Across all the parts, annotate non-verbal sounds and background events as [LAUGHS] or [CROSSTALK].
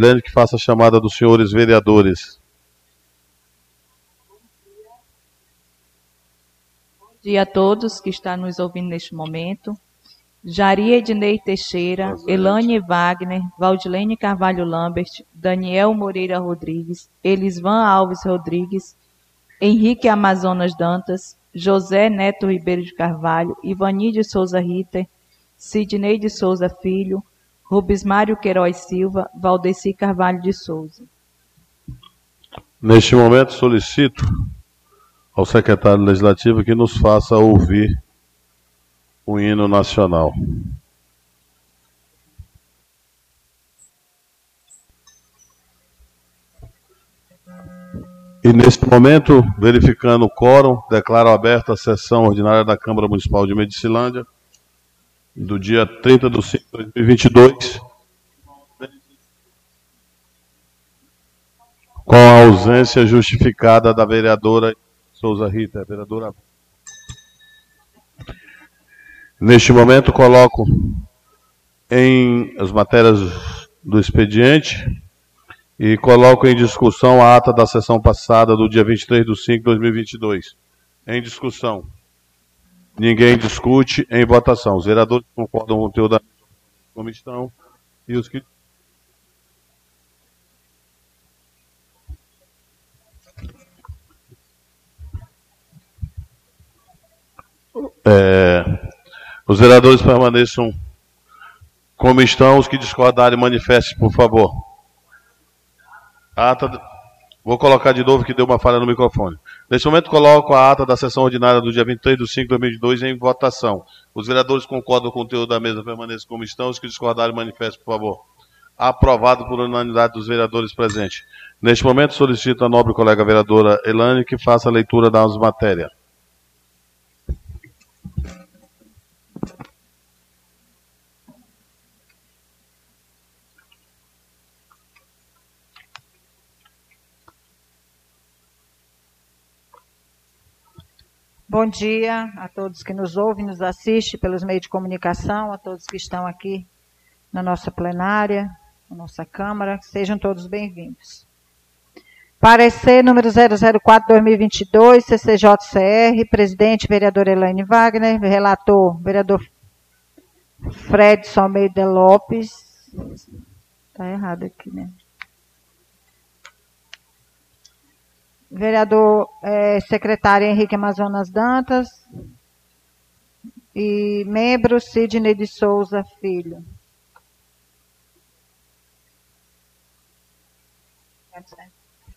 Helene que faça a chamada dos senhores vereadores. Bom dia a todos que estão nos ouvindo neste momento. Jari Ednei Teixeira, Elane Wagner, Valdilene Carvalho Lambert, Daniel Moreira Rodrigues, Elisvan Alves Rodrigues, Henrique Amazonas Dantas, José Neto Ribeiro de Carvalho, Ivani de Souza Ritter, Sidney de Souza Filho, Rubens Mário Queiroz Silva, Valdeci Carvalho de Souza. Neste momento solicito ao secretário legislativo que nos faça ouvir o hino nacional. E neste momento, verificando o quórum, declaro aberta a sessão ordinária da Câmara Municipal de Medicilândia, do dia 30 de 5 de 2022, com a ausência justificada da vereadora Souza Rita, vereadora. Neste momento, coloco em as matérias do expediente e coloco em discussão a ata da sessão passada do dia 23 de 5 de 2022. Em discussão. Ninguém discute em votação. Os vereadores concordam com o conteúdo da comissão e os que. É, os vereadores permaneçam como estão. Os que discordarem, manifestem, por favor. Vou colocar de novo que deu uma falha no microfone. Neste momento, coloco a ata da sessão ordinária do dia 23 de 5 de 2022 em votação. Os vereadores concordam com o conteúdo da mesa, permaneçam como estão. Os que discordarem, manifestem, por favor. Aprovado por unanimidade dos vereadores presentes. Neste momento, solicito a nobre colega vereadora Elane que faça a leitura das matérias. Bom dia a todos que nos ouvem, nos assistem pelos meios de comunicação, a todos que estão aqui na nossa plenária, na nossa Câmara, sejam todos bem-vindos. Parecer número 004-2022, CCJCR, presidente, vereador Elaine Wagner, relator, vereador Fred Almeida Lopes. Está errado aqui, né? Vereador é, secretário Henrique Amazonas Dantas e membro Sidney de Souza Filho.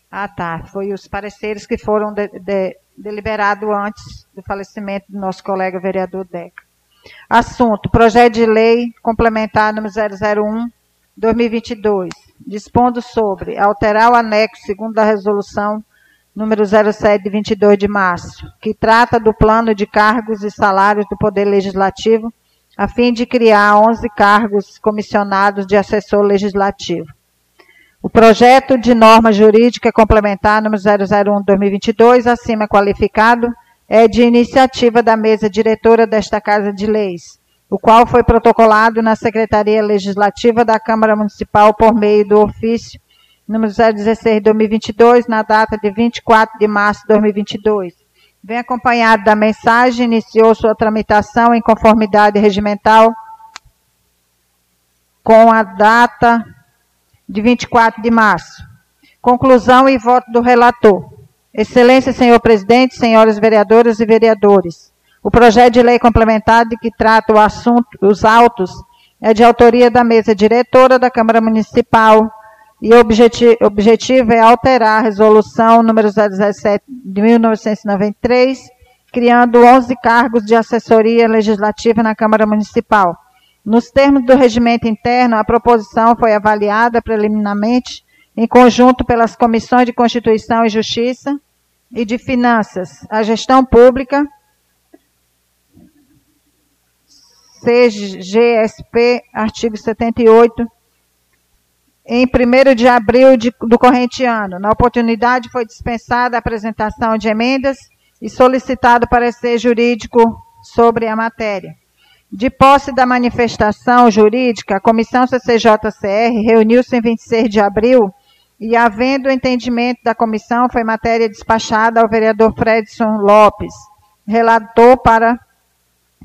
Ah, tá. Foi os pareceres que foram de, de, deliberados antes do falecimento do nosso colega vereador Deca. Assunto: Projeto de Lei Complementar número 001 2022, dispondo sobre alterar o anexo segundo a resolução número 07 de 22 de março, que trata do plano de cargos e salários do Poder Legislativo, a fim de criar 11 cargos comissionados de assessor legislativo. O projeto de norma jurídica complementar número 001/2022, acima qualificado, é de iniciativa da mesa diretora desta Casa de Leis, o qual foi protocolado na Secretaria Legislativa da Câmara Municipal por meio do ofício número 016 de 2022, na data de 24 de março de 2022. Vem acompanhado da mensagem, iniciou sua tramitação em conformidade regimental com a data de 24 de março. Conclusão e voto do relator. Excelência, senhor presidente, senhores vereadoras e vereadores. O projeto de lei complementar de que trata o assunto, os autos, é de autoria da mesa diretora da Câmara Municipal, e o objetivo, objetivo é alterar a resolução número 017 de 1993, criando 11 cargos de assessoria legislativa na Câmara Municipal. Nos termos do regimento interno, a proposição foi avaliada preliminarmente em conjunto pelas comissões de Constituição e Justiça e de Finanças, a Gestão Pública, CGSP, artigo 78, em 1 de abril de, do corrente ano. Na oportunidade, foi dispensada a apresentação de emendas e solicitado parecer jurídico sobre a matéria. De posse da manifestação jurídica, a Comissão CCJCR reuniu-se em 26 de abril e, havendo entendimento da comissão, foi matéria despachada ao vereador Fredson Lopes, relator para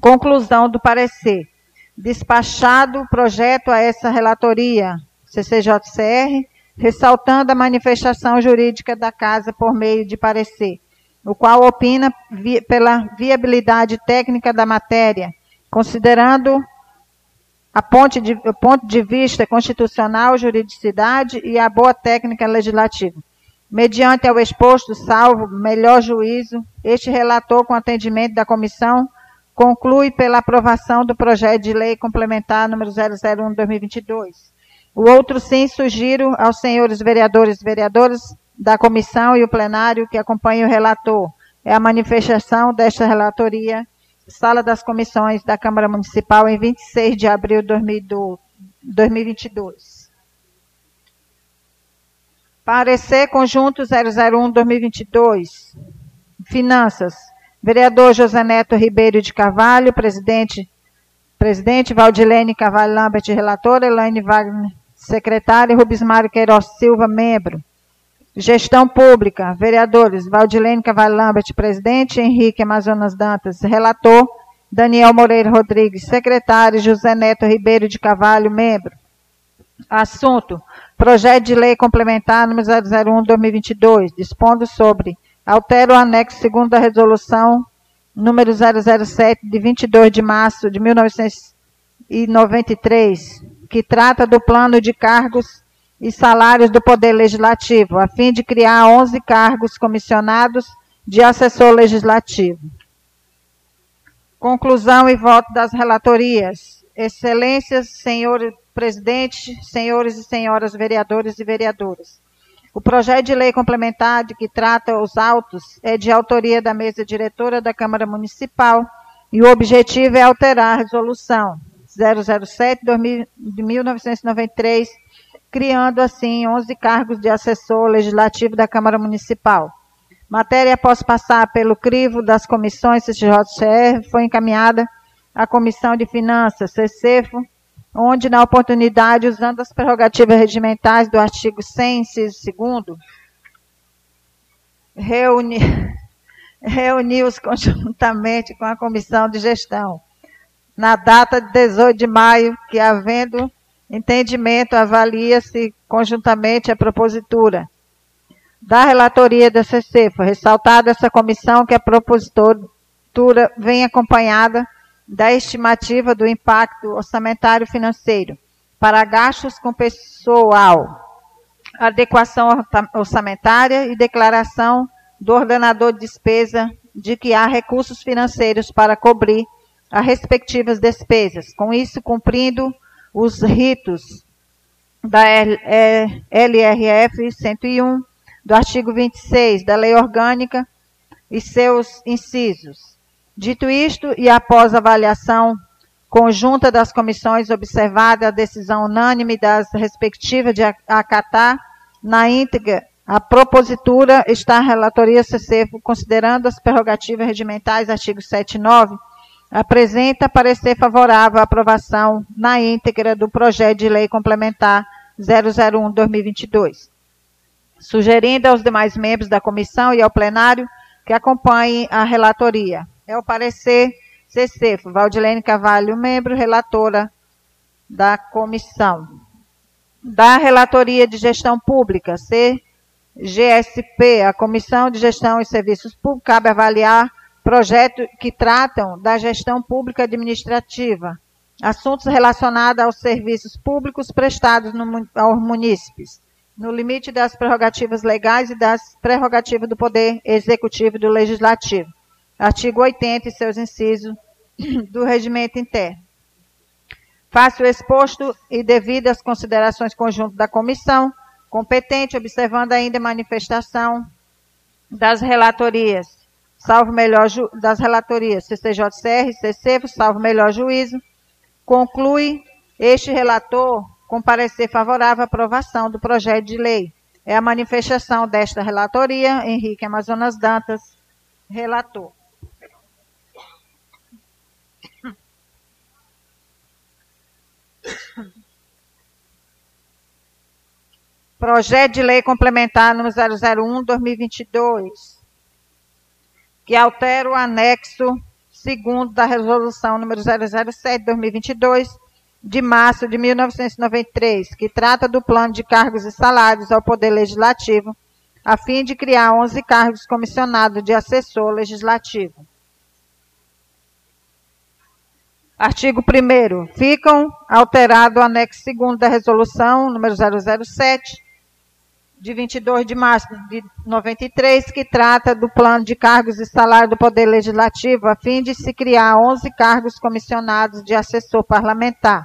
conclusão do parecer. Despachado o projeto a essa relatoria, CCJCR, ressaltando a manifestação jurídica da Casa por meio de parecer, o qual opina vi, pela viabilidade técnica da matéria, considerando a ponto de, o ponto de vista constitucional, juridicidade e a boa técnica legislativa. Mediante ao exposto, salvo melhor juízo, este relator, com atendimento da comissão, conclui pela aprovação do projeto de lei complementar número 001-2022. O outro sim sugiro aos senhores vereadores e vereadoras da comissão e o plenário que acompanhem o relator. É a manifestação desta relatoria, Sala das Comissões da Câmara Municipal, em 26 de abril de 2022. Parecer Conjunto 001-2022. Finanças. Vereador José Neto Ribeiro de Carvalho, presidente, presidente Valdilene Carvalho Lambert, relatora, Elaine Wagner Secretário Rubismário Queiroz Silva, membro. Gestão Pública, vereadores Valdilene Cavalho Lambert, presidente, Henrique Amazonas Dantas, relator, Daniel Moreira Rodrigues, secretário, José Neto Ribeiro de Cavalho, membro. Assunto: Projeto de Lei Complementar número 001-2022, dispondo sobre altera o anexo segundo da resolução número 007 de 22 de março de 1993, que trata do plano de cargos e salários do Poder Legislativo, a fim de criar 11 cargos comissionados de assessor legislativo. Conclusão e voto das relatorias. Excelências, senhor presidente, senhores e senhoras vereadores e vereadoras. O projeto de lei complementar de que trata os autos é de autoria da mesa diretora da Câmara Municipal e o objetivo é alterar a resolução 007 de 1993, criando assim 11 cargos de assessor legislativo da Câmara Municipal. Matéria após passar pelo crivo das comissões CCJCR, foi encaminhada à Comissão de Finanças, CCFO, onde, na oportunidade, usando as prerrogativas regimentais do artigo 100, inciso 2 reuni, [LAUGHS] reuniu-se conjuntamente com a Comissão de Gestão na data de 18 de maio, que havendo entendimento, avalia-se conjuntamente a propositura. Da relatoria da CC, foi ressaltada essa comissão que a propositura vem acompanhada da estimativa do impacto orçamentário financeiro para gastos com pessoal, adequação orçamentária e declaração do ordenador de despesa de que há recursos financeiros para cobrir as respectivas despesas, com isso cumprindo os ritos da LRF 101, do artigo 26 da Lei Orgânica e seus incisos. Dito isto, e após avaliação conjunta das comissões observada a decisão unânime das respectivas de acatar na íntegra a propositura está a relatoria CCFO, considerando as prerrogativas regimentais, artigo 7 e 9, apresenta parecer favorável à aprovação na íntegra do projeto de lei complementar 001-2022, sugerindo aos demais membros da comissão e ao plenário que acompanhem a relatoria. É o parecer CC, Valdilene Cavalho, membro relatora da comissão. Da Relatoria de Gestão Pública, CGSP, a Comissão de Gestão e Serviços Públicos, cabe avaliar projetos que tratam da gestão pública administrativa, assuntos relacionados aos serviços públicos prestados no, aos munícipes, no limite das prerrogativas legais e das prerrogativas do Poder Executivo e do Legislativo. Artigo 80 e seus incisos [CLEARS THROAT] do regimento interno. Faço exposto e devido às considerações conjuntas da comissão competente, observando ainda a manifestação das relatorias salvo melhor das relatorias CCJCR, CCFO, salvo melhor juízo, conclui este relator com parecer favorável à aprovação do projeto de lei. É a manifestação desta relatoria, Henrique Amazonas Dantas, relator. Projeto de Lei Complementar número 001-2022, que altera o anexo segundo da Resolução número 007-2022, de março de 1993, que trata do plano de cargos e salários ao Poder Legislativo, a fim de criar 11 cargos comissionados de assessor legislativo. Artigo 1 Ficam alterado o anexo 2 da Resolução número 007, de 22 de março de 93, que trata do plano de cargos e salário do Poder Legislativo, a fim de se criar 11 cargos comissionados de assessor parlamentar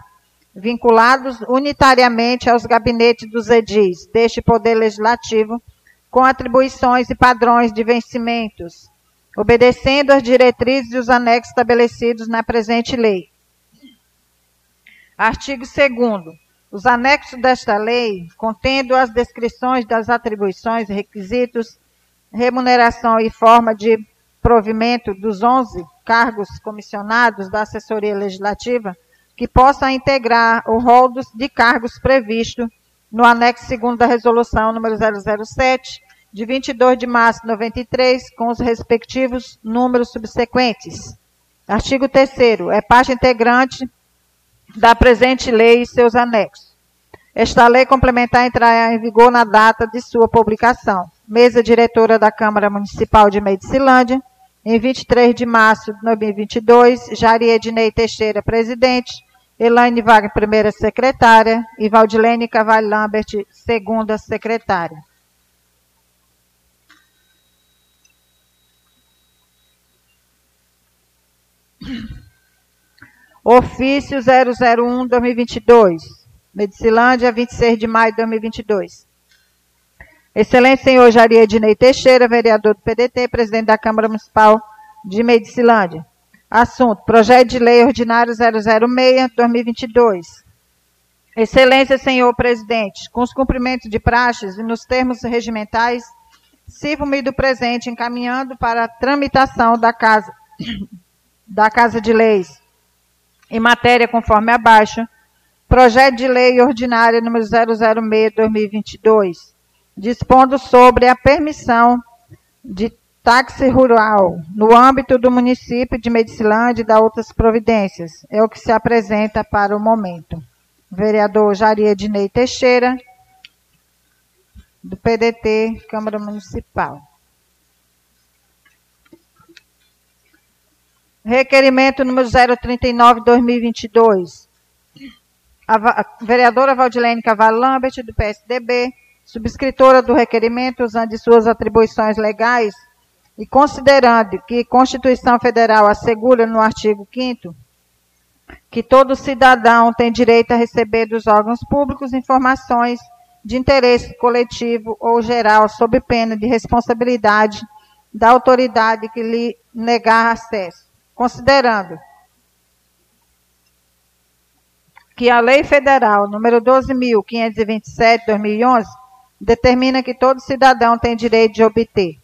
vinculados unitariamente aos gabinetes dos edis deste Poder Legislativo, com atribuições e padrões de vencimentos, obedecendo às diretrizes e os anexos estabelecidos na presente lei. Artigo 2 Os anexos desta lei, contendo as descrições das atribuições, requisitos, remuneração e forma de provimento dos 11 cargos comissionados da assessoria legislativa, que possa integrar o rol de cargos previsto no anexo 2 da resolução número 007, de 22 de março de 93, com os respectivos números subsequentes. Artigo 3 é parte integrante da presente lei e seus anexos. Esta lei complementar entrará em vigor na data de sua publicação. Mesa diretora da Câmara Municipal de Medicilândia, em 23 de março de 2022, Jari Ednei Teixeira, presidente, Elaine Wagner, primeira secretária, e Valdilene Cavalho Lambert, segunda secretária. Ofício 001-2022, Medicilândia, 26 de maio de 2022. Excelente senhor Jari Ednei Teixeira, vereador do PDT, presidente da Câmara Municipal de Medicilândia. Assunto: Projeto de Lei Ordinário 006-2022. Excelência, senhor presidente, com os cumprimentos de praxes e nos termos regimentais, sirvo-me do presente encaminhando para a tramitação da Casa, [COUGHS] da Casa de Leis, em matéria conforme abaixo, Projeto de Lei Ordinária número 006-2022, dispondo sobre a permissão de Táxi rural, no âmbito do município de Medicilândia e da outras providências, é o que se apresenta para o momento. Vereador Jari Ednei Teixeira, do PDT, Câmara Municipal. Requerimento número 039-2022. A vereadora Valdilene Cavallo Lambert, do PSDB, subscritora do requerimento, usando de suas atribuições legais, e considerando que a Constituição Federal assegura no artigo 5 que todo cidadão tem direito a receber dos órgãos públicos informações de interesse coletivo ou geral, sob pena de responsabilidade da autoridade que lhe negar acesso. Considerando que a Lei Federal número 12.527/2011 determina que todo cidadão tem direito de obter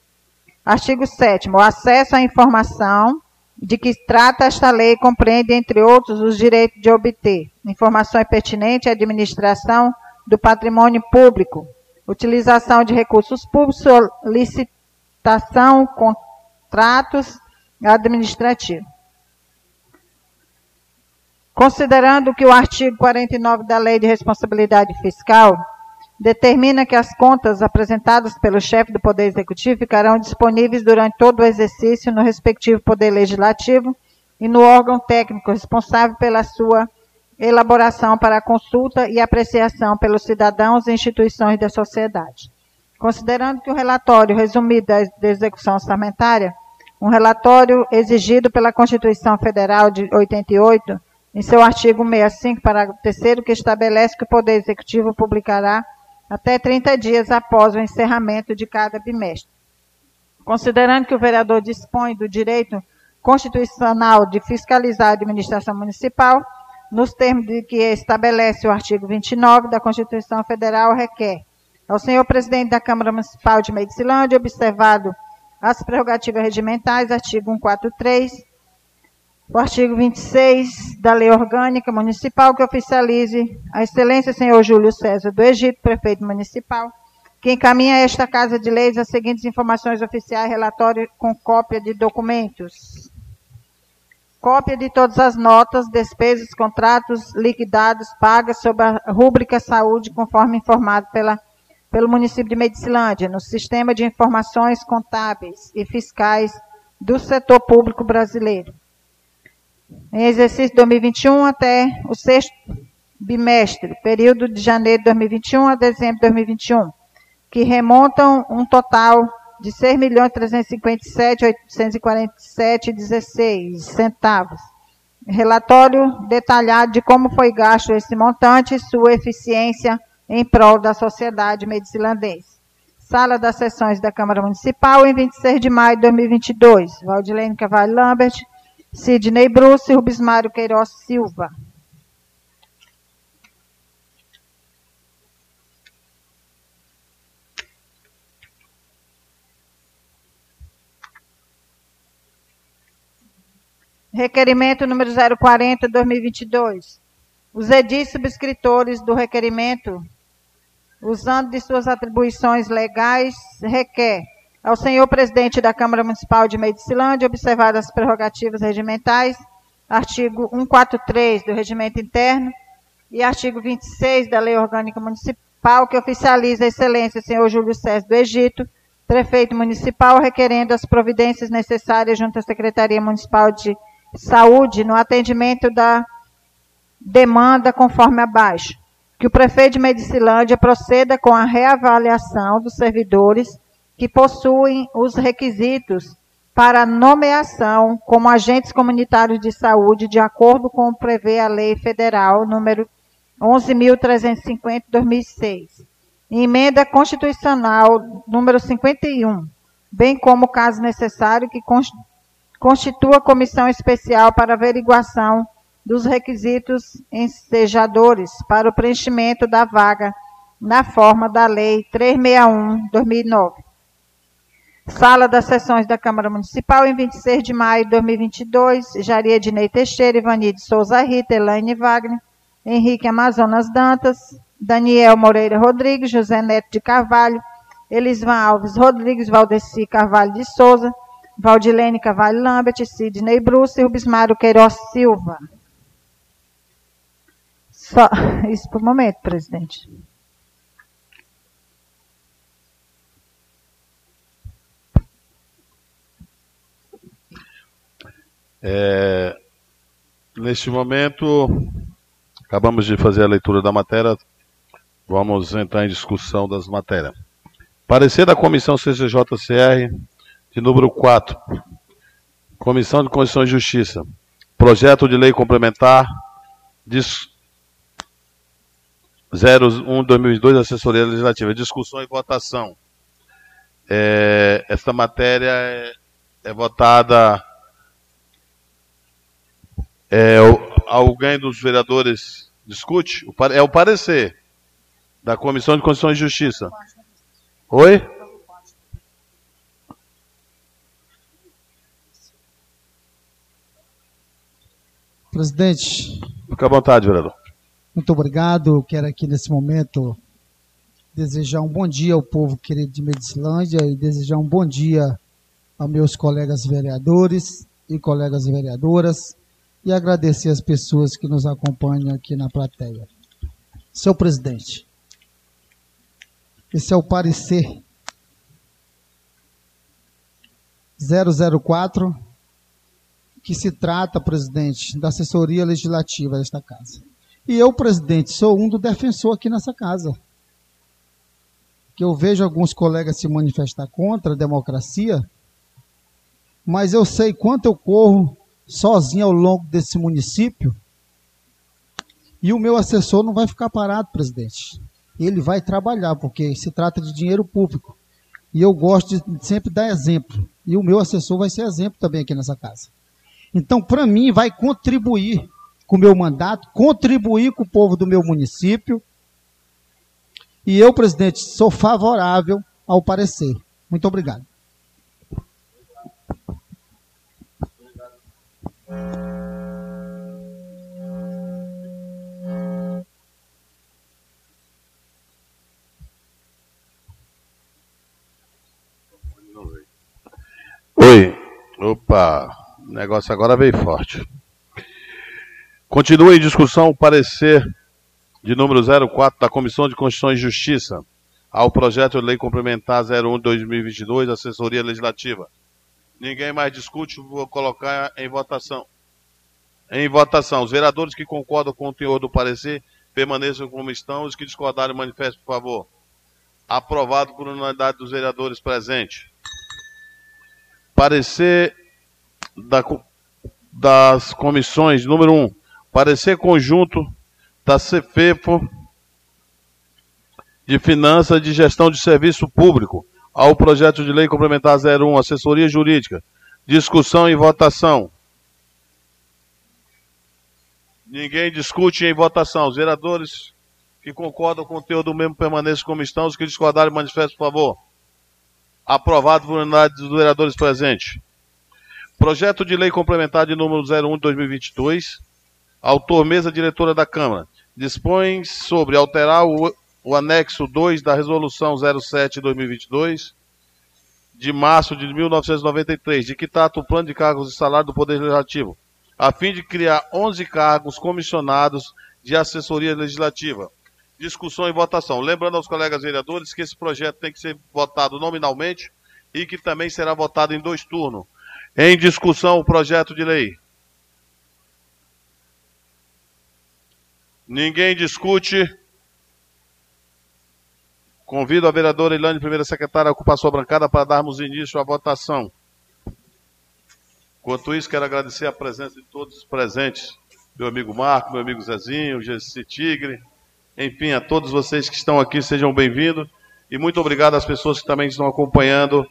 Artigo 7 O acesso à informação de que trata esta lei compreende, entre outros, os direitos de obter informações pertinentes à administração do patrimônio público, utilização de recursos públicos, solicitação, contratos administrativos. Considerando que o artigo 49 da Lei de Responsabilidade Fiscal determina que as contas apresentadas pelo chefe do Poder Executivo ficarão disponíveis durante todo o exercício no respectivo Poder Legislativo e no órgão técnico responsável pela sua elaboração para consulta e apreciação pelos cidadãos e instituições da sociedade. Considerando que o relatório resumido da execução orçamentária, um relatório exigido pela Constituição Federal de 88, em seu artigo 65, parágrafo 3 que estabelece que o Poder Executivo publicará até 30 dias após o encerramento de cada bimestre. Considerando que o vereador dispõe do direito constitucional de fiscalizar a administração municipal, nos termos de que estabelece o artigo 29 da Constituição Federal, requer ao senhor presidente da Câmara Municipal de Medicilândia, observado as prerrogativas regimentais, artigo 143, o artigo 26 da Lei Orgânica Municipal que oficialize a excelência senhor Júlio César do Egito, prefeito municipal, que encaminha a esta Casa de Leis as seguintes informações oficiais, relatório com cópia de documentos. Cópia de todas as notas, despesas, contratos liquidados, pagas sob a rúbrica saúde, conforme informado pela, pelo município de Medicilândia, no Sistema de Informações Contábeis e Fiscais do Setor Público Brasileiro em exercício 2021 até o sexto bimestre, período de janeiro de 2021 a dezembro de 2021, que remontam um total de R$ 6.357.847,16 centavos. Relatório detalhado de como foi gasto esse montante sua eficiência em prol da sociedade medicilandense. Sala das Sessões da Câmara Municipal, em 26 de maio de 2022. Valdilene Cavalho Lambert, Sidney Bruce, Rubens Mário Queiroz Silva. Requerimento número 040, 2022. Os edis subscritores do requerimento, usando de suas atribuições legais, requer ao senhor presidente da Câmara Municipal de Medicilândia, observadas as prerrogativas regimentais, artigo 143 do Regimento Interno e artigo 26 da Lei Orgânica Municipal, que oficializa a excelência senhor Júlio César do Egito, prefeito municipal, requerendo as providências necessárias junto à Secretaria Municipal de Saúde no atendimento da demanda conforme abaixo. Que o prefeito de Medicilândia proceda com a reavaliação dos servidores que possuem os requisitos para nomeação como agentes comunitários de saúde, de acordo com o prevê a Lei Federal número 11.350-2006. Emenda Constitucional número 51, bem como, caso necessário, que constitua comissão especial para averiguação dos requisitos ensejadores para o preenchimento da vaga na forma da Lei 361-2009. Sala das Sessões da Câmara Municipal, em 26 de maio de 2022, Jaria Ednei Teixeira, Ivani de Souza Rita, Elaine Wagner, Henrique Amazonas Dantas, Daniel Moreira Rodrigues, José Neto de Carvalho, Elisvan Alves Rodrigues, Valdeci Carvalho de Souza, Valdilene Carvalho Lambert, Sidney Bruce e Rubismário Queiroz Silva. Só, [LAUGHS] isso por momento, presidente. É, neste momento, acabamos de fazer a leitura da matéria, vamos entrar em discussão das matérias. Parecer da Comissão CCJCR, de número 4, Comissão de Constituição e Justiça, Projeto de Lei Complementar, 01-2002, Assessoria Legislativa, discussão e votação. É, esta matéria é, é votada é, alguém dos vereadores discute? É o parecer da Comissão de Constituição e Justiça. Oi? Presidente. Fique à vontade, vereador. Muito obrigado. Quero aqui nesse momento desejar um bom dia ao povo querido de Medicilândia e desejar um bom dia aos meus colegas vereadores e colegas vereadoras e agradecer as pessoas que nos acompanham aqui na plateia. Seu presidente, esse é o parecer 004, que se trata, presidente, da assessoria legislativa desta casa. E eu, presidente, sou um do defensor aqui nessa casa. Que eu vejo alguns colegas se manifestar contra a democracia, mas eu sei quanto eu corro sozinho ao longo desse município. E o meu assessor não vai ficar parado, presidente. Ele vai trabalhar, porque se trata de dinheiro público. E eu gosto de sempre dar exemplo. E o meu assessor vai ser exemplo também aqui nessa casa. Então, para mim, vai contribuir com o meu mandato, contribuir com o povo do meu município. E eu, presidente, sou favorável ao parecer. Muito obrigado. Oi. Opa, o negócio agora veio forte. Continua em discussão o parecer de número 04 da Comissão de Constituição e Justiça ao projeto de lei complementar 01 de 2022, assessoria legislativa. Ninguém mais discute, vou colocar em votação. Em votação, os vereadores que concordam com o teor do parecer permaneçam como estão, os que discordarem manifestem, por favor. Aprovado por unanimidade dos vereadores presentes. Parecer da, das comissões, número 1. Parecer conjunto da CEFEFO de Finanças de Gestão de Serviço Público ao projeto de lei complementar 01, assessoria jurídica. Discussão e votação. Ninguém discute em votação. Os vereadores que concordam com o conteúdo mesmo permaneçam como estão. Os que discordarem, manifestem, por favor. Aprovado por unidade dos vereadores presentes. Projeto de lei complementar de número 01 de 2022. Autor, mesa diretora da Câmara. Dispõe sobre alterar o, o anexo 2 da resolução 07 de 2022 de março de 1993, de que trata o plano de cargos e salário do Poder Legislativo, a fim de criar 11 cargos comissionados de assessoria legislativa. Discussão e votação. Lembrando aos colegas vereadores que esse projeto tem que ser votado nominalmente e que também será votado em dois turnos. Em discussão o projeto de lei. Ninguém discute. Convido a vereadora Ilane, primeira secretária, a ocupar sua bancada para darmos início à votação. Enquanto isso, quero agradecer a presença de todos os presentes. Meu amigo Marco, meu amigo Zezinho, Gessi Tigre, enfim, a todos vocês que estão aqui, sejam bem-vindos. E muito obrigado às pessoas que também estão acompanhando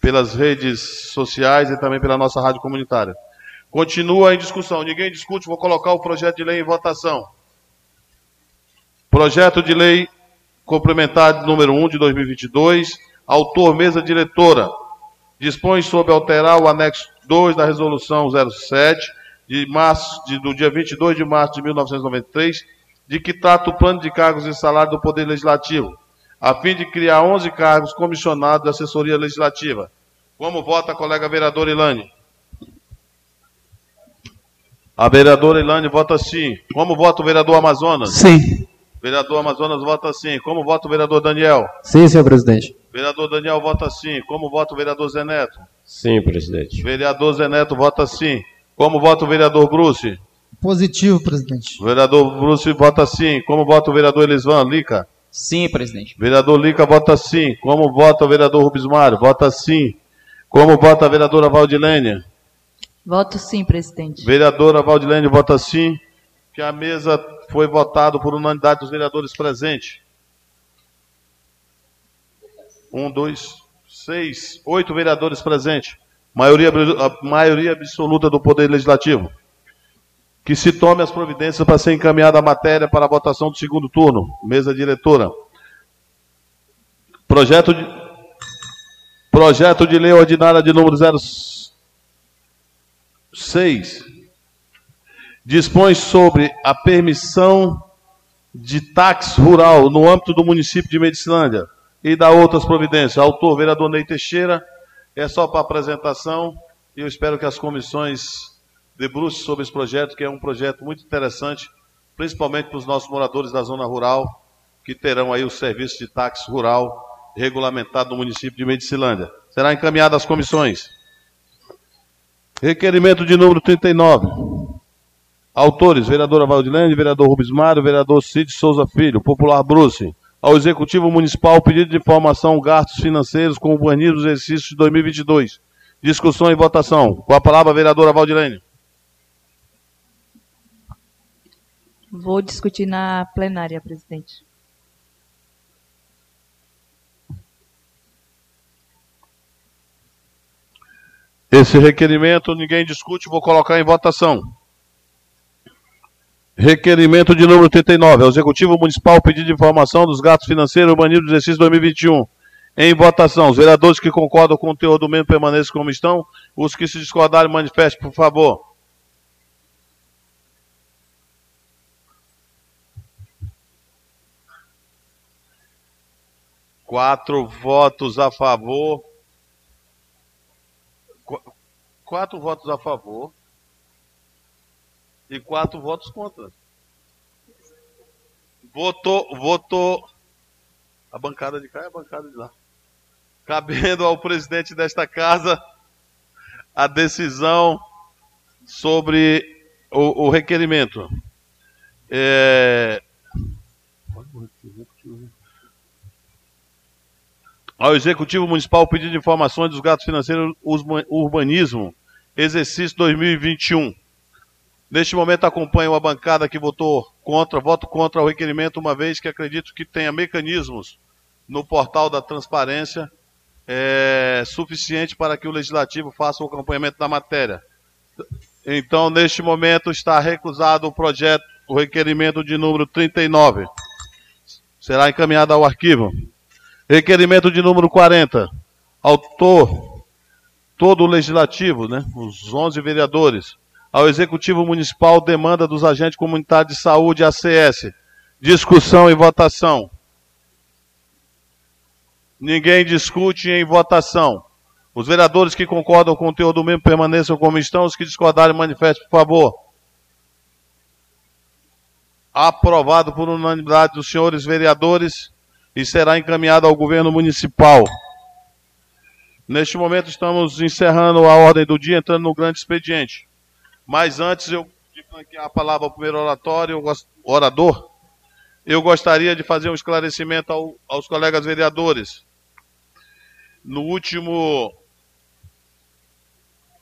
pelas redes sociais e também pela nossa rádio comunitária. Continua em discussão. Ninguém discute, vou colocar o projeto de lei em votação. Projeto de lei complementar número 1 de 2022. Autor, mesa diretora. Dispõe sobre alterar o anexo 2 da resolução 07 de março, de, do dia 22 de março de 1993, de que trata o plano de cargos e salário do Poder Legislativo a fim de criar 11 cargos comissionados de assessoria legislativa. Como vota a colega vereadora Ilane? A vereadora Ilane vota sim. Como vota o vereador Amazonas? Sim. Vereador Amazonas vota sim. Como vota o vereador Daniel? Sim, senhor presidente. Vereador Daniel vota sim. Como vota o vereador Zeneto? Sim, presidente. Vereador Zeneto vota sim. Como vota o vereador Bruce? Positivo, presidente. Vereador Bruce vota sim. Como vota o vereador Elisvan Lica? Sim, presidente. Vereador Lica vota sim. Como vota o vereador Rubens Mário? Vota sim. Como vota a vereadora Valdilênia? Voto sim, presidente. Vereadora Valdilênia vota sim. Que a mesa foi votada por unanimidade dos vereadores presentes. Um, dois, seis, oito vereadores presentes. Maioria, maioria absoluta do Poder Legislativo. Que se tome as providências para ser encaminhada a matéria para a votação do segundo turno. Mesa diretora. Projeto de, projeto de lei ordinária de número 06. Dispõe sobre a permissão de táxi rural no âmbito do município de Medicilândia e da outras providências. Autor, vereador Ney Teixeira. É só para apresentação e eu espero que as comissões debruce sobre esse projeto, que é um projeto muito interessante, principalmente para os nossos moradores da zona rural, que terão aí o serviço de táxi rural regulamentado no município de Medicilândia. Será encaminhado às comissões. Requerimento de número 39. Autores, vereadora Valdilene, vereador Rubens Mário, vereador Cid Souza Filho, popular Bruce. Ao Executivo Municipal, pedido de informação gastos financeiros com o urbanismo do exercício de 2022. Discussão e votação. Com a palavra, vereadora Valdilene. Vou discutir na plenária, presidente. Esse requerimento ninguém discute, vou colocar em votação. Requerimento de número 39. Ao Executivo Municipal pedido de informação dos gastos financeiros urbanismo do exercício 2021. Em votação. Os vereadores que concordam com o teor do mesmo permaneçam como estão. Os que se discordarem, manifestem, por favor. Quatro votos a favor. quatro votos a favor e quatro votos contra. Votou, votou a bancada de cá e a bancada de lá. Cabendo ao presidente desta casa a decisão sobre o, o requerimento. É... Ao Executivo Municipal pedido informações dos gatos financeiros urbanismo, exercício 2021. Neste momento acompanho a bancada que votou contra, voto contra o requerimento, uma vez que acredito que tenha mecanismos no portal da transparência é, suficiente para que o legislativo faça o acompanhamento da matéria. Então, neste momento, está recusado o projeto, o requerimento de número 39. Será encaminhado ao arquivo. Requerimento de número 40. Autor, todo o legislativo, né, os 11 vereadores. Ao Executivo Municipal, demanda dos agentes comunitários de saúde, ACS. Discussão e votação. Ninguém discute em votação. Os vereadores que concordam com o conteúdo do mesmo permaneçam como estão. Os que discordarem, manifestem, por favor. Aprovado por unanimidade dos senhores vereadores e será encaminhado ao governo municipal. Neste momento estamos encerrando a ordem do dia, entrando no grande expediente. Mas antes eu de a palavra ao primeiro oratório, orador, eu gostaria de fazer um esclarecimento ao, aos colegas vereadores. No último,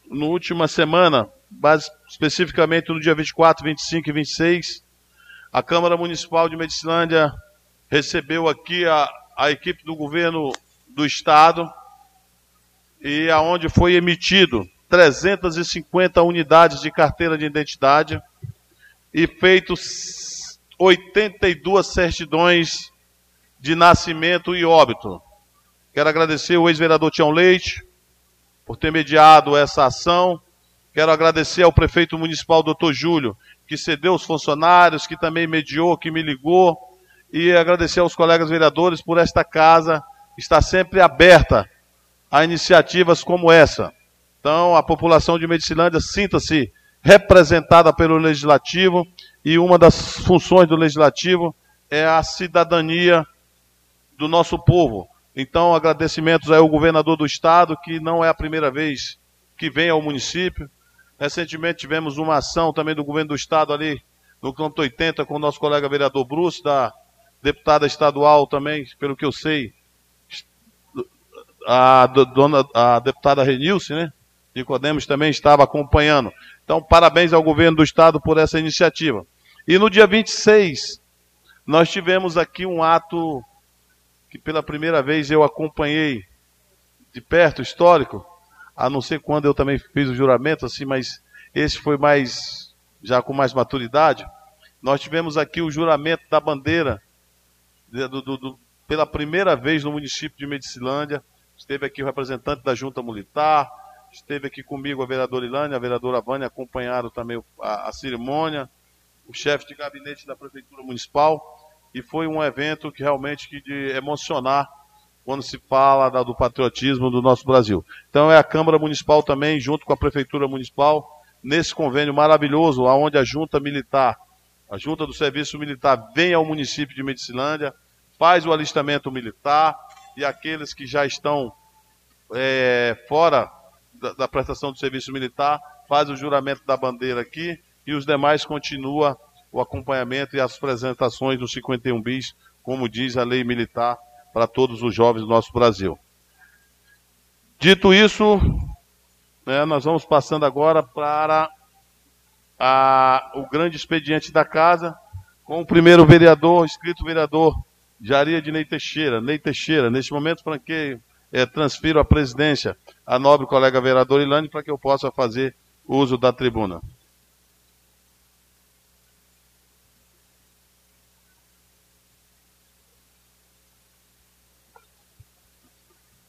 no última semana, especificamente no dia 24, 25 e 26, a Câmara Municipal de Medicilândia recebeu aqui a, a equipe do governo do estado e aonde foi emitido 350 unidades de carteira de identidade e feitos 82 certidões de nascimento e óbito. Quero agradecer o ex-vereador Tião Leite por ter mediado essa ação. Quero agradecer ao prefeito municipal, doutor Júlio, que cedeu os funcionários, que também mediou, que me ligou. E agradecer aos colegas vereadores por esta casa estar sempre aberta a iniciativas como essa. Então, a população de Medicilândia sinta-se representada pelo Legislativo e uma das funções do legislativo é a cidadania do nosso povo. Então, agradecimentos ao governador do estado, que não é a primeira vez que vem ao município. Recentemente tivemos uma ação também do governo do estado ali no canto 80 com o nosso colega vereador Bruce, da deputada estadual também, pelo que eu sei, a, dona, a deputada Renilce, né? Nicodemos também estava acompanhando. Então, parabéns ao governo do estado por essa iniciativa. E no dia 26, nós tivemos aqui um ato que pela primeira vez eu acompanhei de perto, histórico, a não ser quando eu também fiz o juramento, assim, mas esse foi mais, já com mais maturidade. Nós tivemos aqui o juramento da bandeira, do, do, do, pela primeira vez no município de Medicilândia. Esteve aqui o representante da Junta Militar, esteve aqui comigo a vereadora Ilânia, a vereadora Vânia, acompanharam também a, a cerimônia o chefe de gabinete da Prefeitura Municipal, e foi um evento que realmente que de emocionar quando se fala da, do patriotismo do nosso Brasil. Então é a Câmara Municipal também, junto com a Prefeitura Municipal, nesse convênio maravilhoso, onde a Junta Militar, a Junta do Serviço Militar vem ao município de Medicilândia, faz o alistamento militar, e aqueles que já estão é, fora da, da prestação do serviço militar, faz o juramento da bandeira aqui, e os demais continua o acompanhamento e as apresentações do 51 bis, como diz a lei militar para todos os jovens do nosso Brasil. Dito isso, né, nós vamos passando agora para a, o grande expediente da casa, com o primeiro vereador, inscrito vereador Jaria de Ney Teixeira. Ney Teixeira, neste momento, franqueio, é, transfiro a presidência à nobre colega vereador Ilane para que eu possa fazer uso da tribuna.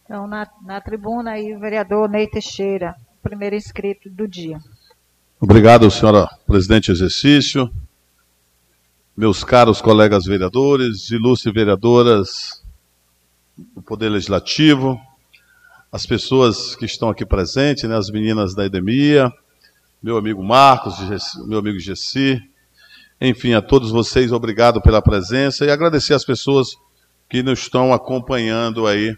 Então, na, na tribuna aí, o vereador Ney Teixeira, primeiro inscrito do dia. Obrigado, senhora presidente exercício, meus caros colegas vereadores, ilustres vereadoras do Poder Legislativo, as pessoas que estão aqui presentes, né, as meninas da Edemia, meu amigo Marcos, meu amigo Gessi, enfim, a todos vocês, obrigado pela presença e agradecer as pessoas que nos estão acompanhando aí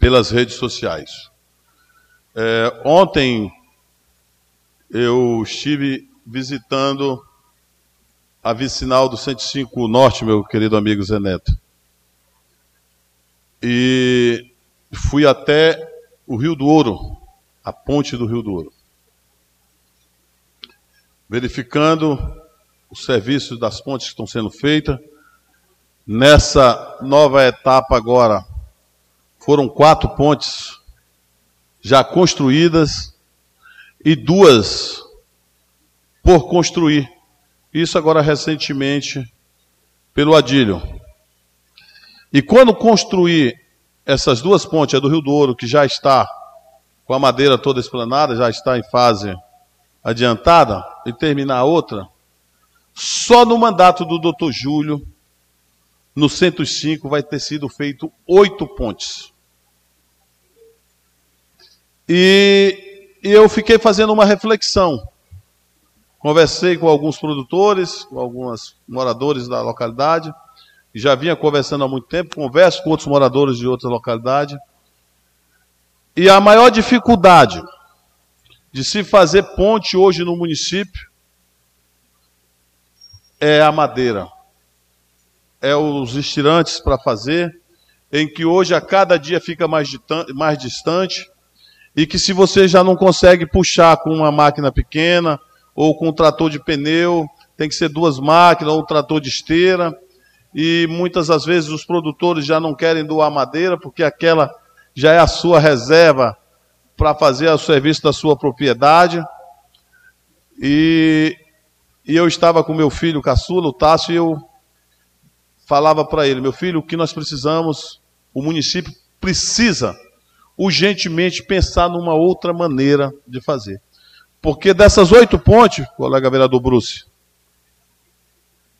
pelas redes sociais. É, ontem eu estive visitando a vicinal do 105 Norte, meu querido amigo Zé Neto. E fui até o Rio do Ouro, a ponte do Rio do Ouro. Verificando os serviços das pontes que estão sendo feitas. Nessa nova etapa agora, foram quatro pontes já construídas e duas por construir. Isso agora recentemente pelo Adílio. E quando construir essas duas pontes, a do Rio do Ouro, que já está com a madeira toda esplanada, já está em fase adiantada, e terminar a outra, só no mandato do doutor Júlio, no 105, vai ter sido feito oito pontes. E eu fiquei fazendo uma reflexão. Conversei com alguns produtores, com alguns moradores da localidade, já vinha conversando há muito tempo, converso com outros moradores de outras localidades. E a maior dificuldade de se fazer ponte hoje no município é a madeira. É os estirantes para fazer, em que hoje a cada dia fica mais, mais distante, e que se você já não consegue puxar com uma máquina pequena, ou com um trator de pneu, tem que ser duas máquinas, ou um trator de esteira, e muitas das vezes os produtores já não querem doar madeira, porque aquela já é a sua reserva para fazer o serviço da sua propriedade. E, e eu estava com meu filho caçula, o Tássio, e eu falava para ele: meu filho, o que nós precisamos, o município precisa urgentemente pensar numa outra maneira de fazer. Porque dessas oito pontes, colega vereador Bruce,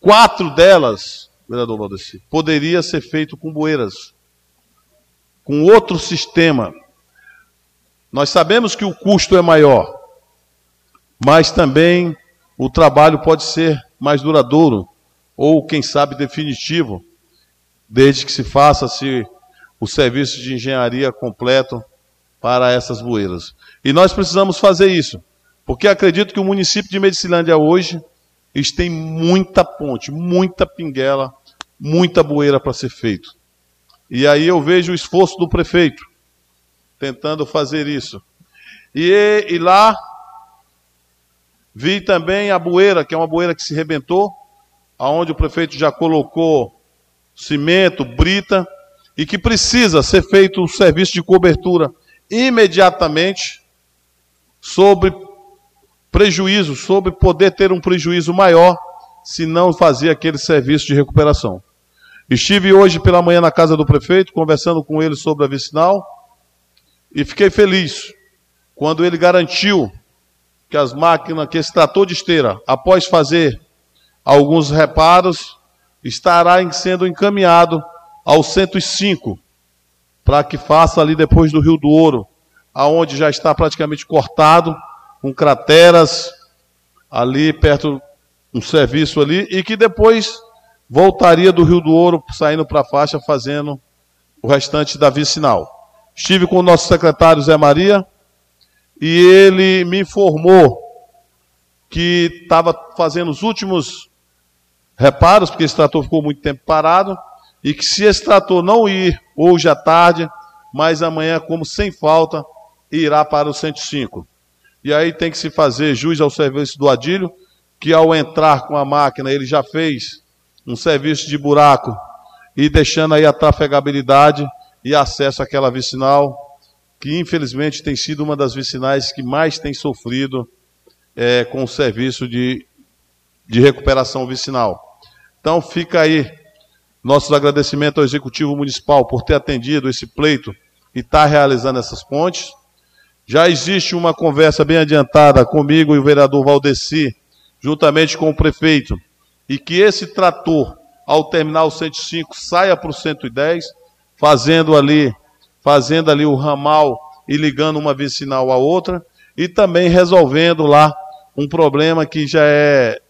quatro delas vereador Valdeci, poderia ser feito com bueiras, com outro sistema. Nós sabemos que o custo é maior, mas também o trabalho pode ser mais duradouro, ou quem sabe definitivo, desde que se faça-se o serviço de engenharia completo para essas bueiras. E nós precisamos fazer isso, porque acredito que o município de Medicilândia hoje tem muita ponte, muita pinguela muita bueira para ser feito. E aí eu vejo o esforço do prefeito tentando fazer isso. E, e lá vi também a bueira, que é uma bueira que se rebentou, aonde o prefeito já colocou cimento, brita, e que precisa ser feito um serviço de cobertura imediatamente sobre prejuízo, sobre poder ter um prejuízo maior se não fazer aquele serviço de recuperação. Estive hoje pela manhã na casa do prefeito, conversando com ele sobre a vicinal, e fiquei feliz quando ele garantiu que as máquinas, que esse trator de esteira, após fazer alguns reparos, estará sendo encaminhado ao 105, para que faça ali depois do Rio do Ouro, aonde já está praticamente cortado, com crateras ali perto um serviço ali, e que depois voltaria do Rio do Ouro, saindo para a faixa, fazendo o restante da vicinal. Estive com o nosso secretário Zé Maria e ele me informou que estava fazendo os últimos reparos, porque esse trator ficou muito tempo parado, e que se esse trator não ir hoje à tarde, mas amanhã, como sem falta, irá para o 105. E aí tem que se fazer jus ao serviço do Adílio, que ao entrar com a máquina, ele já fez um serviço de buraco e deixando aí a trafegabilidade e acesso àquela vicinal, que infelizmente tem sido uma das vicinais que mais tem sofrido é, com o serviço de, de recuperação vicinal. Então fica aí nossos agradecimentos ao Executivo Municipal por ter atendido esse pleito e estar tá realizando essas pontes. Já existe uma conversa bem adiantada comigo e o vereador Valdeci, juntamente com o prefeito, e que esse trator, ao terminar o 105, saia para o 110, fazendo ali, fazendo ali o ramal e ligando uma vicinal à outra, e também resolvendo lá um problema que já é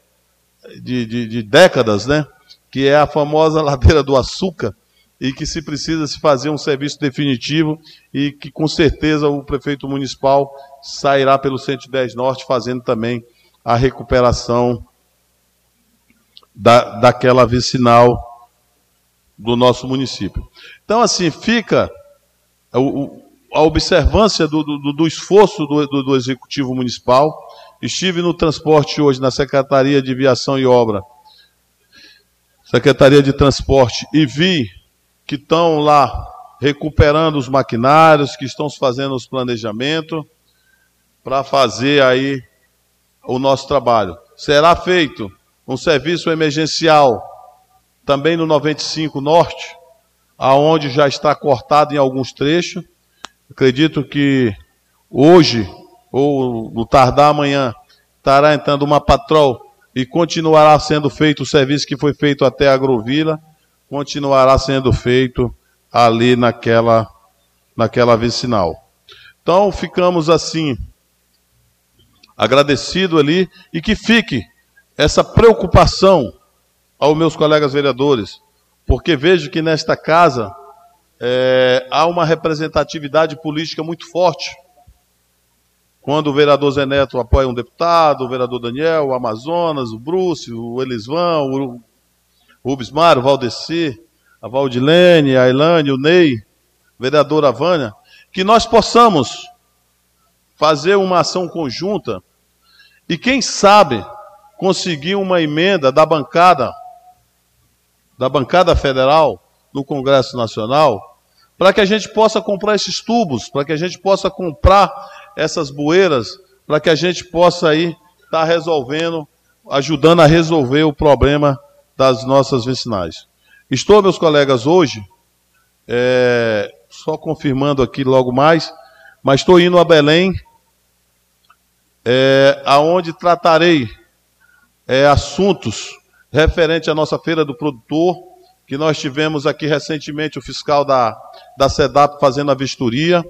de, de, de décadas, né? Que é a famosa [LAUGHS] ladeira do açúcar, e que se precisa se fazer um serviço definitivo e que com certeza o prefeito municipal sairá pelo 110 Norte fazendo também a recuperação da, daquela vicinal do nosso município. Então, assim, fica a observância do, do, do esforço do, do, Executivo Municipal. Estive no transporte hoje na Secretaria de Viação e Obra, Secretaria de Transporte, e vi que estão lá recuperando os maquinários, que estão fazendo os planejamentos para fazer aí o nosso trabalho. Será feito um serviço emergencial também no 95 Norte, aonde já está cortado em alguns trechos. Acredito que hoje ou no tardar amanhã estará entrando uma patrol e continuará sendo feito o serviço que foi feito até a Agrovila continuará sendo feito ali naquela, naquela vicinal. Então ficamos assim agradecido ali e que fique essa preocupação aos meus colegas vereadores, porque vejo que nesta casa é, há uma representatividade política muito forte. Quando o vereador Zé Neto apoia um deputado, o vereador Daniel, o Amazonas, o Bruce, o Elisvão, o Rubens Mário, o Valdeci, a Valdilene, a Ilane, o Ney, vereadora Vânia, que nós possamos fazer uma ação conjunta e, quem sabe, conseguir uma emenda da bancada, da bancada federal no Congresso Nacional, para que a gente possa comprar esses tubos, para que a gente possa comprar essas bueiras, para que a gente possa aí estar tá resolvendo, ajudando a resolver o problema das nossas vicinais. Estou, meus colegas, hoje, é, só confirmando aqui logo mais, mas estou indo a Belém, é, aonde tratarei é, assuntos referentes à nossa feira do produtor, que nós tivemos aqui recentemente o fiscal da, da SEDAP fazendo a vistoria.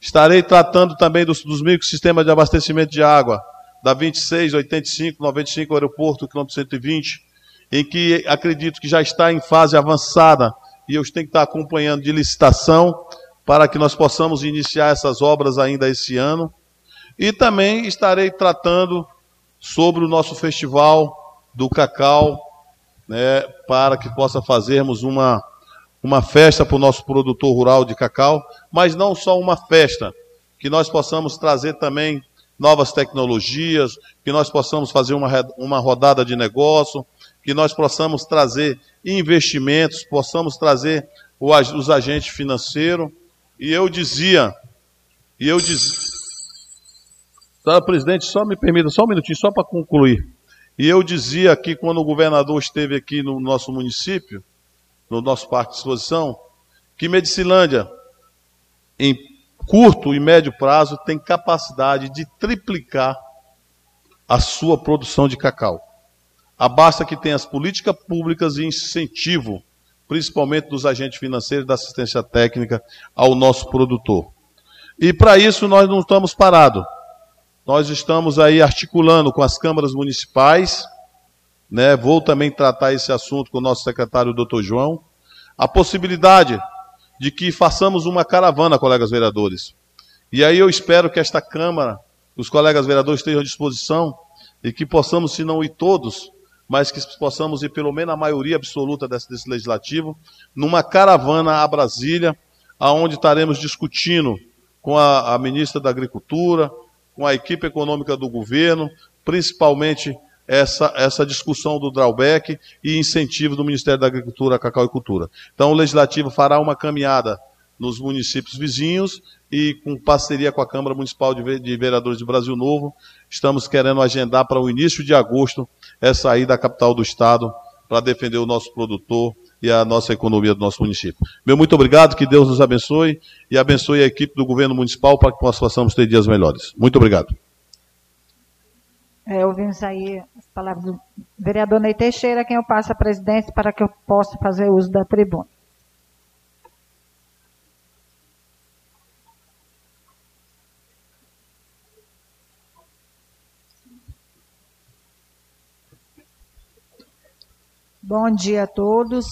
Estarei tratando também dos, dos microsistemas de abastecimento de água, da 26, 85, 95 aeroporto, quilômetro 120, em que acredito que já está em fase avançada e eu tenho que estar acompanhando de licitação para que nós possamos iniciar essas obras ainda esse ano. E também estarei tratando sobre o nosso festival do cacau, né, para que possa fazermos uma, uma festa para o nosso produtor rural de cacau, mas não só uma festa, que nós possamos trazer também novas tecnologias, que nós possamos fazer uma, uma rodada de negócio, que nós possamos trazer investimentos, possamos trazer os agentes financeiros. E eu dizia, e eu dizia, tá, presidente, só me permita, só um minutinho, só para concluir. E eu dizia aqui, quando o governador esteve aqui no nosso município, no nosso parque de exposição, que Medicilândia, em curto e médio prazo, tem capacidade de triplicar a sua produção de cacau. Abasta que tenha as políticas públicas e incentivo, principalmente dos agentes financeiros da assistência técnica ao nosso produtor. E para isso nós não estamos parados. Nós estamos aí articulando com as câmaras municipais, né? Vou também tratar esse assunto com o nosso secretário, doutor João, a possibilidade de que façamos uma caravana, colegas vereadores. E aí eu espero que esta Câmara, os colegas vereadores estejam à disposição e que possamos, se não ir todos, mas que possamos ir pelo menos a maioria absoluta desse, desse legislativo, numa caravana a Brasília, aonde estaremos discutindo com a, a ministra da Agricultura, com a equipe econômica do governo, principalmente essa, essa discussão do drawback e incentivo do Ministério da Agricultura, Cacau e Cultura. Então, o Legislativo fará uma caminhada nos municípios vizinhos e com parceria com a Câmara Municipal de Vereadores de Brasil Novo, estamos querendo agendar para o início de agosto essa ida à capital do Estado para defender o nosso produtor e a nossa economia do nosso município. Meu muito obrigado, que Deus nos abençoe e abençoe a equipe do governo municipal para que nós possamos ter dias melhores. Muito obrigado. É, ouvimos aí as palavras do vereador Ney Teixeira, quem eu passo a presidência para que eu possa fazer uso da tribuna. Bom dia a todos,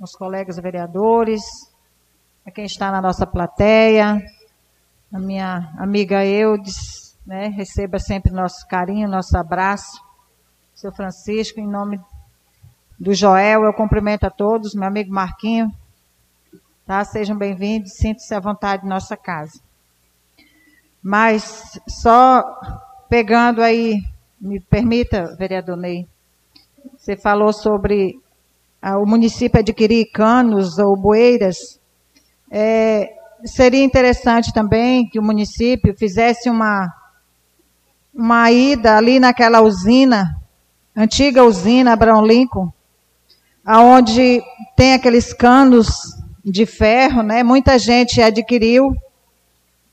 os colegas vereadores, a quem está na nossa plateia, a minha amiga Eudes, né, receba sempre nosso carinho, nosso abraço. Seu Francisco, em nome do Joel, eu cumprimento a todos, meu amigo Marquinho, tá? Sejam bem-vindos, sintam-se à vontade em nossa casa. Mas só pegando aí, me permita, vereador Ney, você falou sobre ah, o município adquirir canos ou bueiras. É, seria interessante também que o município fizesse uma, uma ida ali naquela usina, antiga usina Abraão Lincoln, aonde tem aqueles canos de ferro, né? Muita gente adquiriu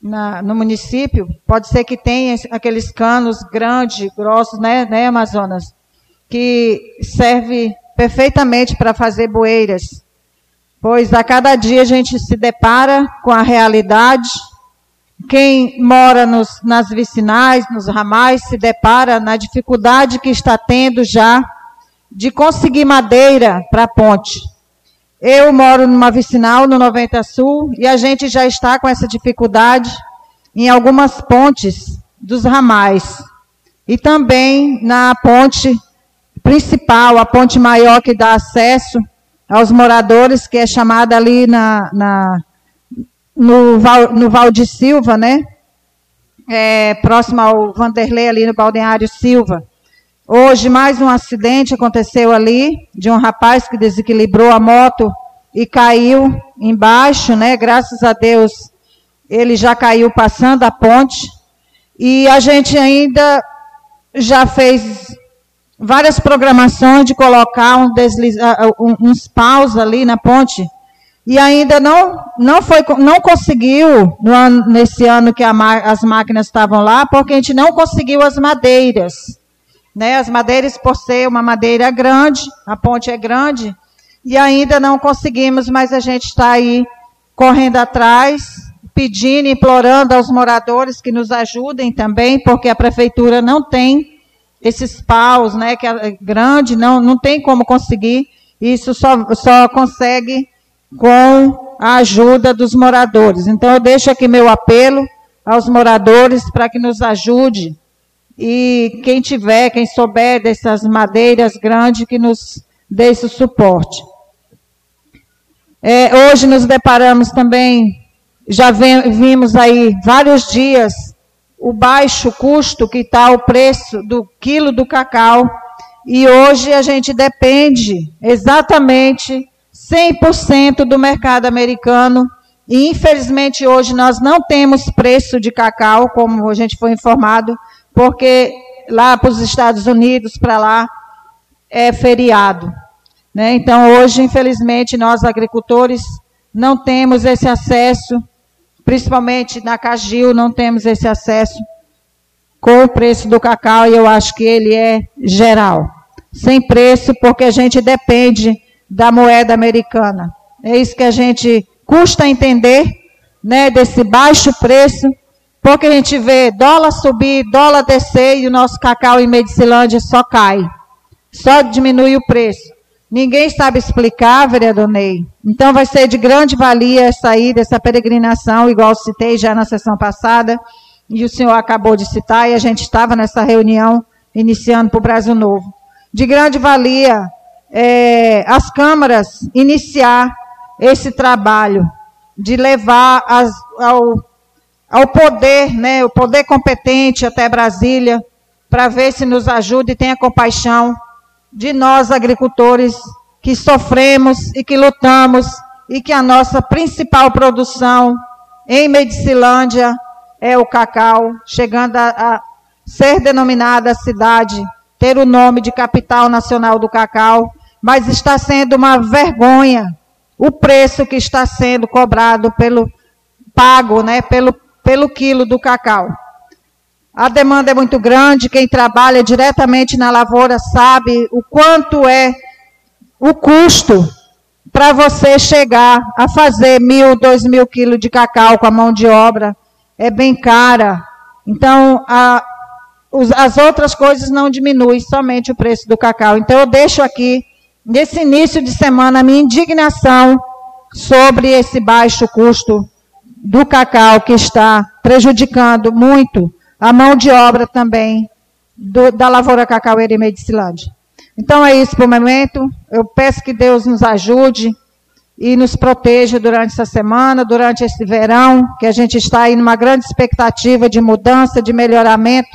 na, no município. Pode ser que tenha aqueles canos grandes, grossos, né, né Amazonas? Que serve perfeitamente para fazer bueiras. Pois a cada dia a gente se depara com a realidade. Quem mora nos, nas vicinais, nos ramais, se depara na dificuldade que está tendo já de conseguir madeira para a ponte. Eu moro numa vicinal no 90 Sul e a gente já está com essa dificuldade em algumas pontes dos ramais. E também na ponte principal, a ponte maior que dá acesso aos moradores, que é chamada ali na, na no, Val, no Val de Silva, né? É, próximo ao Vanderlei, ali no Balneário Silva. Hoje, mais um acidente aconteceu ali, de um rapaz que desequilibrou a moto e caiu embaixo, né? Graças a Deus, ele já caiu passando a ponte. E a gente ainda já fez várias programações de colocar um desliza, uns paus ali na ponte. E ainda não, não, foi, não conseguiu, ano, nesse ano que as máquinas estavam lá, porque a gente não conseguiu as madeiras. Né? As madeiras, por ser uma madeira grande, a ponte é grande, e ainda não conseguimos, mas a gente está aí correndo atrás, pedindo, implorando aos moradores que nos ajudem também, porque a prefeitura não tem esses paus, né, que é grande, não, não tem como conseguir. Isso só, só consegue com a ajuda dos moradores. Então eu deixo aqui meu apelo aos moradores para que nos ajude e quem tiver, quem souber dessas madeiras grandes, que nos dê esse suporte. É, hoje nos deparamos também, já vimos aí vários dias, o baixo custo que está o preço do quilo do cacau, e hoje a gente depende exatamente 100% do mercado americano, e infelizmente hoje nós não temos preço de cacau, como a gente foi informado, porque lá para os Estados Unidos, para lá, é feriado. Né? Então, hoje, infelizmente, nós agricultores não temos esse acesso, principalmente na Cagil, não temos esse acesso com o preço do cacau, e eu acho que ele é geral. Sem preço, porque a gente depende da moeda americana. É isso que a gente custa entender, né, desse baixo preço porque a gente vê dólar subir, dólar descer e o nosso cacau em Medicilândia só cai. Só diminui o preço. Ninguém sabe explicar, vereador Ney. Então vai ser de grande valia sair dessa peregrinação, igual citei já na sessão passada, e o senhor acabou de citar, e a gente estava nessa reunião iniciando para o Brasil Novo. De grande valia é, as câmaras iniciar esse trabalho de levar as, ao ao poder, né, o poder competente até Brasília, para ver se nos ajuda e tenha compaixão de nós agricultores que sofremos e que lutamos e que a nossa principal produção em Medicilândia é o cacau, chegando a, a ser denominada cidade, ter o nome de capital nacional do cacau, mas está sendo uma vergonha o preço que está sendo cobrado pelo pago, né, pelo pelo quilo do cacau. A demanda é muito grande, quem trabalha diretamente na lavoura sabe o quanto é o custo para você chegar a fazer mil, dois mil quilos de cacau com a mão de obra. É bem cara. Então, a, os, as outras coisas não diminuem, somente o preço do cacau. Então, eu deixo aqui nesse início de semana, a minha indignação sobre esse baixo custo do cacau que está prejudicando muito a mão de obra também do, da lavoura cacaueira em Medicilândia. Então é isso por momento. Eu peço que Deus nos ajude e nos proteja durante essa semana, durante esse verão, que a gente está aí numa grande expectativa de mudança, de melhoramento,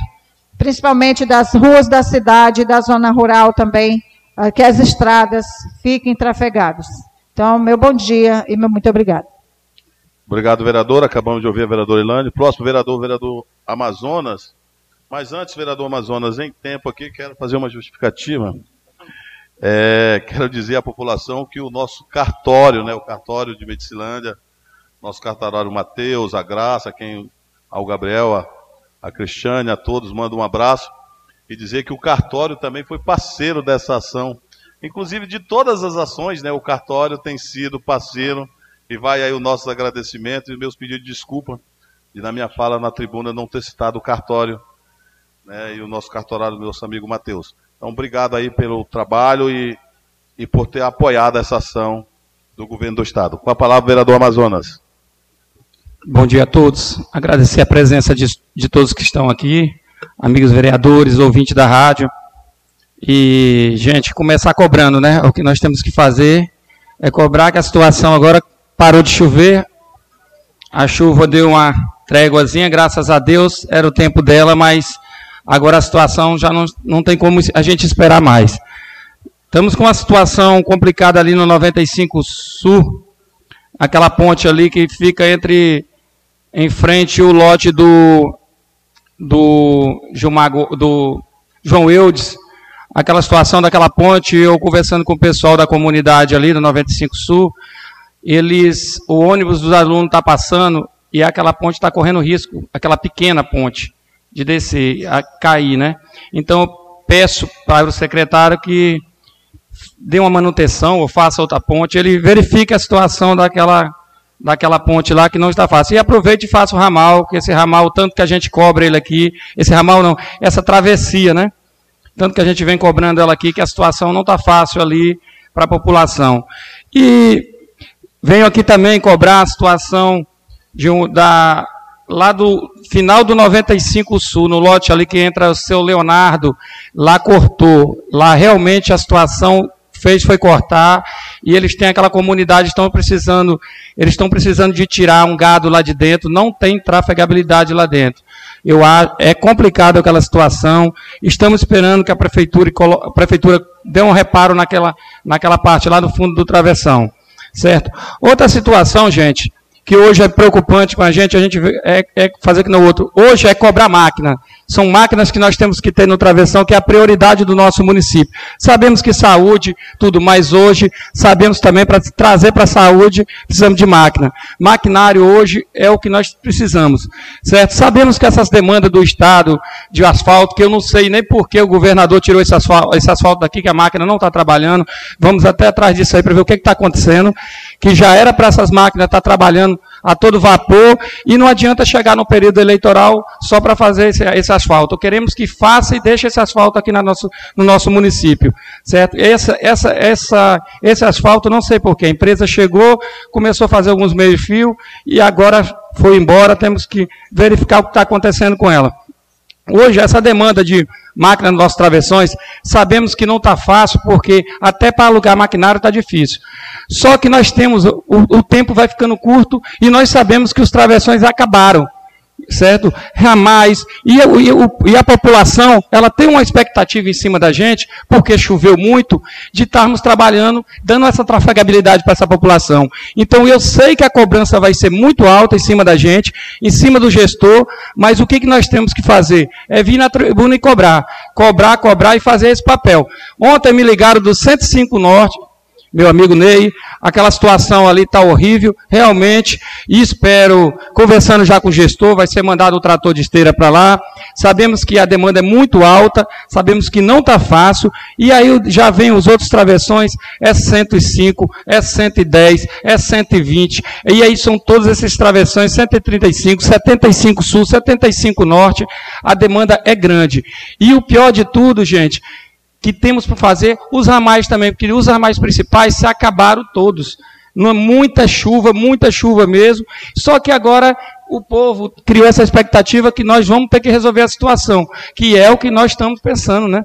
principalmente das ruas da cidade e da zona rural também, ah, que as estradas fiquem trafegadas. Então, meu bom dia e meu muito obrigado. Obrigado, vereador. Acabamos de ouvir a vereadora Ilane. Próximo vereador, vereador Amazonas. Mas antes, vereador Amazonas, em tempo aqui, quero fazer uma justificativa. É, quero dizer à população que o nosso cartório, né, o cartório de Medicilândia, nosso cartorário Mateus, a Graça, quem, ao Gabriel, a, a Cristiane, a todos, mando um abraço e dizer que o cartório também foi parceiro dessa ação. Inclusive de todas as ações, né, o cartório tem sido parceiro e vai aí o nosso agradecimento e meus pedidos de desculpa de na minha fala na tribuna não ter citado o cartório né, e o nosso cartorário, nosso amigo Mateus. Então, obrigado aí pelo trabalho e, e por ter apoiado essa ação do governo do Estado. Com a palavra, vereador Amazonas. Bom dia a todos. Agradecer a presença de, de todos que estão aqui, amigos vereadores, ouvintes da rádio. E, gente, começar cobrando, né? O que nós temos que fazer é cobrar que a situação agora parou de chover. A chuva deu uma tréguazinha, graças a Deus, era o tempo dela, mas Agora a situação já não, não tem como a gente esperar mais. Estamos com uma situação complicada ali no 95 Sul, aquela ponte ali que fica entre em frente o lote do do, Jumago, do João Eudes, aquela situação daquela ponte, eu conversando com o pessoal da comunidade ali do 95 Sul, eles, o ônibus dos alunos está passando e aquela ponte está correndo risco, aquela pequena ponte de descer, a cair, né? Então, eu peço para o secretário que dê uma manutenção ou faça outra ponte, ele verifique a situação daquela, daquela ponte lá que não está fácil. E aproveite e faça o ramal, que esse ramal, tanto que a gente cobra ele aqui, esse ramal não, essa travessia, né? Tanto que a gente vem cobrando ela aqui, que a situação não está fácil ali para a população. E venho aqui também cobrar a situação de um, da, lá do final do 95 Sul, no lote ali que entra o seu Leonardo, lá cortou. Lá realmente a situação fez foi cortar e eles têm aquela comunidade estão precisando, eles estão precisando de tirar um gado lá de dentro, não tem trafegabilidade lá dentro. Eu é complicado aquela situação. Estamos esperando que a prefeitura a prefeitura dê um reparo naquela naquela parte lá no fundo do travessão, certo? Outra situação, gente, que hoje é preocupante com a gente, a gente é, é fazer que no outro. Hoje é cobrar máquina. São máquinas que nós temos que ter no travessão, que é a prioridade do nosso município. Sabemos que saúde, tudo, mas hoje sabemos também para trazer para a saúde, precisamos de máquina. Maquinário hoje é o que nós precisamos, certo? Sabemos que essas demandas do Estado de asfalto, que eu não sei nem por que o governador tirou esse asfalto, esse asfalto daqui, que a máquina não está trabalhando. Vamos até atrás disso aí para ver o que está acontecendo. Que já era para essas máquinas estar tá trabalhando a todo vapor e não adianta chegar no período eleitoral só para fazer esse, esse, asfalto. Queremos que faça e deixe esse asfalto aqui nosso, no nosso município, certo? Essa, essa, essa, esse asfalto, não sei porquê, a empresa chegou, começou a fazer alguns meio-fio e agora foi embora, temos que verificar o que está acontecendo com ela. Hoje, essa demanda de máquina nos nossos travessões, sabemos que não está fácil, porque até para alugar maquinário está difícil. Só que nós temos, o, o tempo vai ficando curto e nós sabemos que os travessões acabaram certo? Ramais, e, e, e, a população, ela tem uma expectativa em cima da gente, porque choveu muito, de estarmos trabalhando, dando essa trafegabilidade para essa população. Então, eu sei que a cobrança vai ser muito alta em cima da gente, em cima do gestor, mas o que, que nós temos que fazer? É vir na tribuna e cobrar. Cobrar, cobrar e fazer esse papel. Ontem me ligaram do 105 Norte, meu amigo Ney, aquela situação ali está horrível, realmente, e espero, conversando já com o gestor, vai ser mandado o trator de esteira para lá, sabemos que a demanda é muito alta, sabemos que não está fácil, e aí já vem os outros travessões, é 105, é 110, é 120, e aí são todos esses travessões, 135, 75 sul, 75 norte, a demanda é grande. E o pior de tudo, gente, que temos para fazer, os ramais também, porque os ramais principais se acabaram todos. Muita chuva, muita chuva mesmo. Só que agora o povo criou essa expectativa que nós vamos ter que resolver a situação, que é o que nós estamos pensando, né?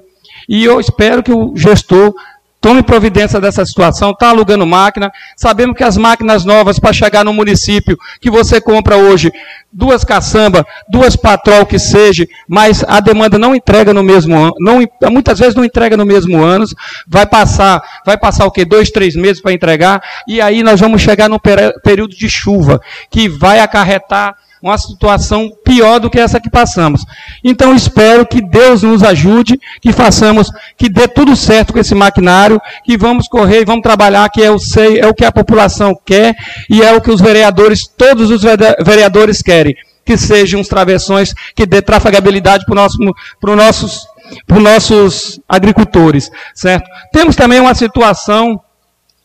E eu espero que o gestor Tome providência dessa situação, está alugando máquina. Sabemos que as máquinas novas para chegar no município, que você compra hoje, duas caçamba, duas patrol que seja, mas a demanda não entrega no mesmo ano, não, muitas vezes não entrega no mesmo ano, vai passar, vai passar o quê? Dois, três meses para entregar, e aí nós vamos chegar num período de chuva, que vai acarretar uma situação pior do que essa que passamos. Então espero que Deus nos ajude, que façamos, que dê tudo certo com esse maquinário, que vamos correr e vamos trabalhar, que é o, sei, é o que a população quer e é o que os vereadores, todos os vereadores querem. Que sejam uns travessões que dê trafegabilidade para nosso, os nossos, nossos agricultores, certo? Temos também uma situação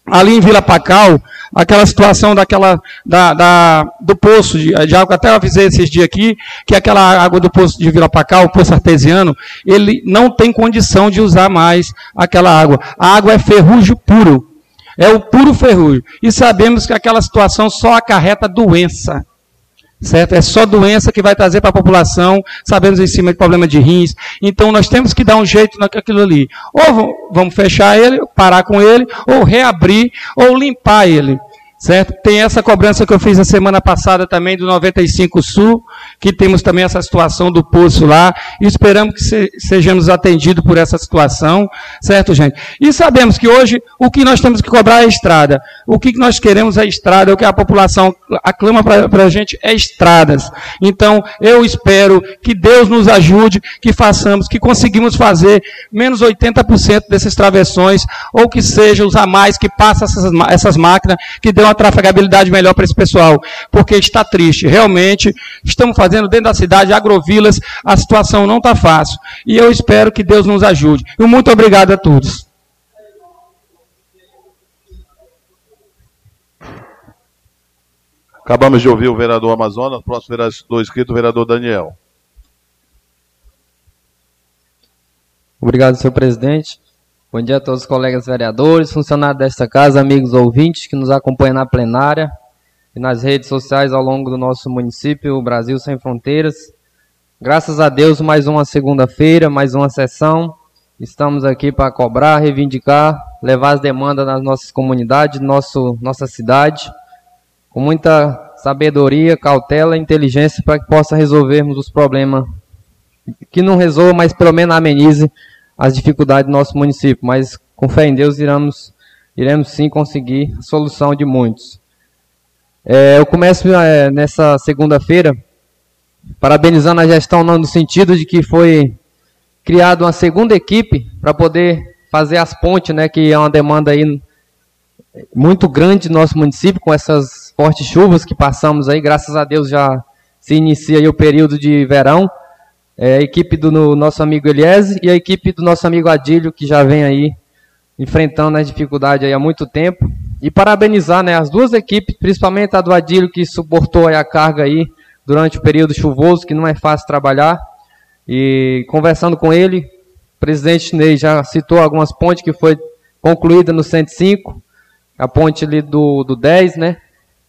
ali em Vila Pacal, aquela situação daquela da, da do poço de, de, água, até eu avisei esses dias aqui, que aquela água do poço de Vila Pacal, o poço artesiano, ele não tem condição de usar mais aquela água. A água é ferrugem puro. É o puro ferrugem. E sabemos que aquela situação só acarreta doença certo? É só doença que vai trazer para a população, sabemos em cima de problema de rins. Então nós temos que dar um jeito naquilo ali. Ou vamos fechar ele, parar com ele, ou reabrir, ou limpar ele certo? Tem essa cobrança que eu fiz a semana passada também do 95 Sul, que temos também essa situação do poço lá, e esperamos que se, sejamos atendidos por essa situação, certo, gente? E sabemos que hoje o que nós temos que cobrar é a estrada. O que nós queremos é estrada, o que a população aclama para a gente é estradas. Então, eu espero que Deus nos ajude, que façamos, que conseguimos fazer menos 80% desses travessões, ou que sejam os a mais que passam essas, essas máquinas, que dê uma trafegabilidade melhor para esse pessoal, porque está triste. Realmente, estamos fazendo dentro da cidade agrovilas, a situação não está fácil. E eu espero que Deus nos ajude. E muito obrigado a todos. Acabamos de ouvir o vereador Amazonas, próximo vereador inscrito, o vereador Daniel. Obrigado, senhor presidente. Bom dia a todos os colegas vereadores, funcionários desta casa, amigos ouvintes que nos acompanham na plenária e nas redes sociais ao longo do nosso município, o Brasil Sem Fronteiras. Graças a Deus, mais uma segunda-feira, mais uma sessão. Estamos aqui para cobrar, reivindicar, levar as demandas das nossas comunidades, nosso, nossa cidade, com muita sabedoria, cautela e inteligência para que possa resolvermos os problemas. Que não resolva, mas pelo menos amenize as dificuldades do nosso município, mas com fé em Deus iremos, iremos sim conseguir a solução de muitos. É, eu começo é, nessa segunda-feira parabenizando a gestão no sentido de que foi criada uma segunda equipe para poder fazer as pontes, né, que é uma demanda aí muito grande no nosso município com essas fortes chuvas que passamos aí, graças a Deus já se inicia o período de verão é, a equipe do nosso amigo Eliese e a equipe do nosso amigo Adílio, que já vem aí enfrentando as dificuldades aí há muito tempo. E parabenizar né, as duas equipes, principalmente a do Adílio, que suportou a carga aí durante o período chuvoso, que não é fácil trabalhar. E conversando com ele, o presidente Ney já citou algumas pontes que foi concluída no 105, a ponte ali do, do 10, né?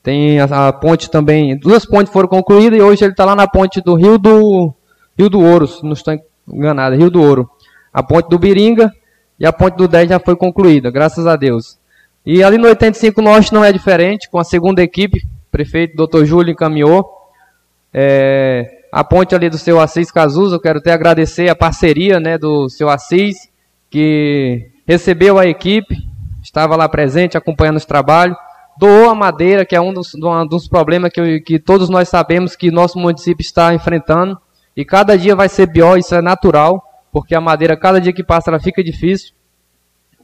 Tem a, a ponte também, duas pontes foram concluídas e hoje ele está lá na ponte do Rio do Rio do Ouro, se não estou enganado, Rio do Ouro. A ponte do Biringa e a ponte do 10 já foi concluída, graças a Deus. E ali no 85 Norte não é diferente, com a segunda equipe, prefeito Dr. Júlio encaminhou. É, a ponte ali do seu Assis Cazuza, eu quero até agradecer a parceria né, do seu Assis, que recebeu a equipe, estava lá presente acompanhando os trabalhos, doou a madeira, que é um dos, um dos problemas que, que todos nós sabemos que nosso município está enfrentando. E cada dia vai ser pior, isso é natural, porque a madeira, cada dia que passa, ela fica difícil.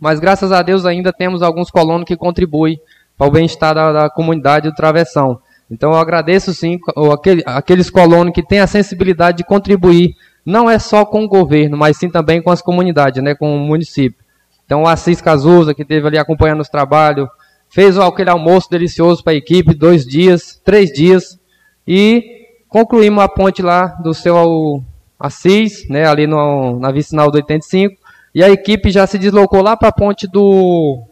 Mas graças a Deus ainda temos alguns colonos que contribuem para o bem-estar da, da, comunidade do Travessão. Então eu agradeço sim aquele, aqueles colonos que têm a sensibilidade de contribuir, não é só com o governo, mas sim também com as comunidades, né, com o município. Então o Assis Cazuza, que esteve ali acompanhando os trabalhos, fez aquele almoço delicioso para a equipe, dois dias, três dias, e concluímos a ponte lá do seu Assis, né, ali no, na vicinal do 85, E a equipe já se deslocou lá para a ponte do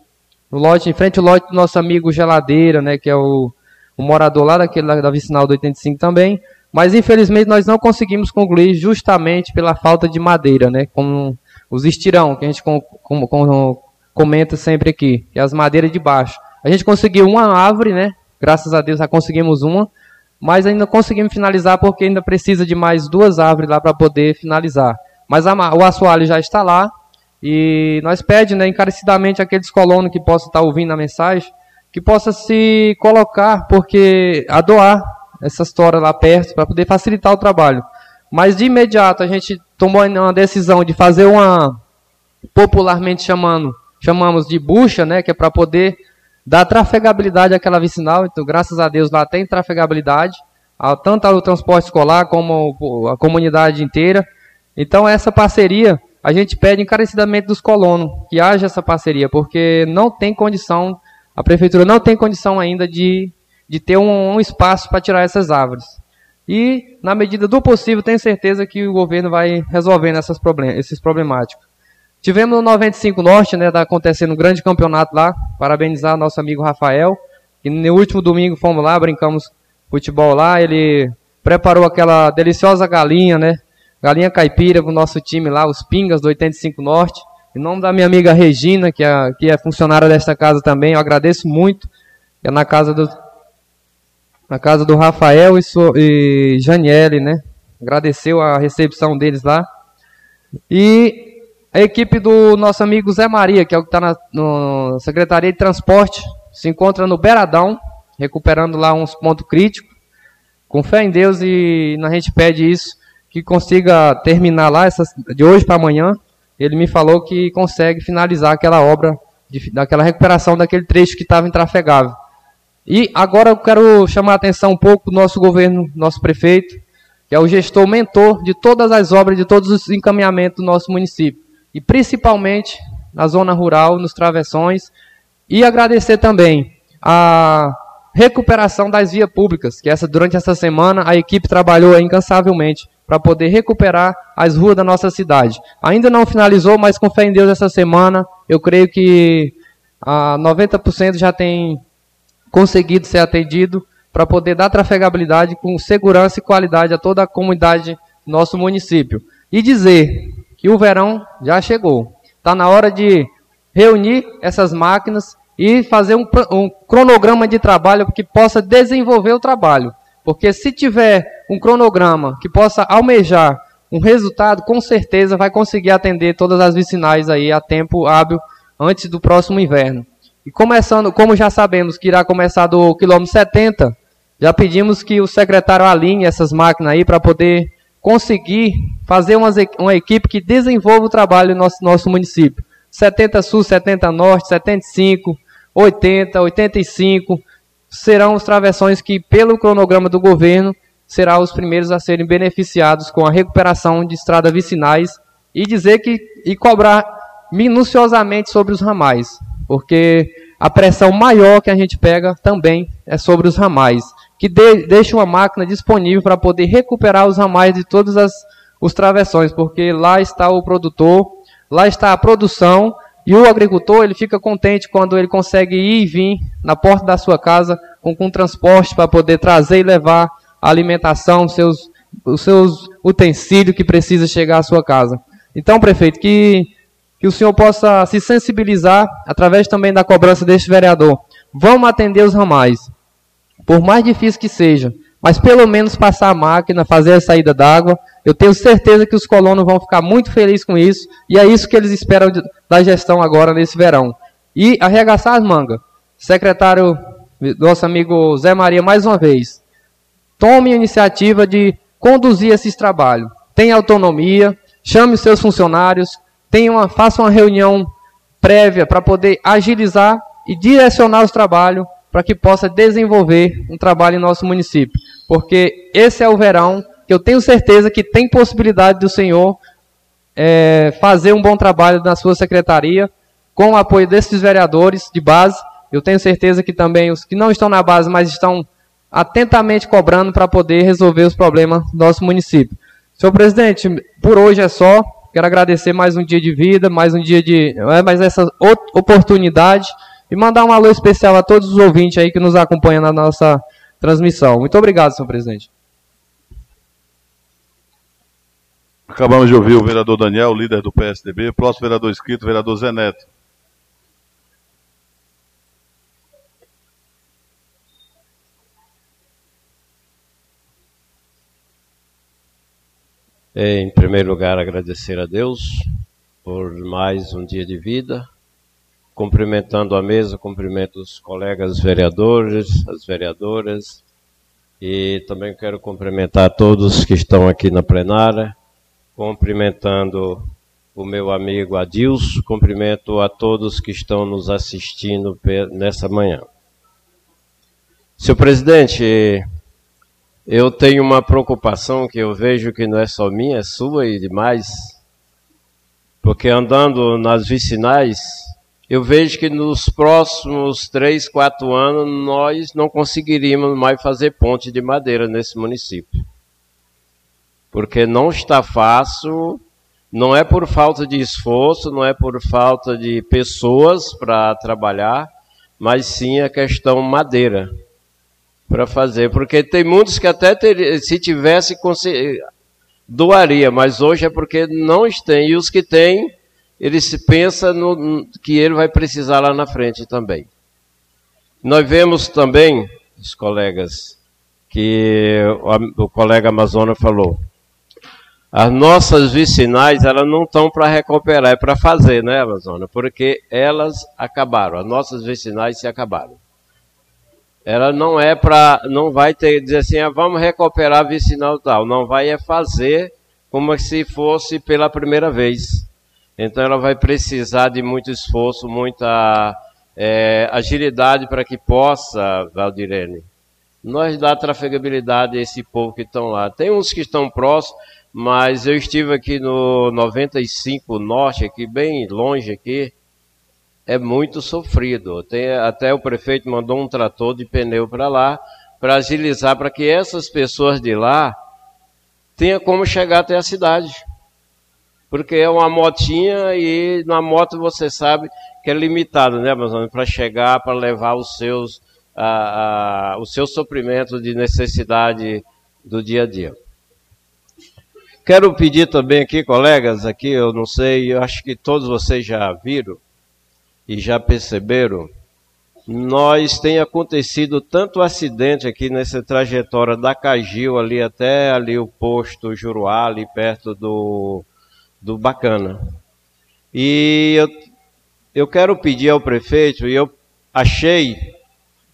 lote, em frente ao lote do nosso amigo Geladeira, né, que é o, o morador lá daquele da vicinal do 85 também. Mas infelizmente nós não conseguimos concluir justamente pela falta de madeira, né, como os estirão que a gente com, com, com, comenta sempre aqui, que é as madeiras de baixo. A gente conseguiu uma árvore, né? Graças a Deus já conseguimos uma, mas ainda conseguimos finalizar porque ainda precisa de mais duas árvores lá para poder finalizar. Mas a, o assoalho já está lá e nós pedimos né, encarecidamente aqueles colonos que possam estar ouvindo a mensagem que possa se colocar, porque a doar essa história lá perto para poder facilitar o trabalho. Mas de imediato a gente tomou uma decisão de fazer uma popularmente chamando, chamamos de bucha, né, que é para poder dar trafegabilidade àquela vicinal. Então, graças a Deus lá tem trafegabilidade, tanto ao transporte escolar como a comunidade inteira. Então essa parceria a gente pede encarecidamente dos colonos que haja essa parceria, porque não tem condição, a prefeitura não tem condição ainda de, de ter um, um espaço para tirar essas árvores. E, na medida do possível, tenho certeza que o governo vai resolvendo essas problem esses problemáticos. Tivemos no 95 Norte, né, tá acontecendo um grande campeonato lá, parabenizar nosso amigo Rafael, que no último domingo fomos lá, brincamos futebol lá, ele preparou aquela deliciosa galinha, né, galinha caipira para o nosso time lá, os Pingas do 85 Norte. Em nome da minha amiga Regina, que é, que é funcionária desta casa também, eu agradeço muito, é na casa do, na casa do Rafael e, so, e Janiele, né? Agradeceu a recepção deles lá. E a equipe do nosso amigo Zé Maria, que é o que está na no Secretaria de Transporte, se encontra no Beradão, recuperando lá uns pontos críticos. Com fé em Deus e a gente pede isso, que consiga terminar lá essa, de hoje para amanhã. Ele me falou que consegue finalizar aquela obra, de, daquela recuperação daquele trecho que estava intrafegável. E agora eu quero chamar a atenção um pouco do nosso governo, nosso prefeito, que é o gestor mentor de todas as obras, de todos os encaminhamentos do nosso município. E principalmente na zona rural, nos travessões. E agradecer também a recuperação das vias públicas, que essa, durante essa semana a equipe trabalhou incansavelmente para poder recuperar as ruas da nossa cidade. Ainda não finalizou, mas com fé em Deus essa semana, eu creio que a 90% já tem conseguido ser atendido para poder dar trafegabilidade com segurança e qualidade a toda a comunidade do nosso município. E dizer que o verão já chegou. Está na hora de reunir essas máquinas e fazer um, um, cronograma de trabalho que possa desenvolver o trabalho. Porque se tiver um cronograma que possa almejar um resultado, com certeza vai conseguir atender todas as vicinais aí a tempo hábil antes do próximo inverno. E começando, como já sabemos que irá começar do quilômetro 70, já pedimos que o secretário alinhe essas máquinas aí para poder conseguir fazer uma, uma equipe que desenvolva o trabalho no nosso, nosso município. 70 Sul, 70 Norte, 75, 80, 85 serão os travessões que, pelo cronograma do governo, serão os primeiros a serem beneficiados com a recuperação de estradas vicinais e dizer que e cobrar minuciosamente sobre os ramais porque a pressão maior que a gente pega também é sobre os ramais, que de, deixa uma máquina disponível para poder recuperar os ramais de todas as os travessões, porque lá está o produtor, lá está a produção e o agricultor ele fica contente quando ele consegue ir e vir na porta da sua casa com, com transporte para poder trazer e levar a alimentação, seus, os seus utensílios que precisa chegar à sua casa. Então, prefeito, que que o senhor possa se sensibilizar através também da cobrança deste vereador. Vamos atender os ramais, por mais difícil que seja, mas pelo menos passar a máquina, fazer a saída d'água. Eu tenho certeza que os colonos vão ficar muito felizes com isso, e é isso que eles esperam da gestão agora nesse verão. E arregaçar as mangas. Secretário, nosso amigo Zé Maria, mais uma vez, tome a iniciativa de conduzir esses trabalhos. Tenha autonomia, chame os seus funcionários, tenha uma, faça uma reunião prévia para poder agilizar e direcionar os trabalhos para que possa desenvolver um trabalho em nosso município. Porque esse é o verão que eu tenho certeza que tem possibilidade do senhor é, fazer um bom trabalho na sua secretaria, com o apoio desses vereadores de base. Eu tenho certeza que também os que não estão na base, mas estão atentamente cobrando para poder resolver os problemas do nosso município. Senhor presidente, por hoje é só. Quero agradecer mais um dia de vida, mais um dia de. é, mais essa oportunidade e mandar um alô especial a todos os ouvintes aí que nos acompanham na nossa transmissão. Muito obrigado, senhor presidente. Acabamos de ouvir o vereador Daniel, líder do PSDB. Próximo vereador inscrito, vereador Zé Neto. Em primeiro lugar, agradecer a Deus por mais um dia de vida. Cumprimentando a mesa, cumprimento os colegas vereadores, as vereadoras. E também quero cumprimentar todos que estão aqui na plenária. Cumprimentando o meu amigo Adilson. Cumprimento a todos que estão nos assistindo nessa manhã. Senhor presidente, eu tenho uma preocupação que eu vejo que não é só minha, é sua e demais. Porque andando nas vicinais, eu vejo que nos próximos três, quatro anos nós não conseguiríamos mais fazer ponte de madeira nesse município. Porque não está fácil, não é por falta de esforço, não é por falta de pessoas para trabalhar, mas sim a questão madeira para fazer, porque tem muitos que até ter, se tivesse doaria, mas hoje é porque não tem e os que têm ele se pensa no, que ele vai precisar lá na frente também. Nós vemos também, os colegas, que o, o colega Amazônia falou, as nossas vicinais elas não estão para recuperar, é para fazer, né, Amazônia? Porque elas acabaram, as nossas vicinais se acabaram ela não é para, não vai ter dizer assim, ah, vamos recuperar a vicinal tal, não vai é fazer como se fosse pela primeira vez. Então ela vai precisar de muito esforço, muita eh, agilidade para que possa, Valdirene, nós dar trafegabilidade a esse povo que estão lá. Tem uns que estão próximos, mas eu estive aqui no 95 Norte, aqui bem longe aqui, é muito sofrido. Tem, até o prefeito mandou um trator de pneu para lá, para agilizar, para que essas pessoas de lá tenham como chegar até a cidade. Porque é uma motinha e na moto você sabe que é limitado, né, Amazônia, para chegar, para levar os seus, ah, ah, os seus suprimentos de necessidade do dia a dia. Quero pedir também aqui, colegas, aqui, eu não sei, eu acho que todos vocês já viram, e já perceberam, nós tem acontecido tanto acidente aqui nessa trajetória da Cagil ali até ali o posto Juruá, ali perto do, do Bacana. E eu, eu quero pedir ao prefeito, e eu achei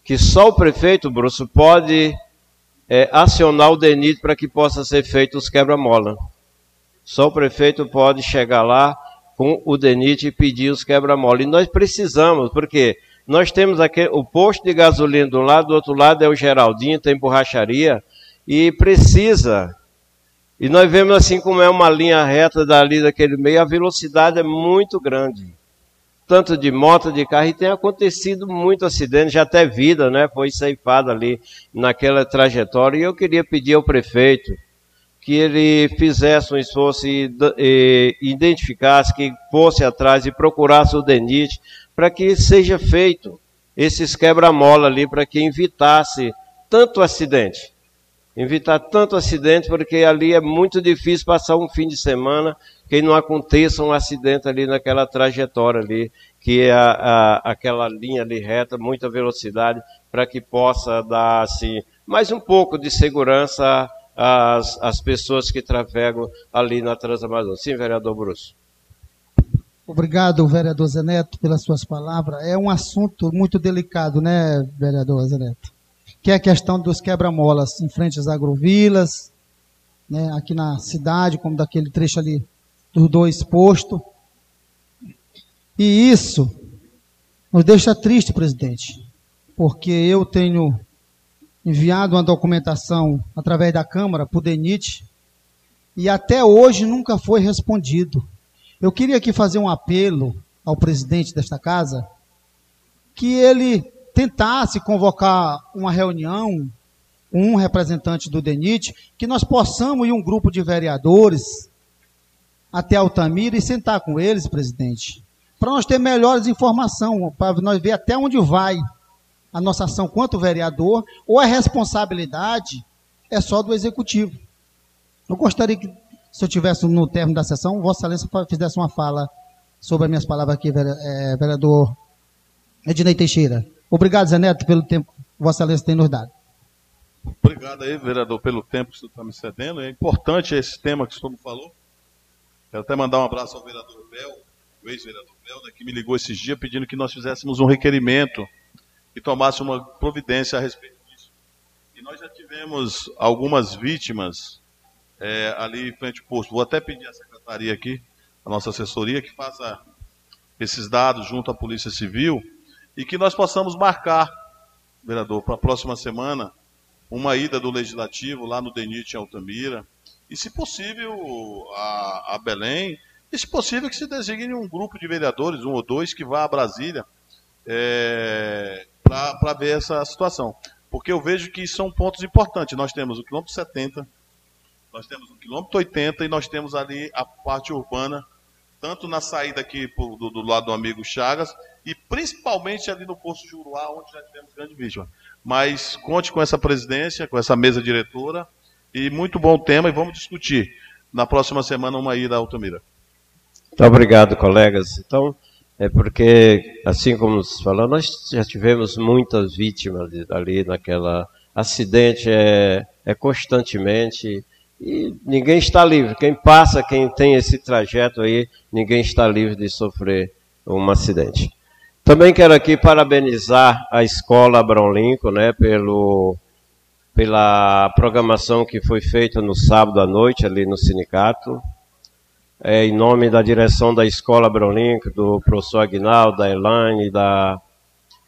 que só o prefeito, Bruce, pode é, acionar o DENIT para que possa ser feito os quebra-mola. Só o prefeito pode chegar lá com o DENIT e pedir os quebra-mola. E nós precisamos, porque nós temos aqui o posto de gasolina de um lado, do outro lado é o Geraldinho, tem borracharia, e precisa. E nós vemos assim como é uma linha reta dali daquele meio, a velocidade é muito grande. Tanto de moto, de carro, e tem acontecido muito acidente, já até vida, né? Foi ceifada ali naquela trajetória. E eu queria pedir ao prefeito que ele fizesse um esforço e, e identificasse, que fosse atrás e procurasse o DENIT para que seja feito esses quebra-mola ali, para que evitasse tanto acidente. Evitar tanto acidente, porque ali é muito difícil passar um fim de semana que não aconteça um acidente ali naquela trajetória ali, que é a, a, aquela linha ali reta, muita velocidade, para que possa dar assim, mais um pouco de segurança as, as pessoas que trafegam ali na Transamazônica. Sim, vereador Bruce. Obrigado, vereador Zeneto, pelas suas palavras. É um assunto muito delicado, né, vereador Zeneto? Que é a questão dos quebra-molas em frente às agrovilas, né, aqui na cidade, como daquele trecho ali dos dois postos. E isso nos deixa triste, presidente, porque eu tenho enviado uma documentação através da Câmara para o DENIT e até hoje nunca foi respondido. Eu queria aqui fazer um apelo ao presidente desta casa que ele tentasse convocar uma reunião, um representante do DENIT, que nós possamos ir um grupo de vereadores até Altamira e sentar com eles, presidente, para nós ter melhores informações, para nós ver até onde vai a nossa ação quanto vereador, ou a responsabilidade é só do executivo. Eu gostaria que, se eu tivesse no término da sessão, Vossa Excelência fizesse uma fala sobre as minhas palavras aqui, é, vereador Ednei Teixeira. Obrigado, Zé Neto, pelo tempo que Vossa Excelência tem nos dado. Obrigado aí, vereador, pelo tempo que você está me cedendo. É importante esse tema que o senhor falou. Quero até mandar um abraço ao vereador Bel, o ex-vereador Bel, né, que me ligou esses dias pedindo que nós fizéssemos um requerimento e tomasse uma providência a respeito disso. E nós já tivemos algumas vítimas é, ali em frente ao posto. Vou até pedir à secretaria aqui, a nossa assessoria, que faça esses dados junto à Polícia Civil e que nós possamos marcar, vereador, para a próxima semana, uma ida do Legislativo lá no DENIT em Altamira, e se possível a, a Belém, e se possível que se designe um grupo de vereadores, um ou dois, que vá a Brasília é, para ver essa situação. Porque eu vejo que são pontos importantes. Nós temos o quilômetro 70, nós temos o quilômetro 80 e nós temos ali a parte urbana, tanto na saída aqui do, do lado do amigo Chagas, e principalmente ali no Poço Juruá, onde já tivemos grande vítima. Mas conte com essa presidência, com essa mesa diretora, e muito bom tema, e vamos discutir na próxima semana uma ida a Altamira. Muito obrigado, colegas. Então, é porque, assim como nos falou, nós já tivemos muitas vítimas ali naquela acidente, é, é constantemente, e ninguém está livre. Quem passa, quem tem esse trajeto aí, ninguém está livre de sofrer um acidente. Também quero aqui parabenizar a escola Abrão Lincoln, né, pelo, pela programação que foi feita no sábado à noite ali no sindicato. É, em nome da direção da escola Abrão Lincoln, do professor Aguinaldo, da Elaine, da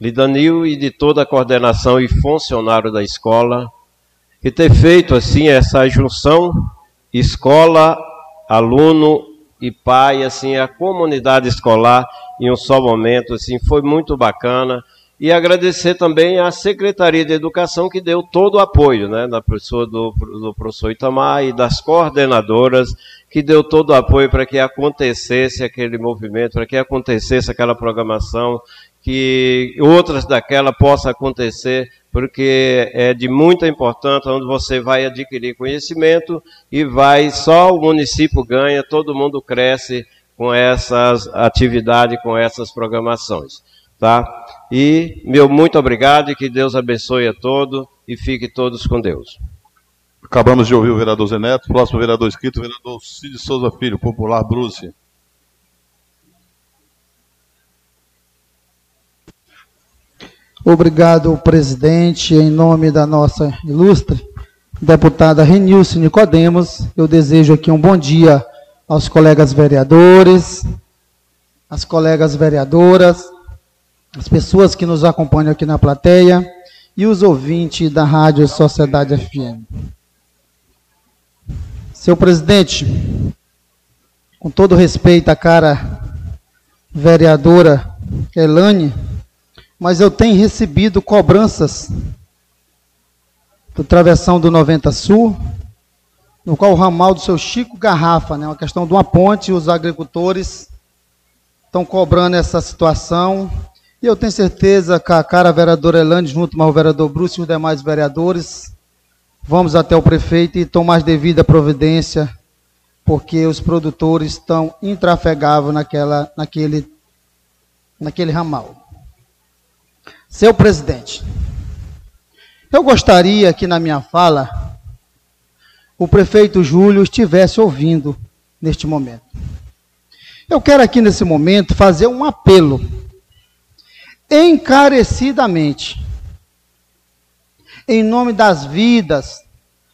Lidanil e de toda a coordenação e funcionário da escola, que ter feito assim essa junção escola, aluno e pai, assim, a comunidade escolar em um só momento, assim, foi muito bacana. E agradecer também à Secretaria de Educação que deu todo o apoio, né, da pessoa do, do professor Itamar e das coordenadoras que deu todo o apoio para que acontecesse aquele movimento, para que acontecesse aquela programação, que outras daquela possa acontecer, porque é de muita importância onde você vai adquirir conhecimento e vai só o município ganha, todo mundo cresce com essas atividades, com essas programações. Tá? E meu muito obrigado e que Deus abençoe a todos e fique todos com Deus. Acabamos de ouvir o vereador Zeneto, próximo vereador escrito, o vereador Cid Souza Filho, popular Bruce. Obrigado, presidente. Em nome da nossa ilustre deputada Renilce Nicodemos, eu desejo aqui um bom dia aos colegas vereadores, às colegas vereadoras, as pessoas que nos acompanham aqui na plateia e os ouvintes da Rádio Sociedade FM. Seu presidente, com todo respeito à cara vereadora Elane, mas eu tenho recebido cobranças do Travessão do 90 Sul, no qual o ramal do seu Chico Garrafa, né, uma questão de uma ponte, os agricultores estão cobrando essa situação. E eu tenho certeza que a cara vereadora Elane, junto com o vereador Bruce e os demais vereadores, vamos até o prefeito e tomar devida providência, porque os produtores estão intrafegáveis naquela, naquele, naquele ramal. Seu presidente, eu gostaria que na minha fala o prefeito Júlio estivesse ouvindo neste momento. Eu quero aqui nesse momento fazer um apelo encarecidamente em nome das vidas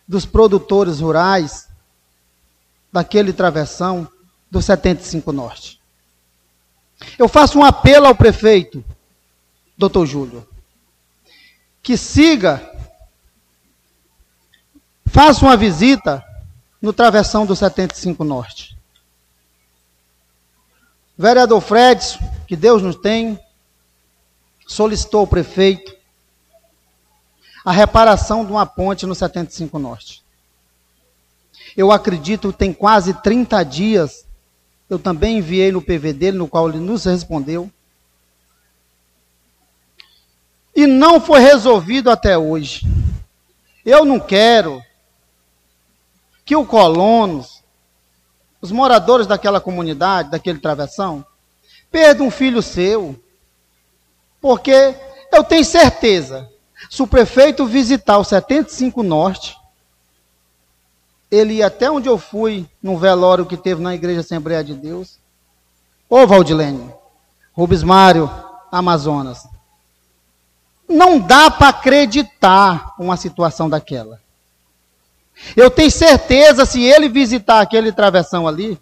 dos produtores rurais daquele travessão do 75 Norte. Eu faço um apelo ao prefeito, doutor Júlio, que siga Faça uma visita no travessão do 75 Norte. Vereador Fredson, que Deus nos tem, solicitou ao prefeito a reparação de uma ponte no 75 Norte. Eu acredito que tem quase 30 dias Eu também enviei no PV dele, no qual ele nos respondeu. E não foi resolvido até hoje. Eu não quero que o colonos, os moradores daquela comunidade, daquele travessão, perda um filho seu. Porque eu tenho certeza, se o prefeito visitar o 75 Norte, ele ia até onde eu fui, no velório que teve na Igreja Assembleia de Deus. Ô Valdilene, Rubens Mário, Amazonas. Não dá para acreditar uma situação daquela. Eu tenho certeza, se ele visitar aquele travessão ali,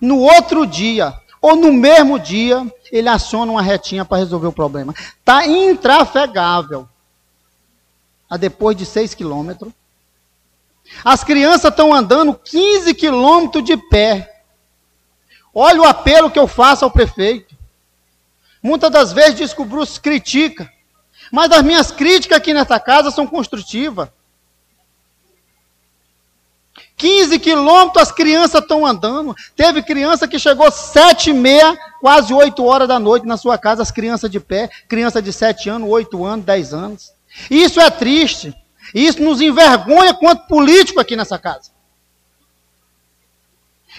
no outro dia, ou no mesmo dia, ele aciona uma retinha para resolver o problema. Está intrafegável. A depois de 6 quilômetros. As crianças estão andando 15 quilômetros de pé. Olha o apelo que eu faço ao prefeito. Muitas das vezes o Bruce critica. Mas as minhas críticas aqui nessa casa são construtivas. 15 quilômetros as crianças estão andando. Teve criança que chegou sete e meia, quase 8 horas da noite na sua casa, as crianças de pé, criança de 7 anos, 8 anos, 10 anos. Isso é triste. Isso nos envergonha quanto político aqui nessa casa.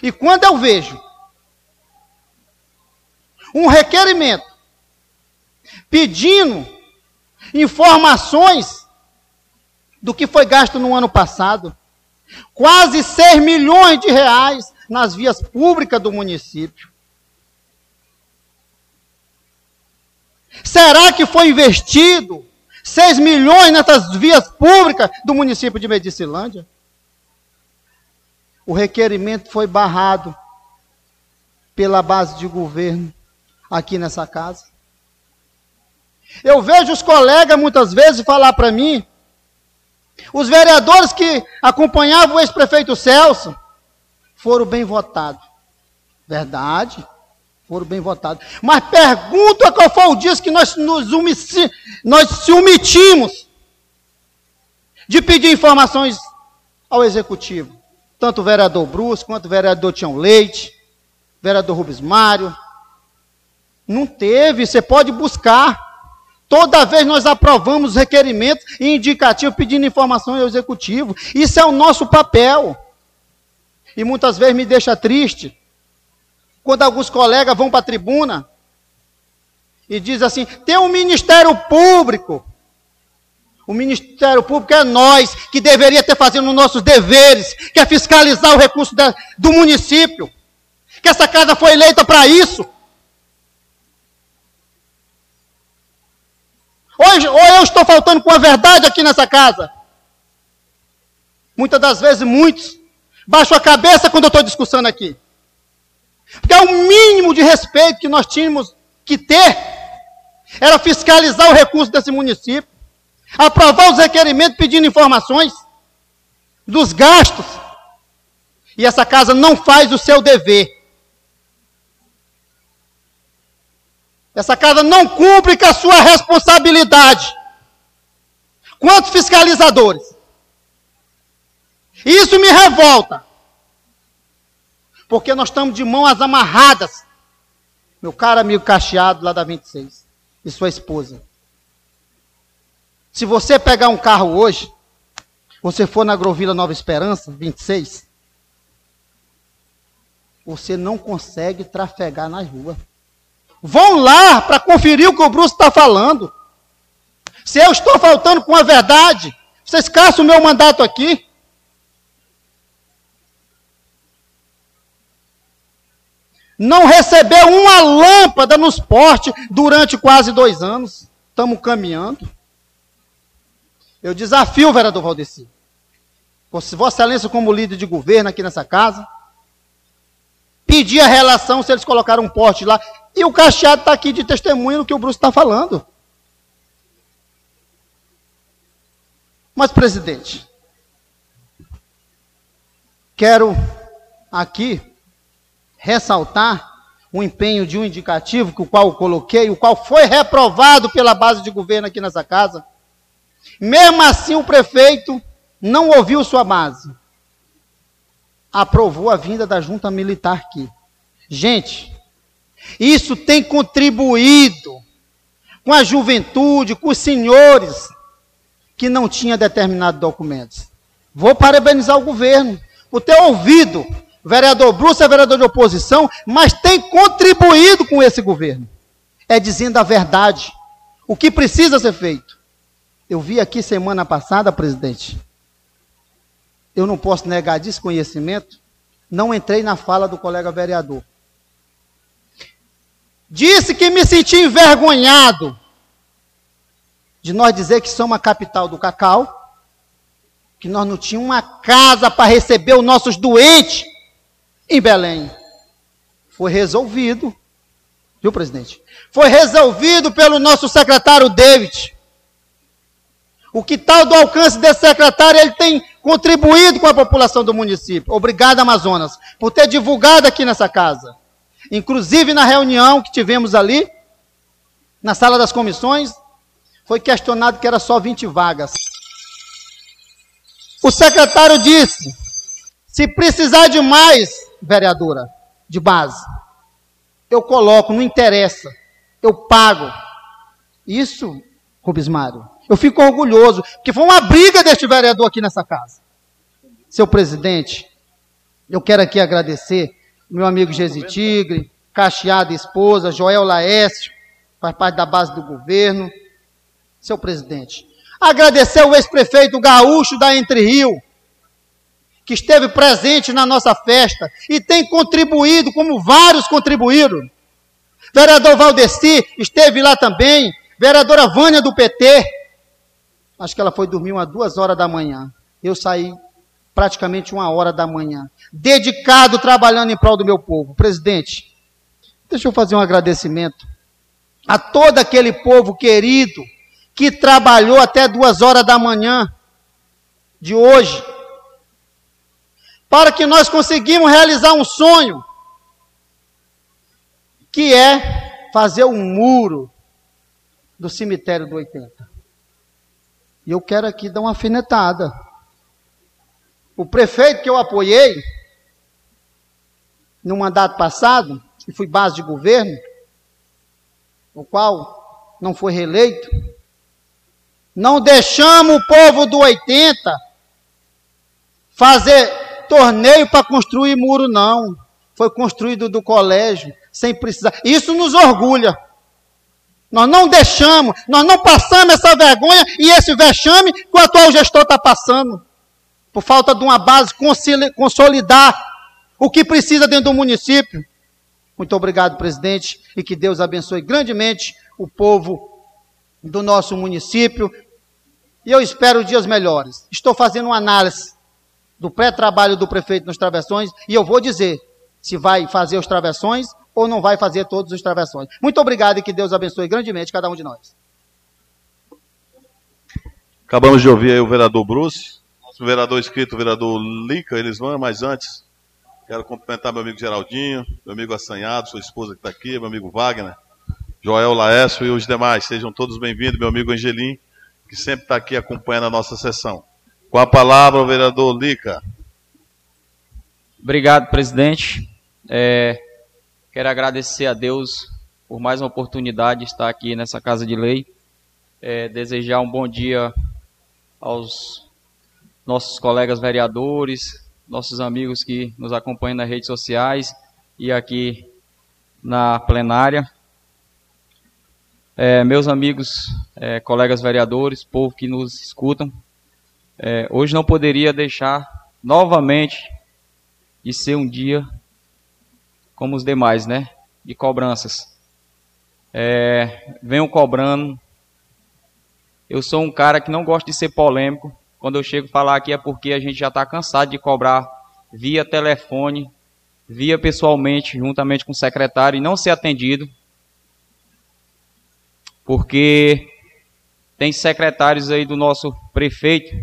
E quando eu vejo um requerimento pedindo informações do que foi gasto no ano passado. Quase 6 milhões de reais nas vias públicas do município. Será que foi investido 6 milhões nessas vias públicas do município de Medicilândia? O requerimento foi barrado pela base de governo aqui nessa casa. Eu vejo os colegas muitas vezes falar para mim, os vereadores que acompanhavam o ex-prefeito Celso foram bem votados. Verdade, foram bem votados. Mas pergunta qual foi o dia que nós, nos umici, nós se omitimos de pedir informações ao executivo. Tanto o vereador Bruce, quanto o vereador Tião Leite, vereador Rubens Mário. Não teve, você pode buscar. Toda vez nós aprovamos requerimentos e indicativos pedindo informação ao executivo. Isso é o nosso papel. E muitas vezes me deixa triste quando alguns colegas vão para a tribuna e dizem assim: tem um Ministério Público. O Ministério Público é nós que deveria ter fazendo nossos deveres, que é fiscalizar o recurso da, do município. Que essa casa foi eleita para isso. Hoje, ou eu estou faltando com a verdade aqui nessa casa. Muitas das vezes, muitos baixam a cabeça quando eu estou discussando aqui. Porque é o mínimo de respeito que nós tínhamos que ter era fiscalizar o recurso desse município, aprovar os requerimentos pedindo informações dos gastos. E essa casa não faz o seu dever. Essa casa não cumpre com a sua responsabilidade. Quantos fiscalizadores? Isso me revolta. Porque nós estamos de mãos amarradas. Meu caro amigo Cacheado, lá da 26, e sua esposa. Se você pegar um carro hoje, você for na Grovila Nova Esperança, 26, você não consegue trafegar nas ruas. Vão lá para conferir o que o Bruce está falando. Se eu estou faltando com a verdade, vocês caçam o meu mandato aqui. Não recebeu uma lâmpada nos portes durante quase dois anos. Estamos caminhando. Eu desafio o vereador Valdeci. Vossa Excelência, como líder de governo aqui nessa casa, pedir a relação se eles colocaram um porte lá. E o Cacheado está aqui de testemunho no que o Bruce está falando. Mas, presidente, quero aqui ressaltar o empenho de um indicativo, que o qual eu coloquei, o qual foi reprovado pela base de governo aqui nessa casa. Mesmo assim, o prefeito não ouviu sua base. Aprovou a vinda da junta militar aqui. Gente, isso tem contribuído com a juventude, com os senhores que não tinha determinados documentos. Vou parabenizar o governo por ter ouvido. O vereador Bruce é vereador de oposição, mas tem contribuído com esse governo. É dizendo a verdade. O que precisa ser feito. Eu vi aqui semana passada, presidente. Eu não posso negar desconhecimento. Não entrei na fala do colega vereador. Disse que me senti envergonhado de nós dizer que somos a capital do cacau, que nós não tínhamos uma casa para receber os nossos doentes em Belém. Foi resolvido, viu, presidente? Foi resolvido pelo nosso secretário David. O que tal do alcance desse secretário, ele tem contribuído com a população do município. Obrigado, Amazonas, por ter divulgado aqui nessa casa. Inclusive na reunião que tivemos ali, na sala das comissões, foi questionado que era só 20 vagas. O secretário disse: se precisar de mais, vereadora, de base, eu coloco, não interessa, eu pago. Isso, Rubens Mário, eu fico orgulhoso, porque foi uma briga deste vereador aqui nessa casa. Seu presidente, eu quero aqui agradecer meu amigo Gesi Tigre, Cacheada esposa, Joel Laércio, faz parte da base do governo, seu presidente. Agradecer o ex-prefeito gaúcho da Entre Rio, que esteve presente na nossa festa e tem contribuído, como vários contribuíram. Vereador Valdeci esteve lá também. Vereadora Vânia do PT. Acho que ela foi dormir umas duas horas da manhã. Eu saí praticamente uma hora da manhã. Dedicado, trabalhando em prol do meu povo. Presidente, deixa eu fazer um agradecimento a todo aquele povo querido que trabalhou até duas horas da manhã de hoje, para que nós conseguimos realizar um sonho, que é fazer um muro do cemitério do 80. E eu quero aqui dar uma afinetada. O prefeito que eu apoiei, no mandato passado, e fui base de governo, o qual não foi reeleito, não deixamos o povo do 80 fazer torneio para construir muro, não. Foi construído do colégio, sem precisar. Isso nos orgulha. Nós não deixamos, nós não passamos essa vergonha e esse vexame que o atual gestor está passando. Por falta de uma base consolidar o que precisa dentro do município. Muito obrigado, presidente, e que Deus abençoe grandemente o povo do nosso município, e eu espero dias melhores. Estou fazendo uma análise do pré-trabalho do prefeito nos travessões e eu vou dizer se vai fazer os travessões ou não vai fazer todos os travessões. Muito obrigado e que Deus abençoe grandemente cada um de nós. Acabamos de ouvir aí o vereador Bruce, nosso vereador inscrito, o vereador Lica, eles vão, mas antes, quero cumprimentar meu amigo Geraldinho, meu amigo Assanhado, sua esposa que está aqui, meu amigo Wagner, Joel Laércio e os demais. Sejam todos bem-vindos, meu amigo Angelim, que sempre está aqui acompanhando a nossa sessão. Com a palavra, o vereador Lica. Obrigado, presidente. É, quero agradecer a Deus por mais uma oportunidade de estar aqui nessa Casa de Lei. É, desejar um bom dia aos nossos colegas vereadores, nossos amigos que nos acompanham nas redes sociais e aqui na plenária é, meus amigos, é, colegas vereadores, povo que nos escutam, é, hoje não poderia deixar novamente de ser um dia como os demais, né? De cobranças. É, venham cobrando. Eu sou um cara que não gosta de ser polêmico. Quando eu chego a falar aqui é porque a gente já está cansado de cobrar via telefone, via pessoalmente, juntamente com o secretário, e não ser atendido porque tem secretários aí do nosso prefeito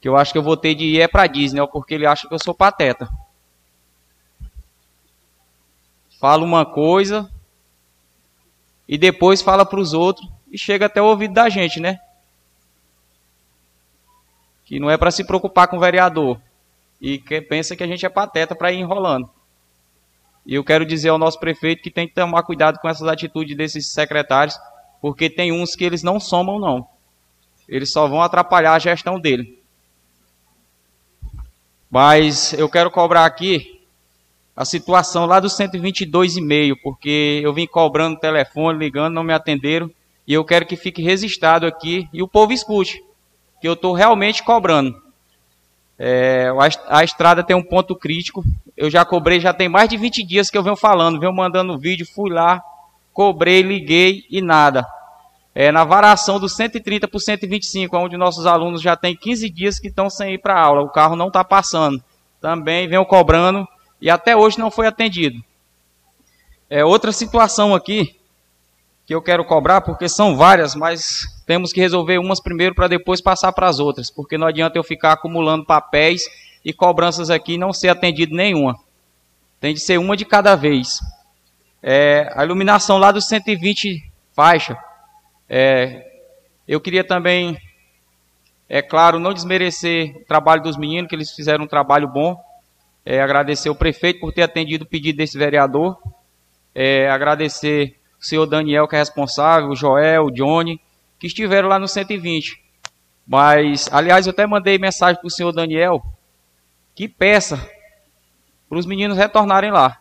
que eu acho que eu vou ter de ir é para Disney, porque ele acha que eu sou pateta. Fala uma coisa e depois fala para os outros e chega até o ouvido da gente, né? Que não é para se preocupar com o vereador. e que pensa que a gente é pateta para ir enrolando. E eu quero dizer ao nosso prefeito que tem que tomar cuidado com essas atitudes desses secretários, porque tem uns que eles não somam, não. Eles só vão atrapalhar a gestão dele. Mas eu quero cobrar aqui a situação lá do 122,5, porque eu vim cobrando telefone, ligando, não me atenderam. E eu quero que fique registrado aqui e o povo escute, que eu estou realmente cobrando. É, a, estrada tem um ponto crítico. Eu já cobrei, já tem mais de 20 dias que eu venho falando, venho mandando vídeo, fui lá, cobrei, liguei e nada. É, na variação do 130 por 125, onde nossos alunos já têm 15 dias que estão sem ir para aula, o carro não está passando. Também venho cobrando e até hoje não foi atendido. É outra situação aqui que eu quero cobrar, porque são várias, mas temos que resolver umas primeiro para depois passar para as outras, porque não adianta eu ficar acumulando papéis e cobranças aqui e não ser atendido nenhuma. Tem de ser uma de cada vez. É, a iluminação lá dos 120 faixa. É, eu queria também, é claro, não desmerecer o trabalho dos meninos, que eles fizeram um trabalho bom. É, agradecer o prefeito por ter atendido o pedido desse vereador. É, agradecer o senhor Daniel, que é responsável, o Joel, o Johnny, que estiveram lá no 120. Mas, aliás, eu até mandei mensagem para o senhor Daniel que peça para os meninos retornarem lá.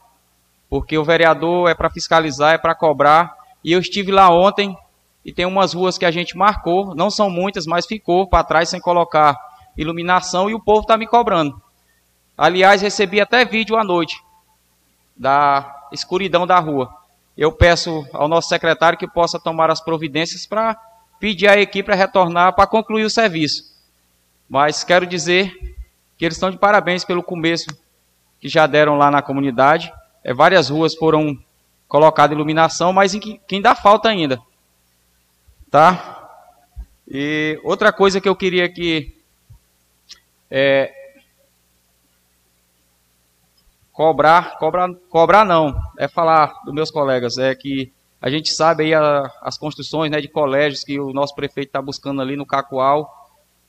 Porque o vereador é para fiscalizar, é para cobrar. E eu estive lá ontem e tem umas ruas que a gente marcou, não são muitas, mas ficou para trás sem colocar iluminação e o povo está me cobrando. Aliás, recebi até vídeo à noite da escuridão da rua. Eu peço ao nosso secretário que possa tomar as providências para pedir à equipe para retornar para concluir o serviço. Mas quero dizer que eles estão de parabéns pelo começo que já deram lá na comunidade. É, várias ruas foram colocadas iluminação, mas em que, que ainda falta ainda. Tá? E outra coisa que eu queria que é, cobrar, cobrar, cobrar não, é falar dos meus colegas, é que a gente sabe aí a, as construções né, de colégios que o nosso prefeito está buscando ali no Cacoal.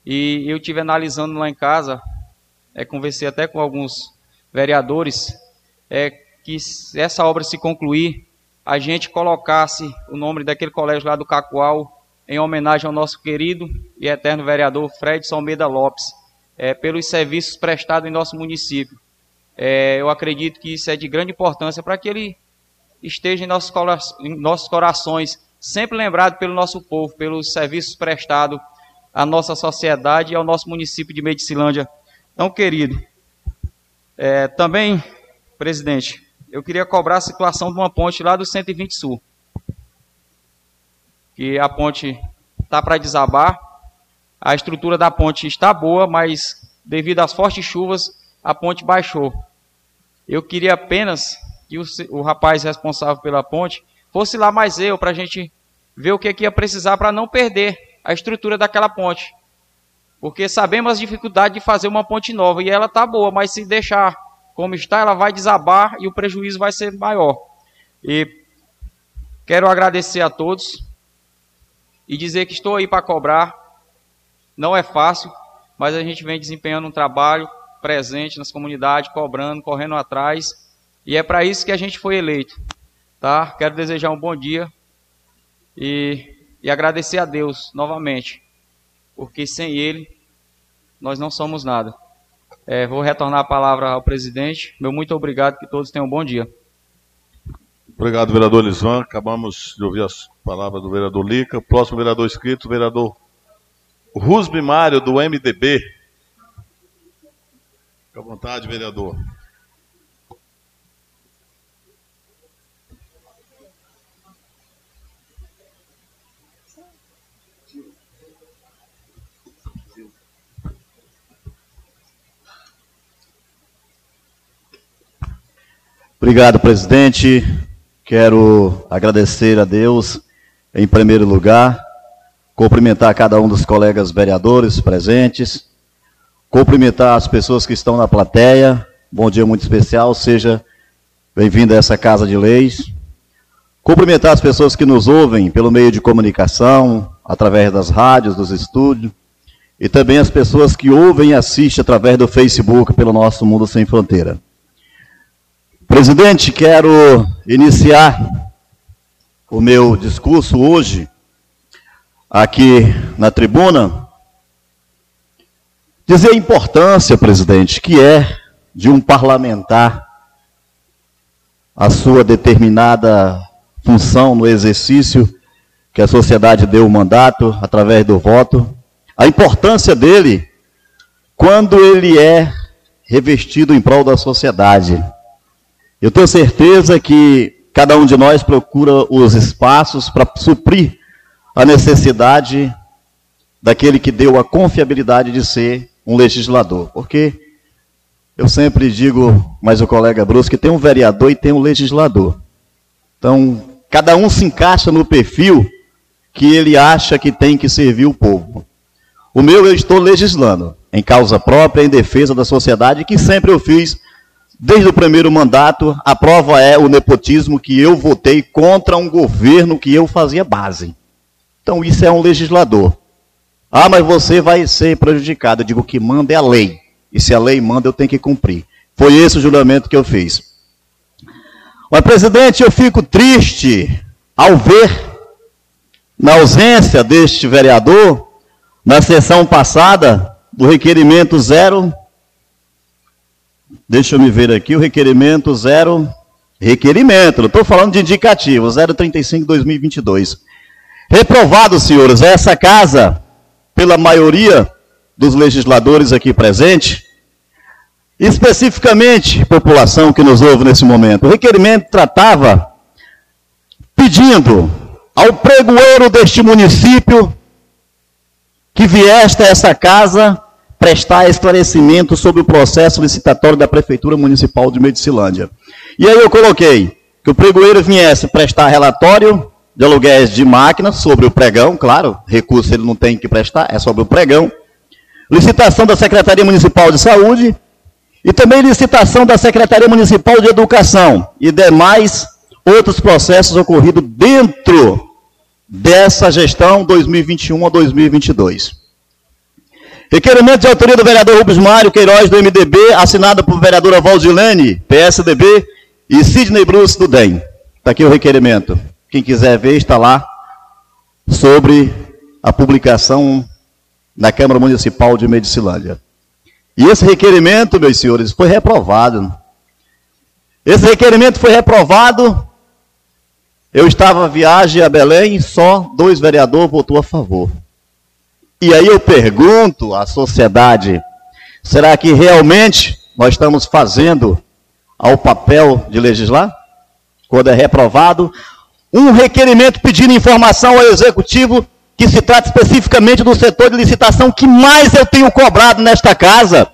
E eu tive analisando lá em casa, é, conversei até com alguns vereadores, é que se essa obra se concluir, a gente colocasse o nome daquele colégio lá do Cacoal em homenagem ao nosso querido e eterno vereador Fred Almeida Lopes, é, pelos serviços prestados em nosso município. É, eu acredito que isso é de grande importância para que ele esteja em nossos, em nossos corações, sempre lembrado pelo nosso povo, pelos serviços prestados à nossa sociedade e ao nosso município de Medicilândia tão querido. É, também, presidente, eu queria cobrar a situação de uma ponte lá do 120 Sul. Que a ponte está para desabar, a estrutura da ponte está boa, mas devido às fortes chuvas, a ponte baixou. Eu queria apenas que o, o rapaz responsável pela ponte fosse lá mais eu, para a gente ver o que, que ia precisar para não perder a estrutura daquela ponte. Porque sabemos as dificuldades de fazer uma ponte nova e ela está boa, mas se deixar como está, ela vai desabar e o prejuízo vai ser maior. E quero agradecer a todos e dizer que estou aí para cobrar. Não é fácil, mas a gente vem desempenhando um trabalho presente nas comunidades, cobrando, correndo atrás e é para isso que a gente foi eleito. Tá? Quero desejar um bom dia e, e agradecer a Deus novamente, porque sem Ele nós não somos nada. É, vou retornar a palavra ao presidente. Meu muito obrigado, que todos tenham um bom dia. Obrigado, vereador Lisvan. Acabamos de ouvir as palavras do vereador Lica. Próximo vereador inscrito, vereador Rusbi Mário, do MDB. Fique à vontade, vereador. Obrigado, presidente. Quero agradecer a Deus, em primeiro lugar, cumprimentar cada um dos colegas vereadores presentes, cumprimentar as pessoas que estão na plateia. Bom dia muito especial, seja bem-vindo a essa casa de leis. Cumprimentar as pessoas que nos ouvem pelo meio de comunicação, através das rádios, dos estúdios, e também as pessoas que ouvem e assistem através do Facebook pelo nosso Mundo Sem Fronteira. Presidente, quero iniciar o meu discurso hoje aqui na tribuna dizer a importância, presidente, que é de um parlamentar a sua determinada função no exercício que a sociedade deu o mandato através do voto, a importância dele quando ele é revestido em prol da sociedade. Eu tenho certeza que cada um de nós procura os espaços para suprir a necessidade daquele que deu a confiabilidade de ser um legislador. Porque eu sempre digo, mas o colega Bruce, que tem um vereador e tem um legislador. Então, cada um se encaixa no perfil que ele acha que tem que servir o povo. O meu eu estou legislando em causa própria, em defesa da sociedade, que sempre eu fiz desde o primeiro mandato. A prova é o nepotismo que eu votei contra um governo que eu fazia base. Então isso é um legislador. Ah, mas você vai ser prejudicado. Eu digo que manda é a lei. E se a lei manda, eu tenho que cumprir. Foi esse o juramento que eu fiz. Mas, presidente, eu fico triste ao ver, na ausência deste vereador, na sessão passada, do requerimento zero. Deixa eu me ver aqui, o requerimento zero. Requerimento, não estou falando de indicativo, 035-2022. Reprovado, senhores, essa casa, pela maioria dos legisladores aqui presentes, especificamente população que nos ouve nesse momento. O requerimento tratava pedindo ao pregoeiro deste município que vieste a essa casa prestar esclarecimento sobre o processo licitatório da Prefeitura Municipal de Medicilândia. E aí eu coloquei que o pregoeiro viesse prestar relatório de aluguéis de máquinas sobre o pregão, claro, recurso ele não tem que prestar, é sobre o pregão. Licitação da Secretaria Municipal de Saúde e também licitação da Secretaria Municipal de Educação e demais outros processos ocorridos dentro dessa gestão 2021 a 2022. Requerimento de autoria do vereador Rubens Mário Queiroz, do MDB, assinado por vereadora Valdilene, PSDB, e Sidney Bruce, do DEM. Está aqui o requerimento. Quem quiser ver, está lá, sobre a publicação na Câmara Municipal de Medicilândia. E esse requerimento, meus senhores, foi reprovado. Esse requerimento foi reprovado eu estava à viagem a Belém, só dois vereadores votou a favor. E aí eu pergunto à sociedade: será que realmente nós estamos fazendo ao papel de legislar? Quando é reprovado, um requerimento pedindo informação ao executivo que se trata especificamente do setor de licitação que mais eu tenho cobrado nesta casa,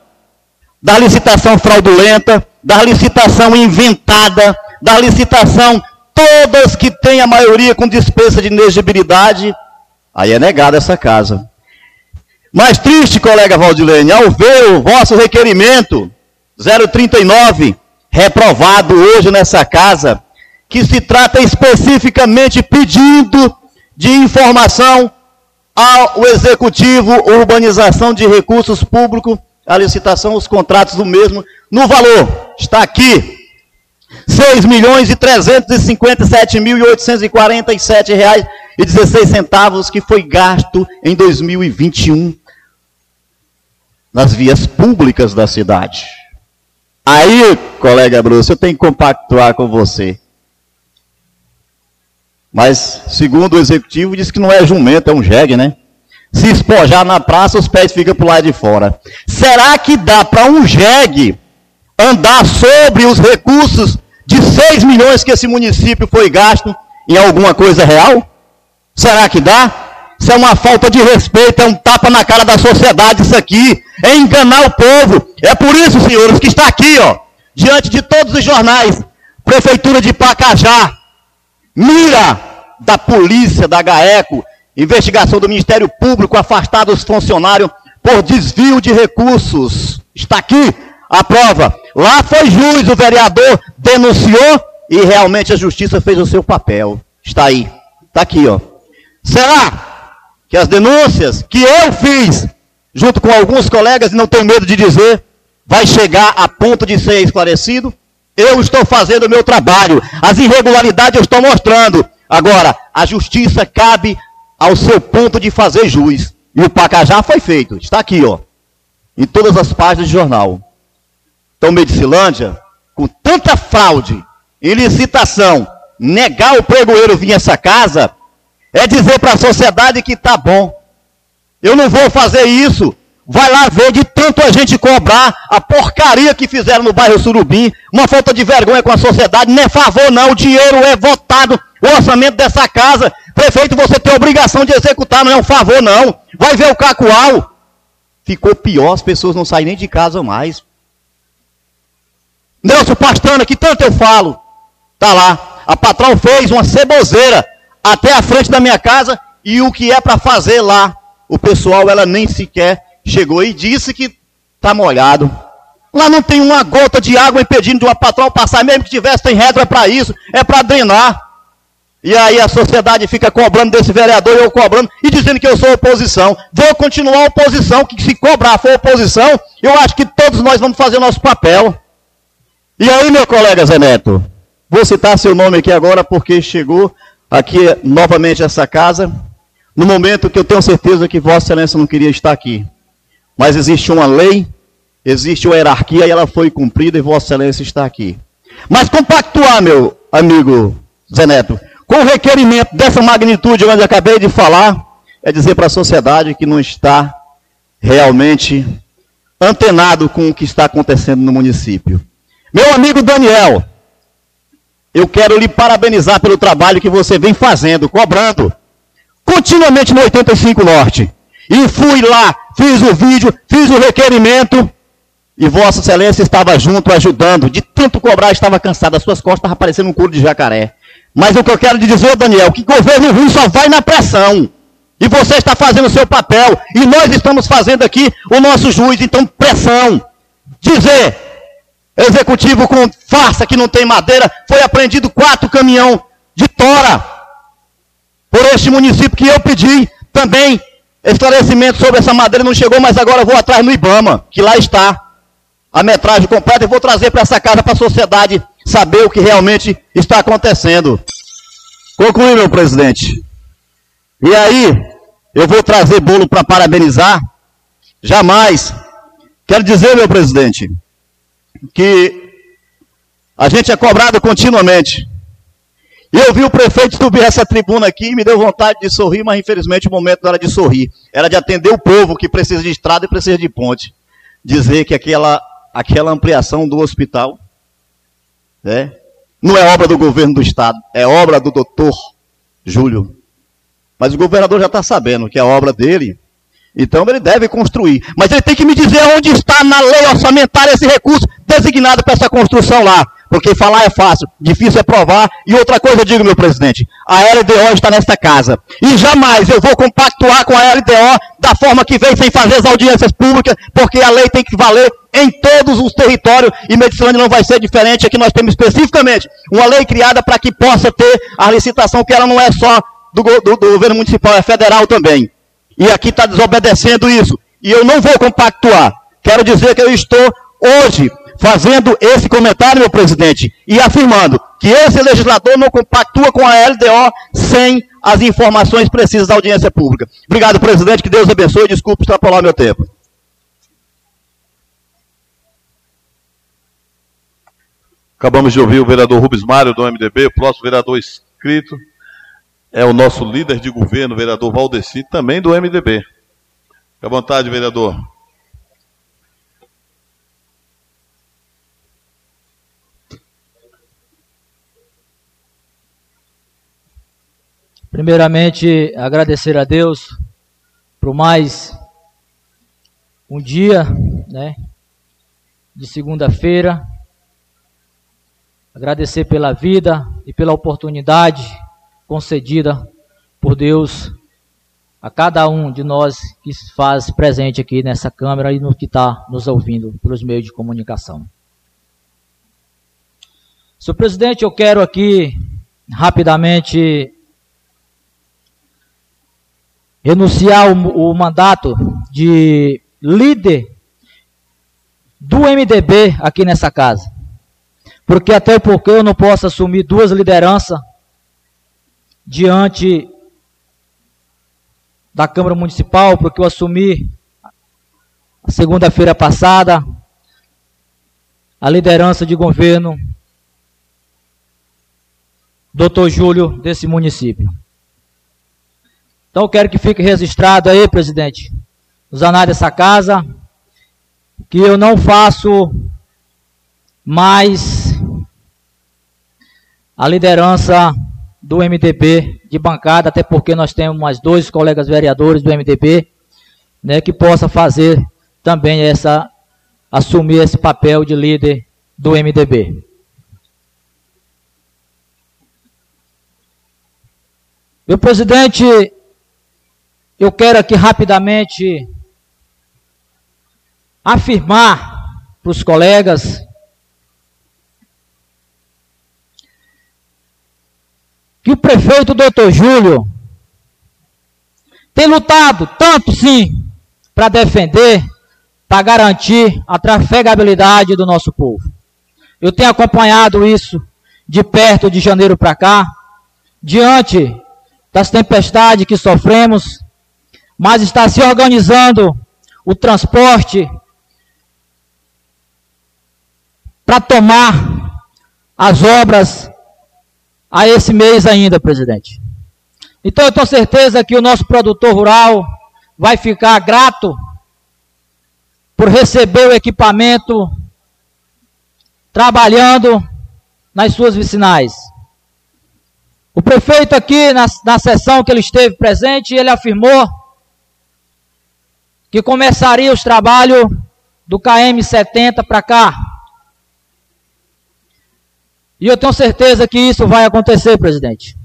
da licitação fraudulenta, da licitação inventada, da licitação todas que têm a maioria com dispensa de inegibilidade, aí é negada essa casa. Mais triste, colega Valdilene, ao ver o vosso requerimento 039 reprovado hoje nessa casa, que se trata especificamente pedindo de informação ao executivo urbanização de recursos públicos, a licitação, os contratos do mesmo, no valor, está aqui, 6 milhões e 357 mil e 847 reais e 16 centavos que foi gasto em 2021 nas vias públicas da cidade. Aí, colega Bruce, eu tenho que compactuar com você. Mas, segundo o executivo, diz que não é jumento, é um jegue, né? Se espojar na praça, os pés ficam para o lado de fora. Será que dá para um jegue andar sobre os recursos de 6 milhões que esse município foi gasto em alguma coisa real? Será que dá? Isso é uma falta de respeito, é um tapa na cara da sociedade isso aqui, é enganar o povo. É por isso, senhores, que está aqui, ó, diante de todos os jornais, Prefeitura de Pacajá, mira da polícia, da GAECO, investigação do Ministério Público, afastar os funcionários por desvio de recursos. Está aqui a prova. Lá foi juiz, o vereador denunciou e realmente a justiça fez o seu papel. Está aí. Está aqui, ó. Será que as denúncias que eu fiz junto com alguns colegas, e não tenho medo de dizer, vai chegar a ponto de ser esclarecido. Eu estou fazendo o meu trabalho. As irregularidades eu estou mostrando. Agora, a justiça cabe ao seu ponto de fazer juiz. E o Pacajá foi feito. Está aqui, ó. Em todas as páginas do jornal. Então, Medicilândia, com tanta fraude, em licitação, negar o pregoeiro vir a essa casa, é dizer para a sociedade que tá bom. Eu não vou fazer isso. Vai lá ver de tanto a gente cobrar a porcaria que fizeram no bairro Surubim, uma falta de vergonha com a sociedade, não é favor não, o dinheiro é votado, o orçamento dessa casa, prefeito você tem obrigação de executar, não é um favor não. Vai ver o Cacoal. Ficou pior, as pessoas não saem nem de casa mais. Nelson Pastana, que tanto eu falo, tá lá. A patrão fez uma ceboseira até a frente da minha casa e o que é para fazer lá, o pessoal ela nem sequer chegou e disse que está molhado. Lá não tem uma gota de água impedindo de uma patrão passar, mesmo que tivesse, tem regra para isso, é para drenar. E aí a sociedade fica cobrando desse vereador, eu cobrando, e dizendo que eu sou oposição. Vou continuar oposição, que se cobrar for oposição, eu acho que todos nós vamos fazer o nosso papel. E aí, meu colega Zé Neto, vou citar seu nome aqui agora porque chegou aqui novamente essa casa, no momento que eu tenho certeza que Vossa Excelência não queria estar aqui. Mas existe uma lei, existe uma hierarquia e ela foi cumprida e Vossa Excelência está aqui. Mas compactuar, meu amigo Zé Neto, com o requerimento dessa magnitude onde eu acabei de falar, é dizer para a sociedade que não está realmente antenado com o que está acontecendo no município. Meu amigo Daniel, eu quero lhe parabenizar pelo trabalho que você vem fazendo, cobrando, continuamente no 85 Norte. E fui lá, fiz o vídeo, fiz o requerimento, e Vossa Excelência estava junto, ajudando. De tanto cobrar, estava cansado, as suas costas estavam parecendo um couro de jacaré. Mas o que eu quero dizer, Daniel, que governo ruim só vai na pressão. E você está fazendo o seu papel, e nós estamos fazendo aqui o nosso juiz, então pressão. Dizer, Executivo com farsa que não tem madeira, foi apreendido quatro caminhão de tora por este município que eu pedi também esclarecimento sobre essa madeira não chegou, mas agora vou atrás no Ibama, que lá está a metragem completa e vou trazer para essa casa para a sociedade saber o que realmente está acontecendo. Concluí, meu presidente. E aí, eu vou trazer bolo para parabenizar? Jamais. Quero dizer, meu presidente, que a gente é cobrado continuamente. E eu vi o prefeito subir essa tribuna aqui e me deu vontade de sorrir, mas infelizmente o momento não era de sorrir. Era de atender o povo que precisa de estrada e precisa de ponte. Dizer que aquela, aquela ampliação do hospital né, não é obra do governo do estado, é obra do doutor Júlio. Mas o governador já está sabendo que é obra dele então ele deve construir. Mas ele tem que me dizer onde está na lei orçamentária esse recurso designado para essa construção lá. Porque falar é fácil, difícil é provar. E outra coisa eu digo, meu presidente, a LDO está nesta casa. E jamais eu vou compactuar com a LDO da forma que vem, sem fazer as audiências públicas, porque a lei tem que valer em todos os territórios e Medicilândia não vai ser diferente. Aqui nós temos especificamente uma lei criada para que possa ter a licitação, que ela não é só do, do, do governo municipal, é federal também. E aqui está desobedecendo isso. E eu não vou compactuar. Quero dizer que eu estou hoje fazendo esse comentário, meu presidente, e afirmando que esse legislador não compactua com a LDO sem as informações precisas da audiência pública. Obrigado, presidente. Que Deus abençoe. Desculpe extrapolar meu tempo. Acabamos de ouvir o vereador Rubens Mário, do MDB, o próximo vereador inscrito é o nosso líder de governo, vereador Valdeci, também do MDB. Fique à vontade, vereador. Primeiramente, agradecer a Deus por mais um dia, né, de segunda-feira. Agradecer pela vida e pela oportunidade concedida por Deus a cada um de nós que se faz presente aqui nessa câmara e no que está nos ouvindo pelos meios de comunicação. Senhor presidente, eu quero aqui rapidamente renunciar o, o mandato de líder do MDB aqui nessa casa. Porque até porque eu não posso assumir duas lideranças diante da Câmara Municipal, porque eu assumi segunda-feira passada a liderança de governo doutor Júlio desse município. Então quero que fique registrado aí, presidente, nos anais dessa casa, que eu não faço mais a liderança do MDB de bancada, até porque nós temos mais dois colegas vereadores do MDB, né, que possa fazer também essa assumir esse papel de líder do MDB. Meu presidente, eu quero aqui rapidamente afirmar para os colegas que o prefeito doutor Júlio tem lutado tanto sim para defender, para garantir a trafegabilidade do nosso povo. Eu tenho acompanhado isso de perto de janeiro para cá, diante das tempestades que sofremos, mas está se organizando o transporte para tomar as obras a esse mês ainda, presidente. Então eu tenho certeza que o nosso produtor rural vai ficar grato por receber o equipamento trabalhando nas suas vicinais. O prefeito aqui, na, na sessão que ele esteve presente, ele afirmou que começaria os trabalhos do KM70 para cá. E eu tenho certeza que isso vai acontecer, presidente.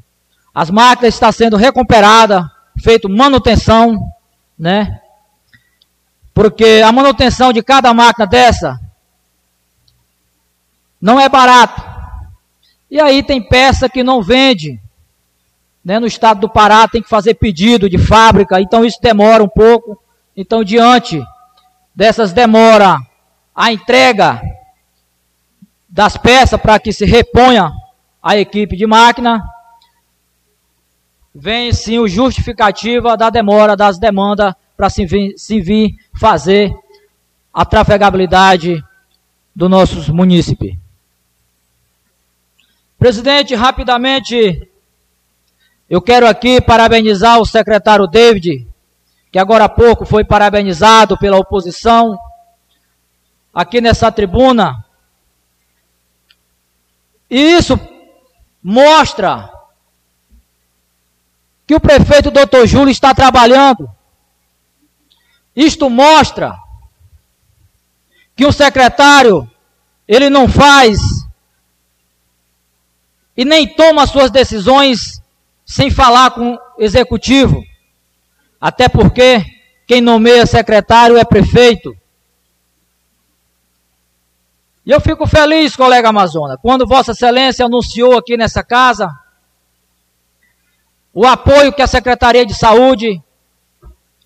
As máquinas estão sendo recuperadas, feito manutenção, né? Porque a manutenção de cada máquina dessa não é barato. E aí tem peça que não vende. Né? No estado do Pará tem que fazer pedido de fábrica, então isso demora um pouco. Então, diante dessas demoras, a entrega das peças para que se reponha a equipe de máquina, vem sim o justificativa da demora das demandas para se se vir fazer a trafegabilidade dos nossos munícipes. Presidente, rapidamente, eu quero aqui parabenizar o secretário David, que agora há pouco foi parabenizado pela oposição, aqui nessa tribuna. E isso mostra que o prefeito doutor Júlio está trabalhando. Isto mostra que o secretário, ele não faz e nem toma suas decisões sem falar com o executivo. Até porque quem nomeia secretário é prefeito. E eu fico feliz, colega Amazona, quando Vossa Excelência anunciou aqui nessa casa o apoio que a Secretaria de Saúde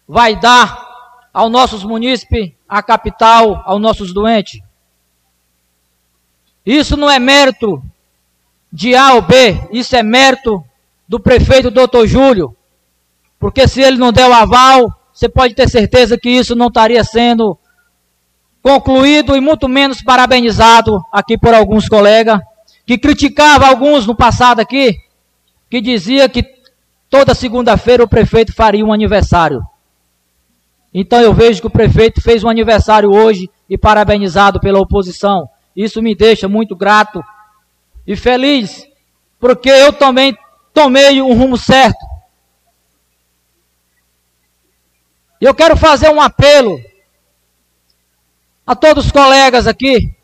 vai dar aos nossos munícipes, à capital, aos nossos doentes. Isso não é mérito de A ou B, isso é mérito do prefeito doutor Júlio, porque se ele não der o aval, você pode ter certeza que isso não estaria sendo concluído e muito menos parabenizado aqui por alguns colegas, que criticavam alguns no passado aqui, que dizia que toda segunda-feira o prefeito faria um aniversário. Então eu vejo que o prefeito fez um aniversário hoje e parabenizado pela oposição. Isso me deixa muito grato e feliz, porque eu também tomei um rumo certo. E eu quero fazer um apelo a todos os colegas aqui.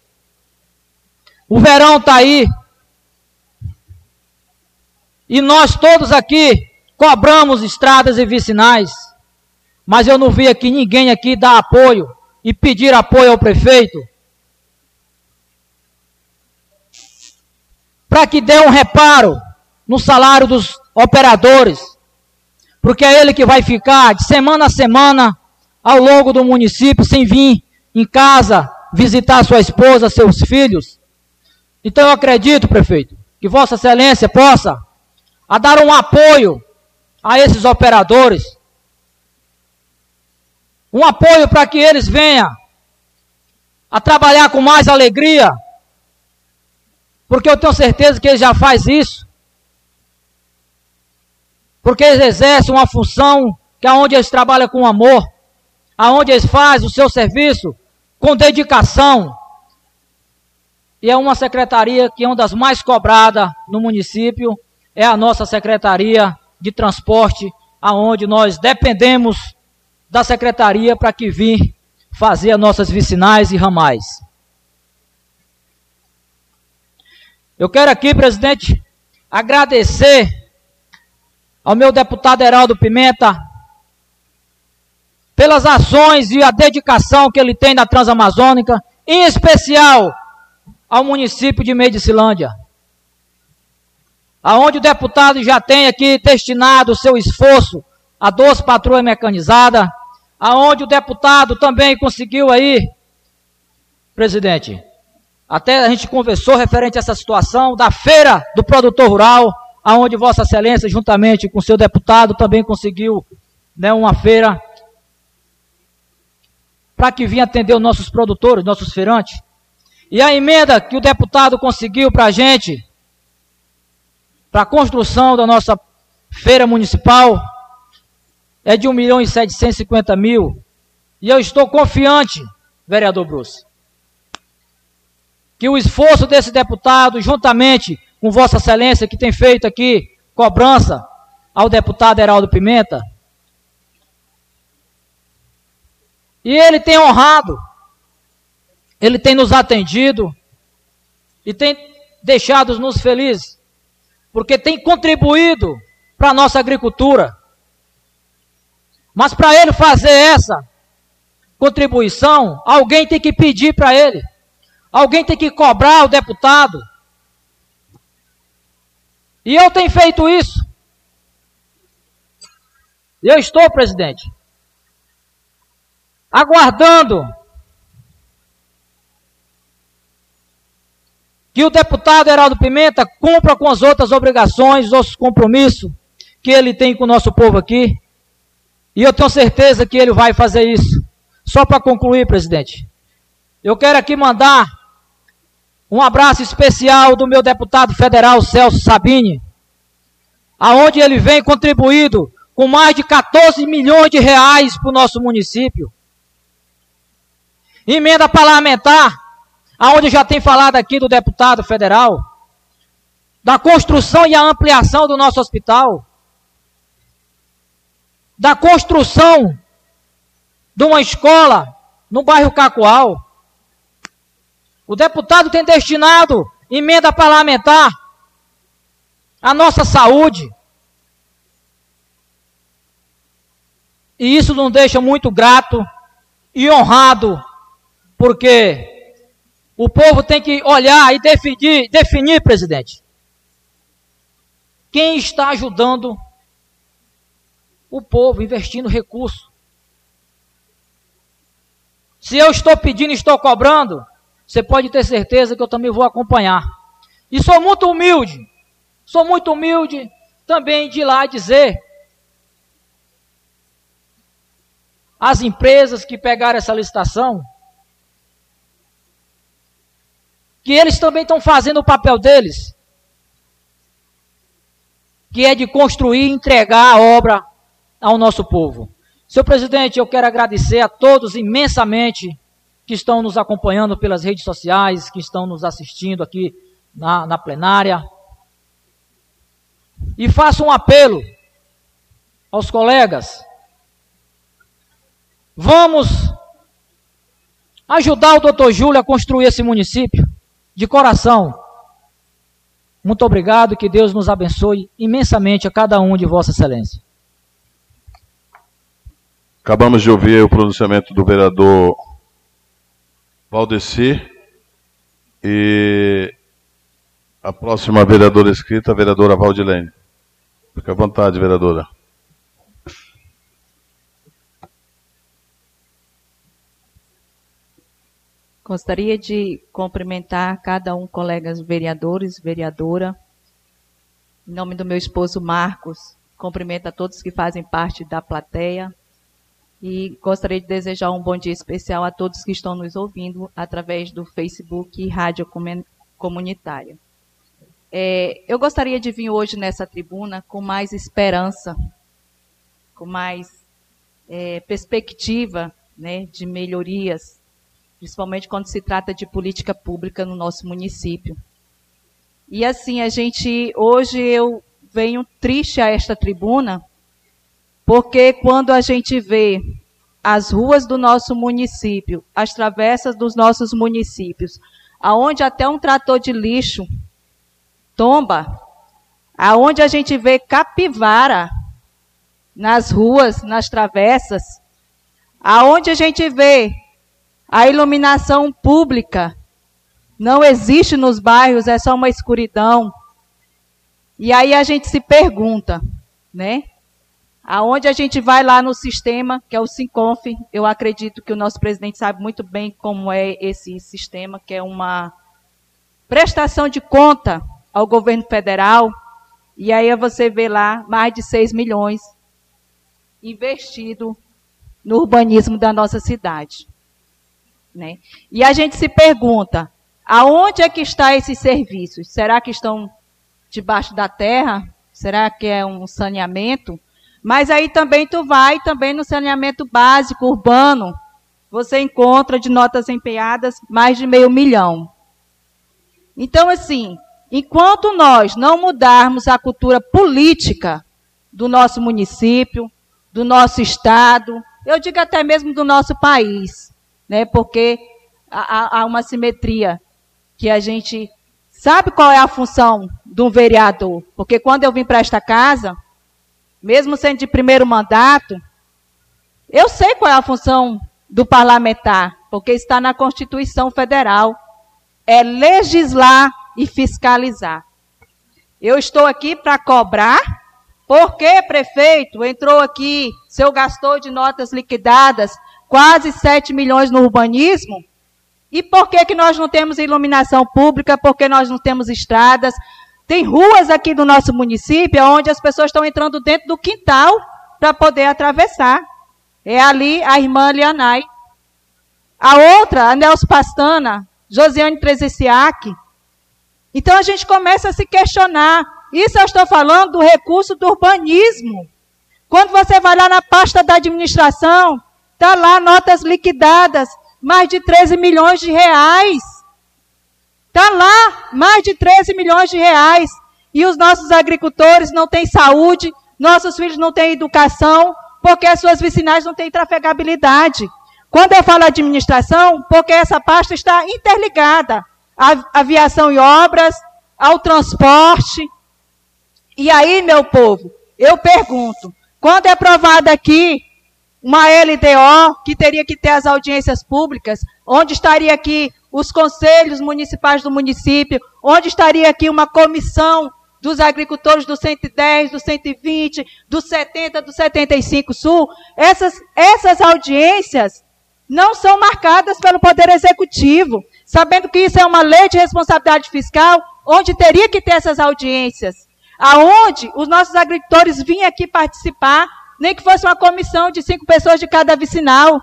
O verão está aí. E nós todos aqui cobramos estradas e vicinais. Mas eu não vi aqui ninguém aqui dar apoio e pedir apoio ao prefeito. para que dê um reparo no salário dos operadores, porque é ele que vai ficar de semana a semana ao longo do município sem vir em casa visitar sua esposa, seus filhos. Então eu acredito, prefeito, que Vossa Excelência possa a dar um apoio a esses operadores, um apoio para que eles venham a trabalhar com mais alegria, porque eu tenho certeza que ele já faz isso, porque eles exercem uma função que é onde eles trabalham com amor, aonde eles fazem o seu serviço com dedicação. E é uma secretaria que é uma das mais cobradas no município, é a nossa secretaria de transporte, aonde nós dependemos da secretaria para que vir fazer as nossas vicinais e ramais. Eu quero aqui, presidente, agradecer ao meu deputado Heraldo Pimenta pelas ações e a dedicação que ele tem na Transamazônica, em especial ao município de Medicilândia, aonde o deputado já tem aqui destinado o seu esforço a duas patrulhas mecanizadas, aonde o deputado também conseguiu aí, presidente, até a gente conversou referente a essa situação da feira do produtor rural, aonde Vossa Excelência, juntamente com seu deputado, também conseguiu né, uma feira para que vinha atender os nossos produtores, nossos feirantes. E a emenda que o deputado conseguiu para a gente, para a construção da nossa feira municipal, é de 1 milhão e 750 mil. E eu estou confiante, vereador Bruce, que o esforço desse deputado, juntamente com Vossa Excelência, que tem feito aqui cobrança ao deputado Heraldo Pimenta, E ele tem honrado, ele tem nos atendido e tem deixado-nos felizes, porque tem contribuído para a nossa agricultura. Mas para ele fazer essa contribuição, alguém tem que pedir para ele, alguém tem que cobrar o deputado. E eu tenho feito isso. Eu estou, presidente, aguardando que o deputado Heraldo Pimenta cumpra com as outras obrigações, os compromissos que ele tem com o nosso povo aqui. E eu tenho certeza que ele vai fazer isso. Só para concluir, presidente, eu quero aqui mandar um abraço especial do meu deputado federal Celso Sabini, aonde ele vem contribuído com mais de 14 milhões de reais para o nosso município. Emenda parlamentar, aonde já tem falado aqui do deputado federal, da construção e a ampliação do nosso hospital, da construção de uma escola no bairro Cacoal. O deputado tem destinado emenda parlamentar à nossa saúde. E isso nos deixa muito grato e honrado porque o povo tem que olhar e definir, definir, presidente, quem está ajudando o povo, investindo recurso. Se eu estou pedindo estou cobrando, você pode ter certeza que eu também vou acompanhar. E sou muito humilde, sou muito humilde também de lá dizer às empresas que pegaram essa licitação, que eles também estão fazendo o papel deles, que é de construir e entregar a obra ao nosso povo. Senhor presidente, eu quero agradecer a todos imensamente que estão nos acompanhando pelas redes sociais, que estão nos assistindo aqui na, na plenária. E faço um apelo aos colegas. Vamos ajudar o doutor Júlio a construir esse município de coração, muito obrigado, que Deus nos abençoe imensamente a cada um de Vossa Excelência. Acabamos de ouvir o pronunciamento do vereador Valdecir e a próxima vereadora escrita, a vereadora Valdilene. Fique à vontade, vereadora. Gostaria de cumprimentar cada um, colegas vereadores, vereadora. Em nome do meu esposo Marcos, cumprimento a todos que fazem parte da plateia. E gostaria de desejar um bom dia especial a todos que estão nos ouvindo através do Facebook Rádio Comunitária. É, eu gostaria de vir hoje nessa tribuna com mais esperança, com mais é, perspectiva né, de melhorias, principalmente quando se trata de política pública no nosso município. E assim, a gente, hoje eu venho triste a esta tribuna, porque quando a gente vê as ruas do nosso município, as travessas dos nossos municípios, aonde até um trator de lixo tomba, aonde a gente vê capivara nas ruas, nas travessas, aonde a gente vê a iluminação pública não existe nos bairros, é só uma escuridão. E aí a gente se pergunta, né? Aonde a gente vai lá no sistema, que é o Sinconf, eu acredito que o nosso presidente sabe muito bem como é esse sistema, que é uma prestação de conta ao governo federal, e aí você vê lá mais de 6 milhões investido no urbanismo da nossa cidade. Né? E a gente se pergunta, aonde é que estão esses serviços? Será que estão debaixo da terra? Será que é um saneamento? Mas aí também tu vai também no saneamento básico urbano, você encontra de notas empenhadas mais de meio milhão. Então, assim, Enquanto nós não mudarmos a cultura política do nosso município, do nosso estado, eu digo até mesmo do nosso país, né? Porque há, há uma simetria que a gente sabe qual é a função de um vereador. Porque quando eu vim para esta casa, mesmo sendo de primeiro mandato, eu sei qual é a função do parlamentar, porque está na Constituição Federal. É legislar e fiscalizar. Eu estou aqui para cobrar, porque, prefeito, entrou aqui, seu gastou de notas liquidadas quase 7 milhões no urbanismo, e por que, que nós não temos iluminação pública, por que nós não temos estradas? Tem ruas aqui do nosso município onde as pessoas estão entrando dentro do quintal para poder atravessar. É ali a irmã Lianai. A outra, a Nelson Pastana, Josiane Trezessiak, então a gente começa a se questionar. Isso eu estou falando do recurso do urbanismo. Quando você vai lá na pasta da administração, está lá notas liquidadas, mais de 13 milhões de reais. Está lá, mais de 13 milhões de reais. E os nossos agricultores não têm saúde, nossos filhos não têm educação, porque as suas vicinais não têm trafegabilidade. Quando eu falo administração, porque essa pasta está interligada à aviação e obras, ao transporte. E aí, meu povo, eu pergunto, quando é aprovada aqui uma LDO que teria que ter as audiências públicas, onde estaria aqui os conselhos municipais do município, onde estaria aqui uma comissão dos agricultores do 110, do 120, do 70, do 75 Sul, essas, essas audiências não são marcadas pelo Poder Executivo sabendo que isso é uma lei de responsabilidade fiscal, onde teria que ter essas audiências, aonde os nossos agricultores vinham aqui participar, nem que fosse uma comissão de cinco pessoas de cada vicinal,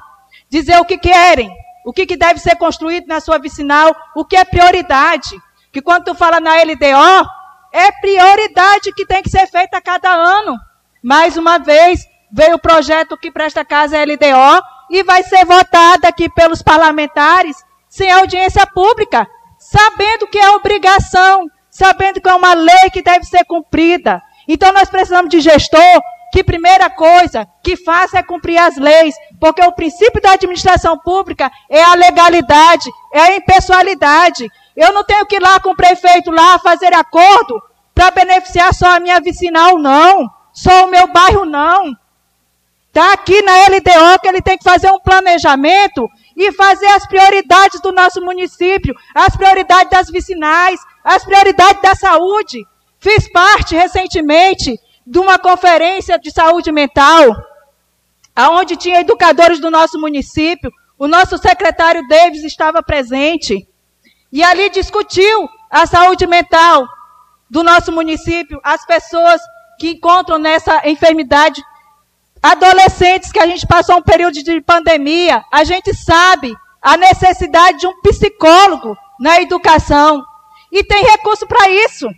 dizer o que querem, o que, que deve ser construído na sua vicinal, o que é prioridade. Que quando tu fala na LDO, é prioridade que tem que ser feita a cada ano. Mais uma vez, veio o projeto que presta casa LDO e vai ser votado aqui pelos parlamentares sem audiência pública, sabendo que é obrigação, sabendo que é uma lei que deve ser cumprida. Então nós precisamos de gestor que primeira coisa que faça é cumprir as leis, porque o princípio da administração pública é a legalidade, é a impessoalidade. Eu não tenho que ir lá com o prefeito lá fazer acordo para beneficiar só a minha vicinal, não. Só o meu bairro, não. Está aqui na LDO que ele tem que fazer um planejamento e fazer as prioridades do nosso município, as prioridades das vicinais, as prioridades da saúde. Fiz parte recentemente de uma conferência de saúde mental, aonde tinha educadores do nosso município, o nosso secretário Davis estava presente e ali discutiu a saúde mental do nosso município, as pessoas que encontram nessa enfermidade, adolescentes que a gente passou um período de pandemia, a gente sabe a necessidade de um psicólogo na educação e tem recurso para isso.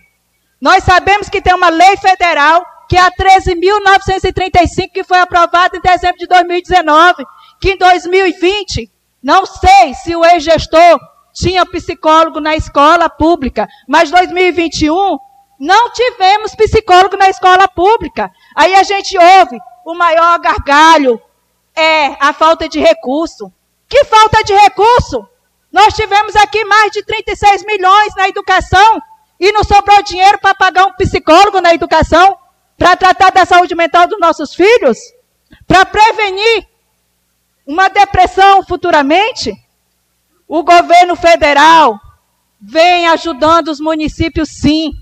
Nós sabemos que tem uma lei federal que é a 13.935 que foi aprovada em dezembro de 2019, que em 2020, não sei se o ex-gestor tinha psicólogo na escola pública, mas 2021 não tivemos psicólogo na escola pública. Aí a gente ouve o maior gargalho é a falta de recurso. Que falta de recurso? Nós tivemos aqui mais de 36 milhões na educação e não sobrou dinheiro para pagar um psicólogo na educação, para tratar da saúde mental dos nossos filhos, para prevenir uma depressão futuramente. O governo federal vem ajudando os municípios, sim.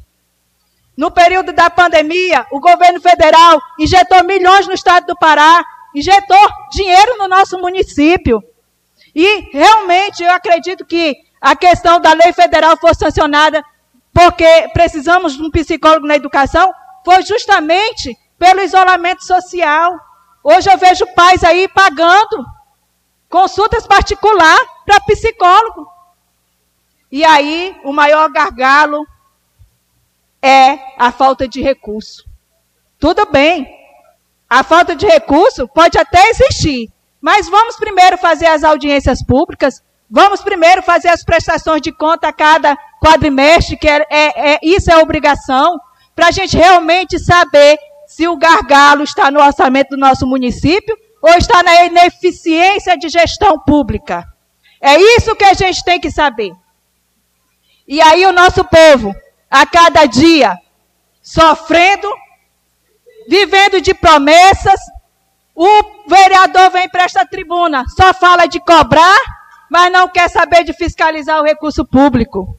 No período da pandemia, o governo federal injetou milhões no estado do Pará, injetou dinheiro no nosso município. E realmente eu acredito que a questão da lei federal for sancionada porque precisamos de um psicólogo na educação foi justamente pelo isolamento social. Hoje eu vejo pais aí pagando consultas particular para psicólogo. E aí, o maior gargalo é a falta de recurso. Tudo bem, a falta de recurso pode até existir, mas vamos primeiro fazer as audiências públicas, vamos primeiro fazer as prestações de conta a cada quadrimestre, que é, é, é isso é obrigação, para a gente realmente saber se o gargalo está no orçamento do nosso município ou está na ineficiência de gestão pública? É isso que a gente tem que saber. E aí o nosso povo, a cada dia, sofrendo, vivendo de promessas, o vereador vem para esta tribuna, só fala de cobrar, mas não quer saber de fiscalizar o recurso público.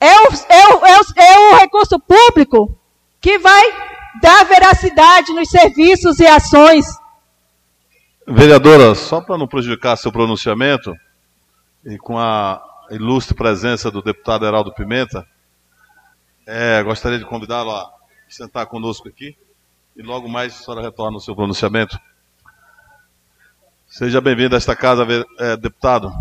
É o, é o, é o, é o recurso público que vai dar veracidade nos serviços e ações Vereadora, só para não prejudicar seu pronunciamento, e com a ilustre presença do deputado Heraldo Pimenta, é, gostaria de convidá-lo a sentar conosco aqui e logo mais a senhora retorna o seu pronunciamento. Seja bem-vindo a esta casa, é, deputado.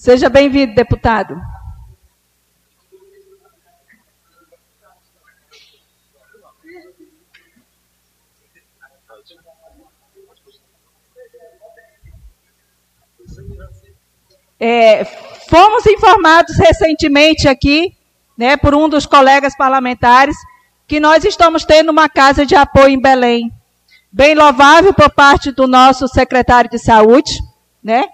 Seja bem-vindo, deputado. É, fomos informados recentemente aqui, né, por um dos colegas parlamentares, que nós estamos tendo uma casa de apoio em Belém. Bem louvável por parte do nosso secretário de saúde, né?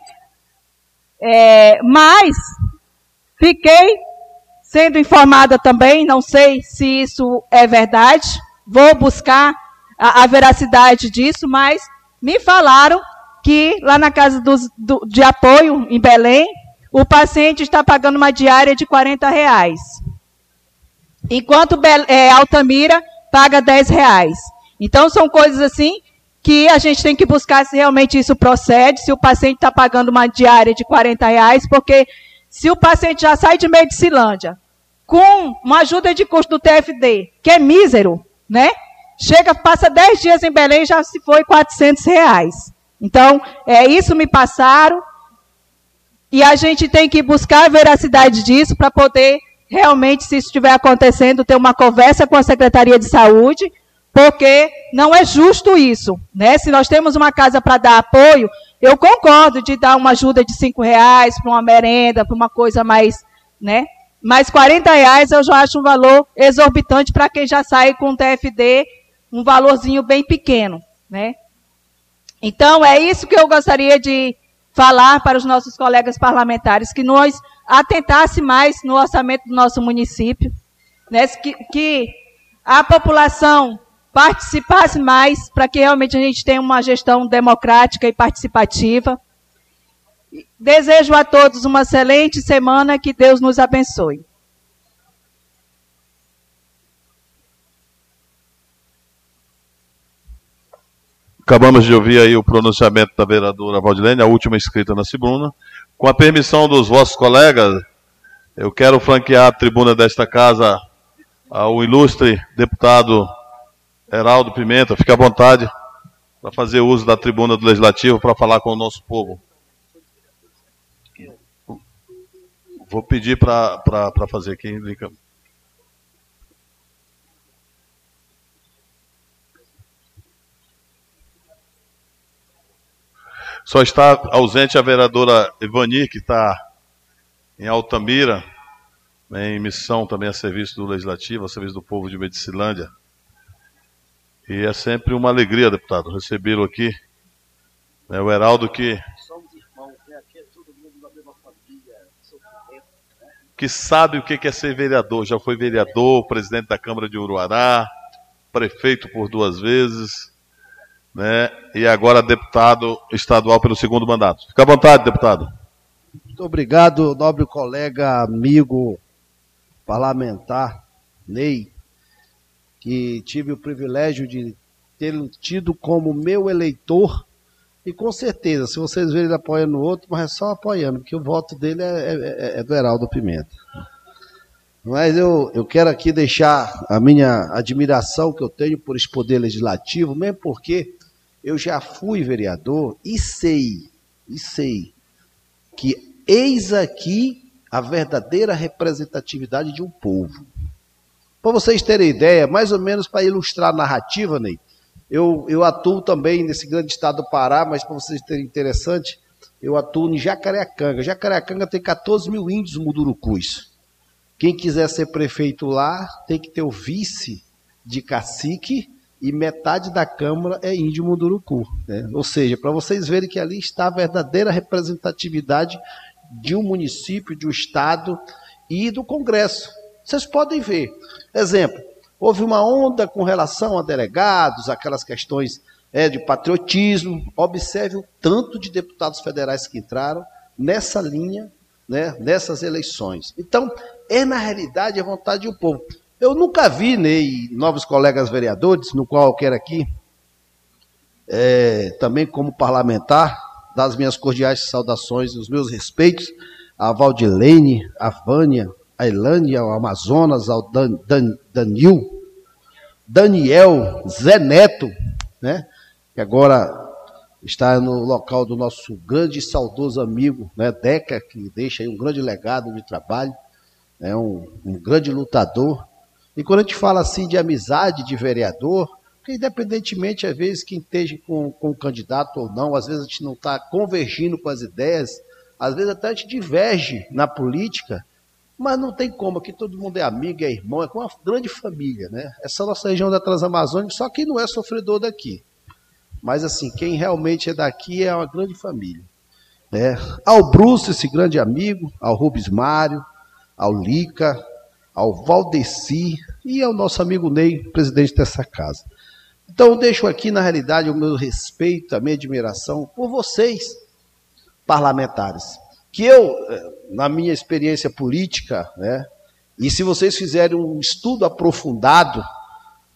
É, mas fiquei sendo informada também, não sei se isso é verdade, vou buscar a, a veracidade disso, mas me falaram que lá na casa do, de apoio, em Belém, o paciente está pagando uma diária de 40 reais. Enquanto é, Altamira paga 10 reais. Então, são coisas assim que a gente tem que buscar se realmente isso procede, se o paciente está pagando uma diária de 40 reais, porque se o paciente já sai de Medicilândia com uma ajuda de custo do TFD, que é mísero, né? Chega, passa 10 dias em Belém já se foi 400 reais. Então, é isso me passaram. E a gente tem que buscar a veracidade disso para poder realmente, se isso estiver acontecendo, ter uma conversa com a Secretaria de Saúde, porque não é justo isso. Né? Se nós temos uma casa para dar apoio, eu concordo de dar uma ajuda de cinco reais para uma merenda, para uma coisa mais, né? Mas 40 reais eu já acho um valor exorbitante para quem já sai com TFD, um valorzinho bem pequeno, né? Então, é isso que eu gostaria de falar para os nossos colegas parlamentares, que nós atentasse mais no orçamento do nosso município, né, que, que a população participasse mais para que realmente a gente tenha uma gestão democrática e participativa. Desejo a todos uma excelente semana, que Deus nos abençoe. Acabamos de ouvir aí o pronunciamento da vereadora Valdilene, a última inscrita na tribuna. Com a permissão dos vossos colegas, eu quero franquear a tribuna desta casa ao ilustre deputado Heraldo Pimenta. Fique à vontade para fazer uso da tribuna do Legislativo para falar com o nosso povo. Vou pedir para fazer aqui, Lica. Só está ausente a vereadora Ivani, que está em Altamira, né, em missão também a serviço do Legislativo, a serviço do povo de Medicilândia. E é sempre uma alegria, deputado, recebê-lo aqui. É o Heraldo que. Somos irmãos, né? Aqui é todo mundo da mesma família, Que sabe o que é ser vereador. Já foi vereador, presidente da Câmara de Uruará, prefeito por duas vezes né? E agora deputado estadual pelo segundo mandato. Fica à vontade, deputado. Muito obrigado, nobre colega, amigo parlamentar Ney, que tive o privilégio de ter tido como meu eleitor. E com certeza, se vocês verem ele apoiando o outro, mas é só apoiando, porque o voto dele é, é, é, é do Heraldo Pimenta. Mas eu, eu quero aqui deixar a minha admiração que eu tenho por esse poder legislativo, mesmo porque eu já fui vereador e sei, e sei, que eis aqui a verdadeira representatividade de um povo. Para vocês terem ideia, mais ou menos para ilustrar a narrativa, Ney, eu, eu atuo também nesse grande estado do Pará, mas para vocês terem interessante, eu atuo em Jacareacanga. Jacareacanga tem 14 mil índios mudurucus. Quem quiser ser prefeito lá tem que ter o vice de cacique e metade da Câmara é índio Munduruku. Né? Ou seja, para vocês verem que ali está a verdadeira representatividade de um município, de um Estado e do Congresso. Vocês podem ver. Exemplo, houve uma onda com relação a delegados, aquelas questões é, de patriotismo. Observe o tanto de deputados federais que entraram nessa linha, né, nessas eleições. Então, é na realidade a vontade do povo. Eu nunca vi, Ney, novos colegas vereadores, no qual eu quero aqui, é, também como parlamentar, das minhas cordiais saudações os meus respeitos a Valdilene, a Vânia, a Elânia, ao Amazonas, ao Dan, Dan, Danil, Daniel, Zé Neto, né, que agora está no local do nosso grande e saudoso amigo, né, Deca, que deixa aí um grande legado de trabalho, é né, um, um grande lutador, e quando a gente fala assim de amizade de vereador, porque independentemente, às vezes, quem esteja com, com o candidato ou não, às vezes a gente não está convergindo com as ideias, às vezes até a gente diverge na política, mas não tem como, aqui todo mundo é amigo, é irmão, é uma grande família, né? Essa nossa região da Transamazônica, só quem não é sofredor daqui. Mas assim, quem realmente é daqui é uma grande família. Né? Ao Bruce, esse grande amigo, ao Rubens Mário, ao Lica, ao Valdeci e ao nosso amigo Ney, presidente dessa casa. Então, deixo aqui, na realidade, o meu respeito, a minha admiração por vocês, parlamentares. Que eu, eh, na minha experiência política, né, e se vocês fizerem um estudo aprofundado,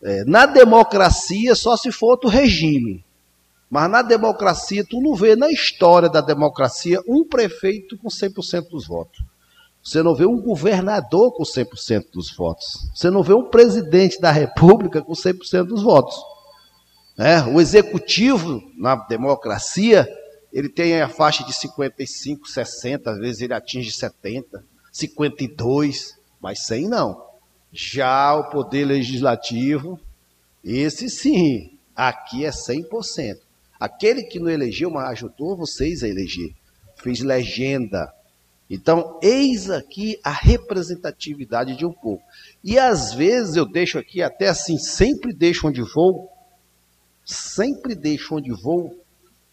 é, na democracia só se for outro regime. Mas na democracia, tu não vê na história da democracia um prefeito com 100% dos votos. Você não vê um governador com 100% dos votos. Você não vê um presidente da República com 100% dos votos. É, o executivo, na democracia, ele tem a faixa de 55, 60, às vezes ele atinge 70, 52, mas 100 não. Já o poder legislativo, esse sim, aqui é 100%. Aquele que não elegeu, mas ajudou vocês a eleger. Fez legenda, então, eis aqui a representatividade de um povo. E às vezes eu deixo aqui, até assim, sempre deixo onde vou, sempre deixo onde vou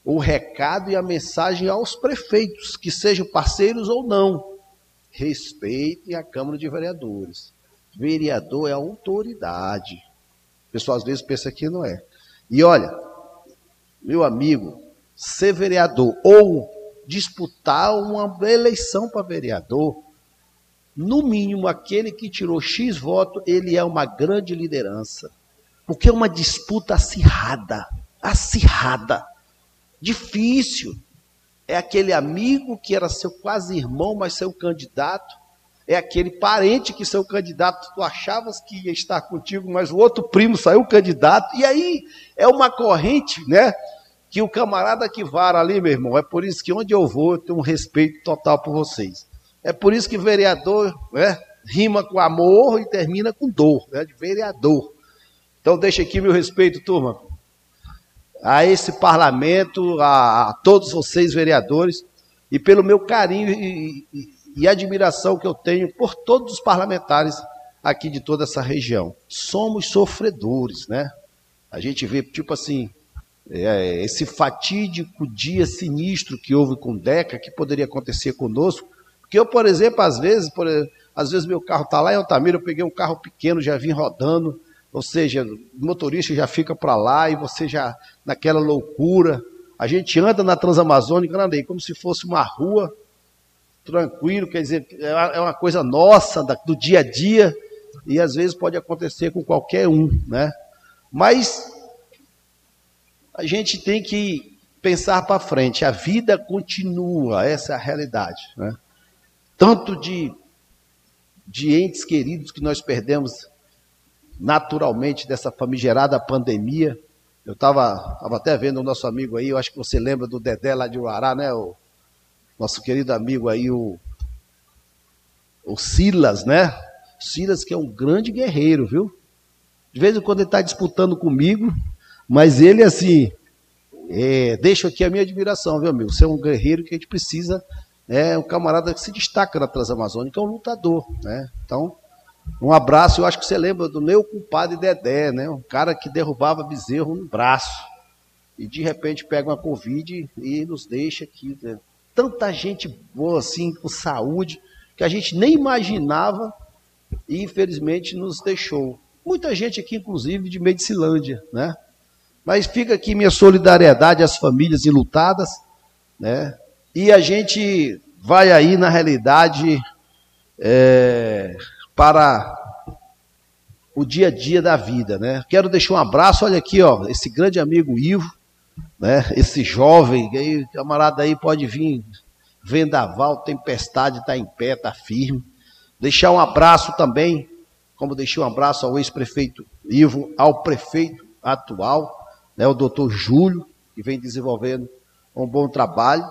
o recado e a mensagem aos prefeitos, que sejam parceiros ou não. Respeitem a Câmara de Vereadores. Vereador é autoridade. O pessoal às vezes pensa que não é. E olha, meu amigo, ser vereador ou disputar uma eleição para vereador, no mínimo aquele que tirou X voto, ele é uma grande liderança. Porque é uma disputa acirrada, acirrada, difícil. É aquele amigo que era seu quase irmão, mas seu candidato. É aquele parente que seu candidato tu achavas que ia estar contigo, mas o outro primo saiu candidato. E aí é uma corrente, né? Que o camarada que vara ali, meu irmão, é por isso que onde eu vou eu tenho um respeito total por vocês. É por isso que vereador né, rima com amor e termina com dor, né, de vereador. Então deixa aqui meu respeito, turma, a esse parlamento, a, a todos vocês vereadores, e pelo meu carinho e, e, e admiração que eu tenho por todos os parlamentares aqui de toda essa região. Somos sofredores, né? A gente vê, tipo assim, é, esse fatídico dia sinistro que houve com Deca, que poderia acontecer conosco. Porque eu, por exemplo, às vezes, por, às vezes meu carro está lá em Altamira, eu peguei um carro pequeno, já vim rodando, ou seja, o motorista já fica para lá e você já naquela loucura. A gente anda na Transamazônica, andei como se fosse uma rua, tranquilo, quer dizer, é uma coisa nossa, do dia a dia, e às vezes pode acontecer com qualquer um, né? Mas a gente tem que pensar para frente, a vida continua, essa é a realidade, né? Tanto de, de entes queridos que nós perdemos naturalmente dessa famigerada pandemia. Eu estava tava até vendo o nosso amigo aí, eu acho que você lembra do Dedé lá de Uará, né? O nosso querido amigo aí, o, o Silas, né? Silas que é um grande guerreiro, viu? De vez em quando ele está disputando comigo, mas ele assim, é, deixa aqui a minha admiração, viu, amigo? Você é um guerreiro que a gente precisa, é um camarada que se destaca na Transamazônica, é um lutador, né? Então, um abraço, eu acho que você lembra do meu compadre Dedé, né? Um cara que derrubava bezerro no braço. E de repente pega uma Covid e nos deixa aqui. Né? Tanta gente boa assim, com saúde, que a gente nem imaginava e infelizmente nos deixou. Muita gente aqui, inclusive, de Medicilândia, né? Mas fica aqui minha solidariedade às famílias enlutadas, né? E a gente vai aí, na realidade, é, para o dia a dia da vida, né? Quero deixar um abraço, olha aqui, ó, esse grande amigo Ivo, né? Esse jovem, aí, camarada aí pode vir vendaval, tempestade, tá em pé, tá firme. Deixar um abraço também, como deixei um abraço ao ex-prefeito Ivo, ao prefeito atual, né, o doutor Júlio, que vem desenvolvendo um bom trabalho.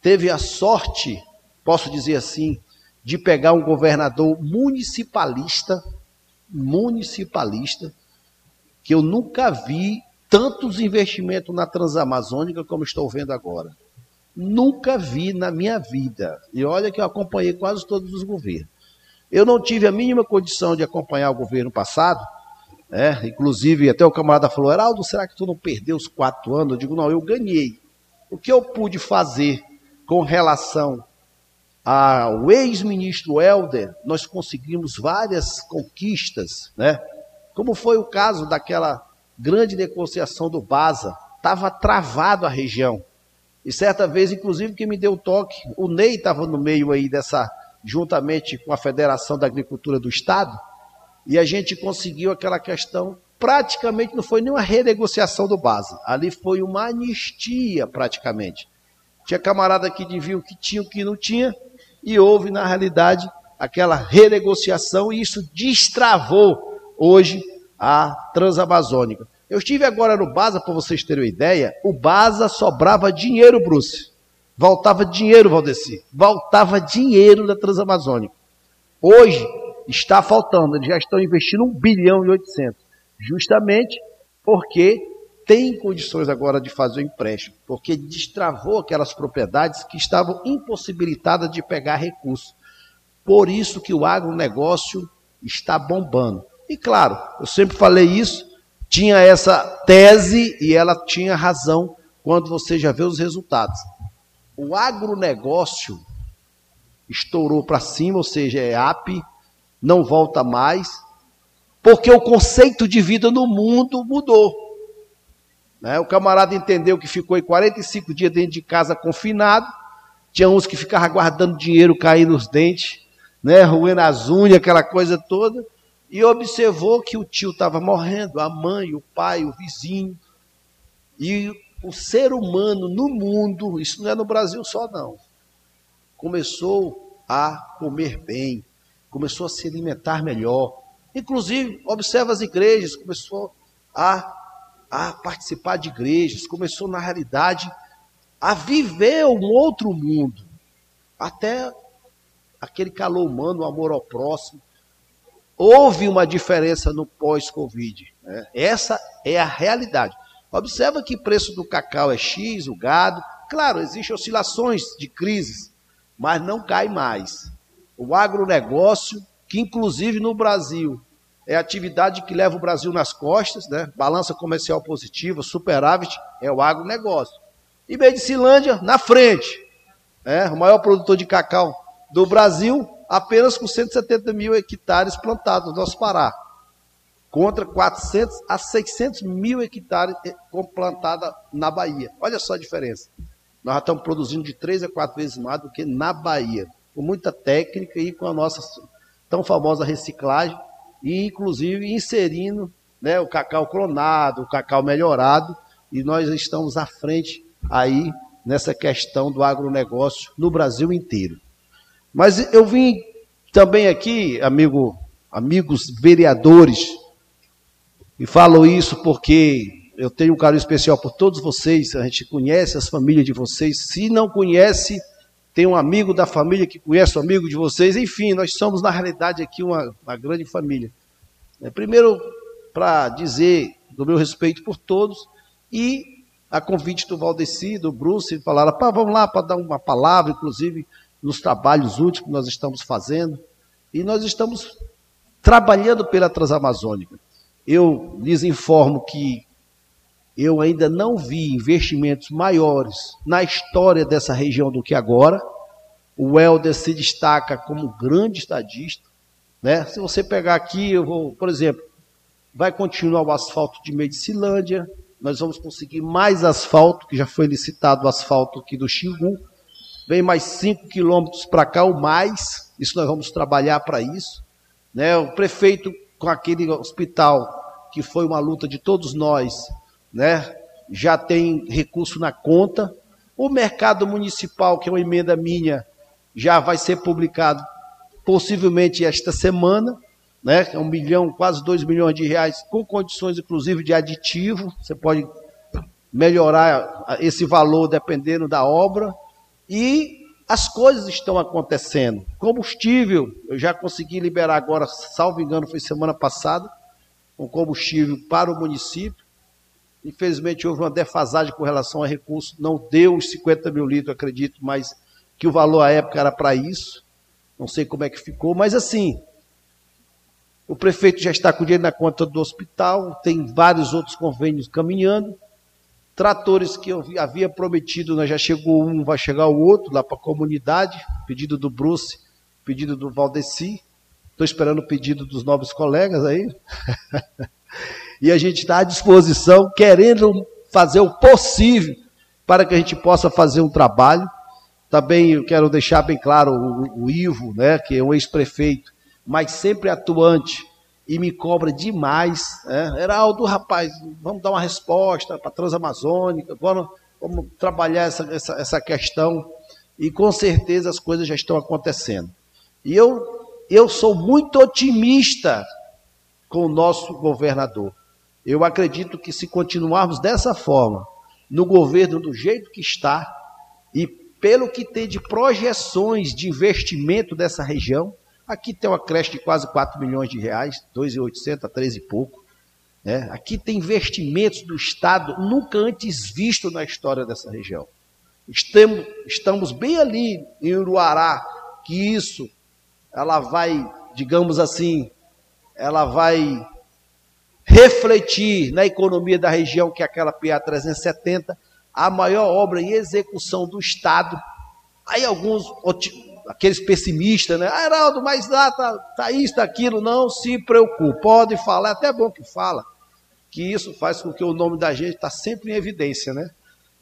Teve a sorte, posso dizer assim, de pegar um governador municipalista, municipalista, que eu nunca vi tantos investimentos na Transamazônica como estou vendo agora. Nunca vi na minha vida. E olha que eu acompanhei quase todos os governos. Eu não tive a mínima condição de acompanhar o governo passado, né? inclusive até o camarada falou, Heraldo, será que tu não perdeu os quatro anos? Eu digo, não, eu ganhei. O que eu pude fazer com relação ao ex-ministro Helder, nós conseguimos várias conquistas, né? Como foi o caso daquela grande negociação do Baza, estava travado a região. E certa vez, inclusive, que me deu toque, o Ney estava no meio aí dessa, juntamente com a Federação da Agricultura do Estado, e a gente conseguiu aquela questão, praticamente não foi nenhuma renegociação do Baza, ali foi uma anistia praticamente. Tinha camarada que o que tinha, o que não tinha, e houve, na realidade, aquela renegociação e isso destravou hoje a Transamazônica. Eu estive agora no Baza, para vocês terem uma ideia, o Baza sobrava dinheiro, Bruce. Voltava dinheiro, Valdeci. Voltava dinheiro da Transamazônica. Hoje está faltando, eles já estão investindo 1 bilhão e 800. Justamente porque tem condições agora de fazer o empréstimo, porque destravou aquelas propriedades que estavam impossibilitadas de pegar recursos. Por isso que o agronegócio está bombando. E claro, eu sempre falei isso, tinha essa tese e ela tinha razão quando você já vê os resultados. O agronegócio estourou para cima, ou seja, é AP, não volta mais, porque o conceito de vida no mundo mudou. Né? O camarada entendeu que ficou em 45 dias dentro de casa confinado. Tinha uns que ficavam guardando dinheiro cair nos dentes, né? roendo as unhas, aquela coisa toda. E observou que o tio estava morrendo, a mãe, o pai, o vizinho. E o ser humano no mundo, isso não é no Brasil só não, começou a comer bem, começou a se alimentar melhor. Inclusive, observa as igrejas, começou a, a participar de igrejas, começou na realidade a viver um outro mundo. Até aquele calor humano, o amor ao próximo. Houve uma diferença no pós-Covid. Né? Essa é a realidade. Observa que o preço do cacau é X, o gado. Claro, existem oscilações de crises, mas não cai mais. O agronegócio, que inclusive no Brasil é a atividade que leva o Brasil nas costas, né? balança comercial positiva, superávit, é o agronegócio. E Medicilândia na frente, é, o maior produtor de cacau do Brasil, apenas com 170 mil hectares plantados no nosso Pará, contra 400 a 600 mil hectares eh, plantados na Bahia. Olha só a diferença. Nós já estamos produzindo de três a quatro vezes mais do que na Bahia, com muita técnica e com a nossa tão famosa reciclagem, e inclusive inserindo né, o cacau clonado, o cacau melhorado, e nós estamos à frente aí nessa questão do agronegócio no Brasil inteiro. Mas eu vim também aqui, amigo, amigos vereadores, e falo isso porque eu tenho um carinho especial por todos vocês, a gente conhece as famílias de vocês. Se não conhece, tem um amigo da família que conhece o amigo de vocês. Enfim, nós somos, na realidade, aqui uma, uma grande família. É, primeiro, para dizer do meu respeito por todos e a convite do Valdeci, do Bruce, falaram, pá, vamos lá para dar uma palavra, inclusive nos trabalhos últimos que nós estamos fazendo. E nós estamos trabalhando pela Transamazônica. Eu lhes informo que eu ainda não vi investimentos maiores na história dessa região do que agora. O Helder se destaca como grande estadista. Né? Se você pegar aqui, eu vou, por exemplo, vai continuar o asfalto de Medicilândia, nós vamos conseguir mais asfalto, que já foi licitado o asfalto aqui do Xingu. Vem mais 5 quilômetros para cá ou mais. Isso nós vamos trabalhar para isso. Né? O prefeito, com aquele hospital, que foi uma luta de todos nós, né? já tem recurso na conta. O mercado municipal, que é uma emenda minha, já vai ser publicado possivelmente esta semana né? É um milhão, quase dois milhões de reais, com condições inclusive de aditivo. Você pode melhorar esse valor dependendo da obra. E as coisas estão acontecendo. Combustível, eu já consegui liberar agora, salvo engano, foi semana passada, um combustível para o município. Infelizmente houve uma defasagem com relação a recursos, não deu os 50 mil litros, acredito, mas que o valor à época era para isso. Não sei como é que ficou, mas assim, o prefeito já está com dinheiro na conta do hospital, tem vários outros convênios caminhando. Tratores que eu havia prometido, né, já chegou um, vai chegar o outro lá para a comunidade. Pedido do Bruce, pedido do Valdeci. Estou esperando o pedido dos novos colegas aí. [LAUGHS] e a gente está à disposição, querendo fazer o possível para que a gente possa fazer um trabalho. Também eu quero deixar bem claro o, o Ivo, né, que é um ex-prefeito, mas sempre atuante e me cobra demais. Né? Heraldo, rapaz, vamos dar uma resposta para a Transamazônica, vamos, vamos trabalhar essa, essa, essa questão. E com certeza as coisas já estão acontecendo. E eu, eu sou muito otimista com o nosso governador. Eu acredito que se continuarmos dessa forma, no governo do jeito que está, e pelo que tem de projeções de investimento dessa região, Aqui tem uma creche de quase 4 milhões de reais, 2,800 a 13 e pouco. Né? Aqui tem investimentos do Estado nunca antes visto na história dessa região. Estamos, estamos bem ali em Uruará, que isso, ela vai, digamos assim, ela vai refletir na economia da região, que é aquela PA 370, a maior obra em execução do Estado. Aí alguns aqueles pessimistas, né? Ah, Heraldo, mas lá tá, tá isso, tá aquilo. Não se preocupe, pode falar, é até bom que fala, que isso faz com que o nome da gente está sempre em evidência, né?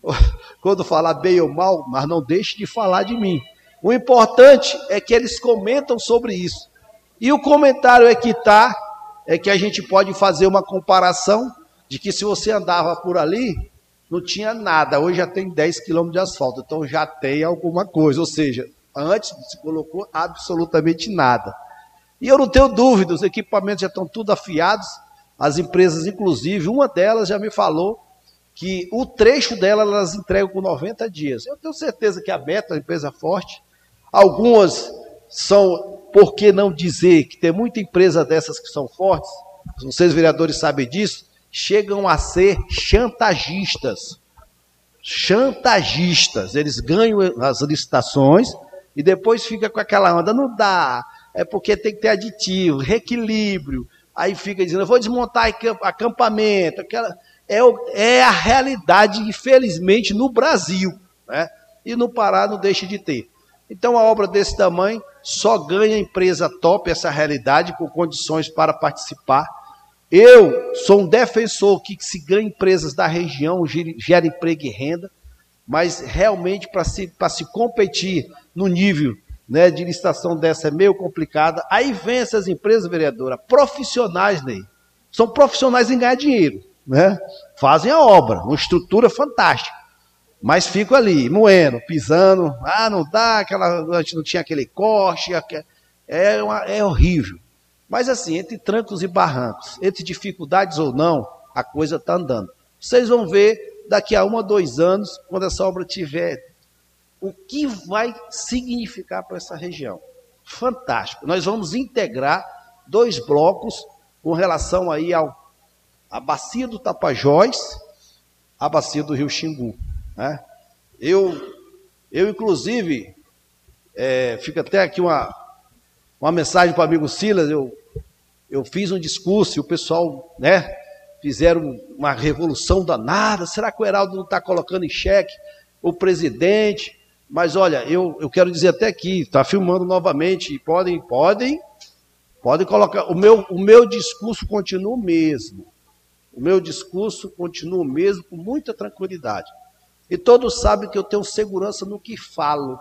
[LAUGHS] Quando falar bem ou mal, mas não deixe de falar de mim. O importante é que eles comentam sobre isso. E o comentário é que está, é que a gente pode fazer uma comparação de que se você andava por ali, não tinha nada. Hoje já tem 10 quilômetros de asfalto, então já tem alguma coisa. Ou seja, antes se colocou absolutamente nada. E eu não tenho dúvida, os equipamentos já estão tudo afiados. As empresas, inclusive, uma delas já me falou que o trecho dela elas entregam com 90 dias. Eu tenho certeza que a Beta é uma empresa forte. Algumas são, por que não dizer, que tem muita empresa dessas que são fortes, vocês vereadores sabem disso, chegam a ser chantagistas. Chantagistas. Eles ganham as licitações e depois fica com aquela onda, não dá, é porque tem que ter aditivo, reequilíbrio. Aí fica dizendo, eu vou desmontar acampamento, aquela é, é a realidade, infelizmente, no Brasil. Né? E no Pará não deixa de ter. Então, a obra desse tamanho só ganha empresa top essa realidade, com condições para participar. Eu sou um defensor que se ganha empresas da região, gera emprego e renda, mas realmente para se, se competir no nível né, de licitação dessa é meio complicada. Aí vem essas empresas, vereadora, profissionais, Ney. São profissionais em ganhar dinheiro né? Fazem a obra, uma estrutura fantástica. Mas ficam ali, moendo, pisando. Ah, não dá, aquela, a gente não tinha aquele corte. É, uma, é horrível. Mas assim, entre trancos e barrancos, entre dificuldades ou não, a coisa está andando. Vocês vão ver daqui a um ou dois anos, quando essa obra tiver, o que vai significar para essa região. Fantástico. Nós vamos integrar dois blocos com relação aí ao a bacia do Tapajós, a bacia do Rio Xingu. Né? Eu, eu, inclusive, é, fica até aqui uma, uma mensagem para o amigo Silas, eu, eu fiz um discurso e o pessoal, né, fizeram uma revolução danada, será que o Heraldo não está colocando em xeque o presidente? Mas olha, eu, eu quero dizer até aqui, está filmando novamente, podem, podem, podem colocar, o meu, o meu discurso continua o mesmo. O meu discurso continua o mesmo com muita tranquilidade. E todos sabem que eu tenho segurança no que falo.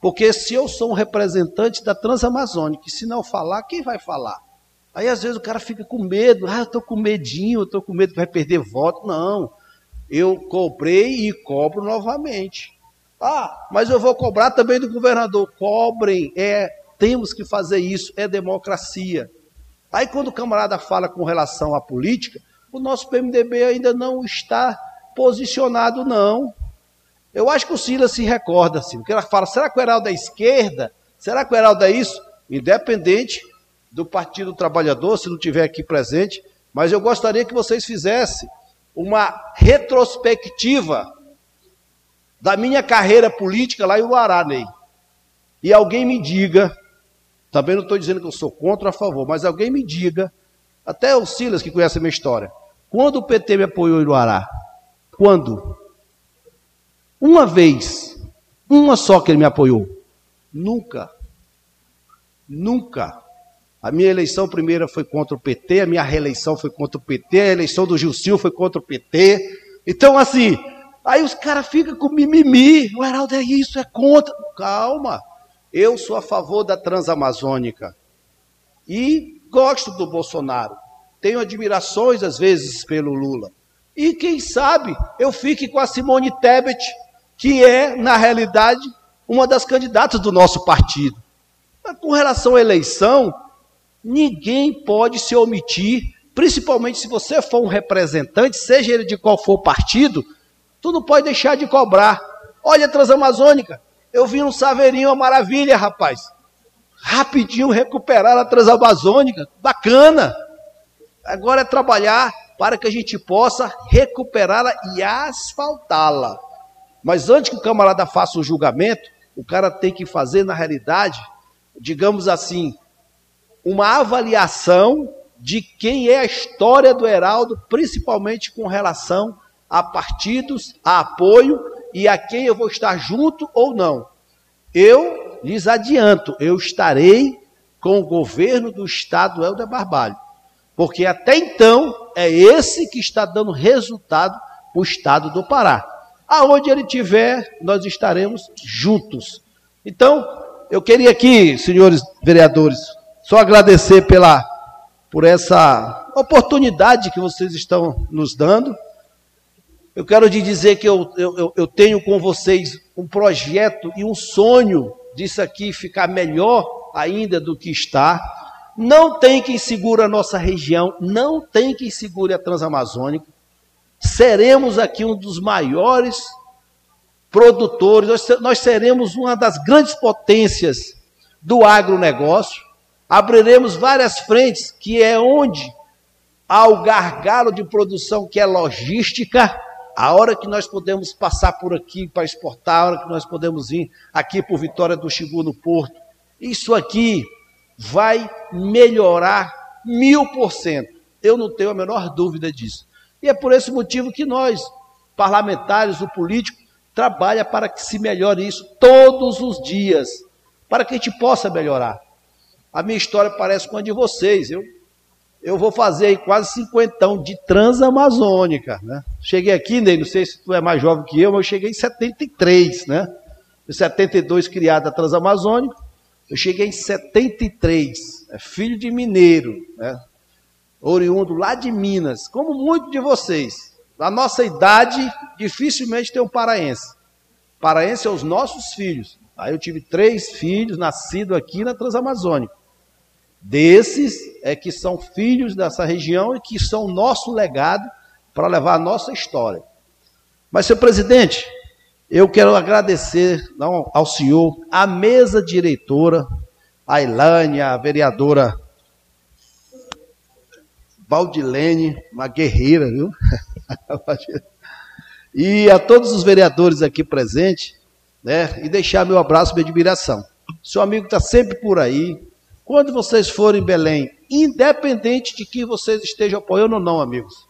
Porque se eu sou um representante da Transamazônica, e se não falar, quem vai falar? Aí às vezes o cara fica com medo, ah, eu estou com medinho, eu estou com medo que vai perder voto. Não, eu cobrei e cobro novamente. Ah, mas eu vou cobrar também do governador. Cobrem, é, temos que fazer isso, é democracia. Aí quando o camarada fala com relação à política, o nosso PMDB ainda não está posicionado, não. Eu acho que o Silas se recorda, assim, porque ela fala, será que o Heraldo é esquerda? Será que o Heraldo é isso? Independente do Partido Trabalhador, se não tiver aqui presente, mas eu gostaria que vocês fizessem uma retrospectiva da minha carreira política lá em Uará, Ney. E alguém me diga, também não estou dizendo que eu sou contra ou a favor, mas alguém me diga, até o Silas que conhece a minha história, quando o PT me apoiou em Uruará? Quando? Uma vez. Uma só que ele me apoiou. Nunca. Nunca. A minha eleição primeira foi contra o PT, a minha reeleição foi contra o PT, a eleição do Gilcil foi contra o PT. Então, assim, aí os caras ficam com mimimi. O Heraldo é isso, é contra. Calma. Eu sou a favor da Transamazônica. E gosto do Bolsonaro tenho admirações às vezes pelo Lula. E quem sabe eu fique com a Simone Tebet, que é, na realidade, uma das candidatas do nosso partido. Mas com relação à eleição, ninguém pode se omitir, principalmente se você for um representante, seja ele de qual for o partido, tu não pode deixar de cobrar. Olha a Transamazônica, eu vi um saveirinho, uma maravilha, rapaz. Rapidinho recuperar a Transamazônica, bacana. Agora é trabalhar para que a gente possa recuperá-la e asfaltá-la. Mas antes que o camarada faça o julgamento, o cara tem que fazer, na realidade, digamos assim, uma avaliação de quem é a história do Heraldo, principalmente com relação a partidos, a apoio e a quem eu vou estar junto ou não. Eu lhes adianto, eu estarei com o governo do estado Helder Barbalho. Porque até então é esse que está dando resultado para o estado do Pará. Aonde ele estiver, nós estaremos juntos. Então, eu queria aqui, senhores vereadores, só agradecer pela por essa oportunidade que vocês estão nos dando. Eu quero te dizer que eu, eu, eu tenho com vocês um projeto e um sonho disso aqui ficar melhor ainda do que está. Não tem quem segure a nossa região, não tem quem segure a Transamazônica. Seremos aqui um dos maiores produtores, nós, seremos uma das grandes potências do agronegócio. Abriremos várias frentes, que é onde há o gargalo de produção, que é logística, a hora que nós podemos passar por aqui para exportar, a hora que nós podemos ir aqui por Vitória do Xingu no Porto, isso aqui vai melhorar mil por cento. Eu não tenho a menor dúvida disso. E é por esse motivo que nós, parlamentares, o político, trabalha para que se melhore isso todos os dias, para que a gente possa melhorar. A minha história parece com a de vocês. Eu eu vou fazer quase cinquentão de transamazônica, né? Cheguei aqui, Ney, não sei se tu é mais jovem que eu, mas eu cheguei em 73, né? Em 72 criada a Transamazônica, eu cheguei em 73, é filho de mineiro, né? Oriundo lá de Minas, como muitos de vocês. Na nossa idade, dificilmente tem um paraense. Paraense é os nossos filhos. Aí eu tive três filhos nascidos aqui na Transamazônica. Desses é que são filhos dessa região e que são nosso legado para levar a nossa história. Mas, senhor presidente, eu quero agradecer ao senhor, a mesa diretora, a Ilane, a vereadora Valdilene, uma guerreira, viu? [LAUGHS] e a todos os vereadores aqui presentes, né? E deixar meu abraço e minha admiração. Seu amigo está sempre por aí, quando vocês forem em Belém, independente de que vocês estejam apoiando ou não, amigos,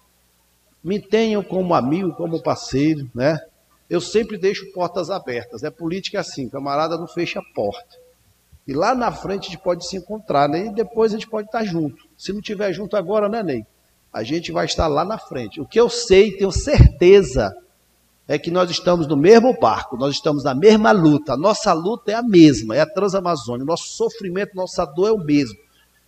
me tenham como amigo, como parceiro, né? Eu sempre deixo portas abertas. É política assim, camarada não fecha a porta. E lá na frente a gente pode se encontrar, né? E depois a gente pode estar junto. Se não tiver junto agora, né, Ney? A gente vai estar lá na frente. O que eu sei, tenho certeza, é que nós estamos no mesmo barco, nós estamos na mesma luta. A nossa luta é a mesma, é a Transamazônia. Nosso sofrimento, nossa dor é o mesmo.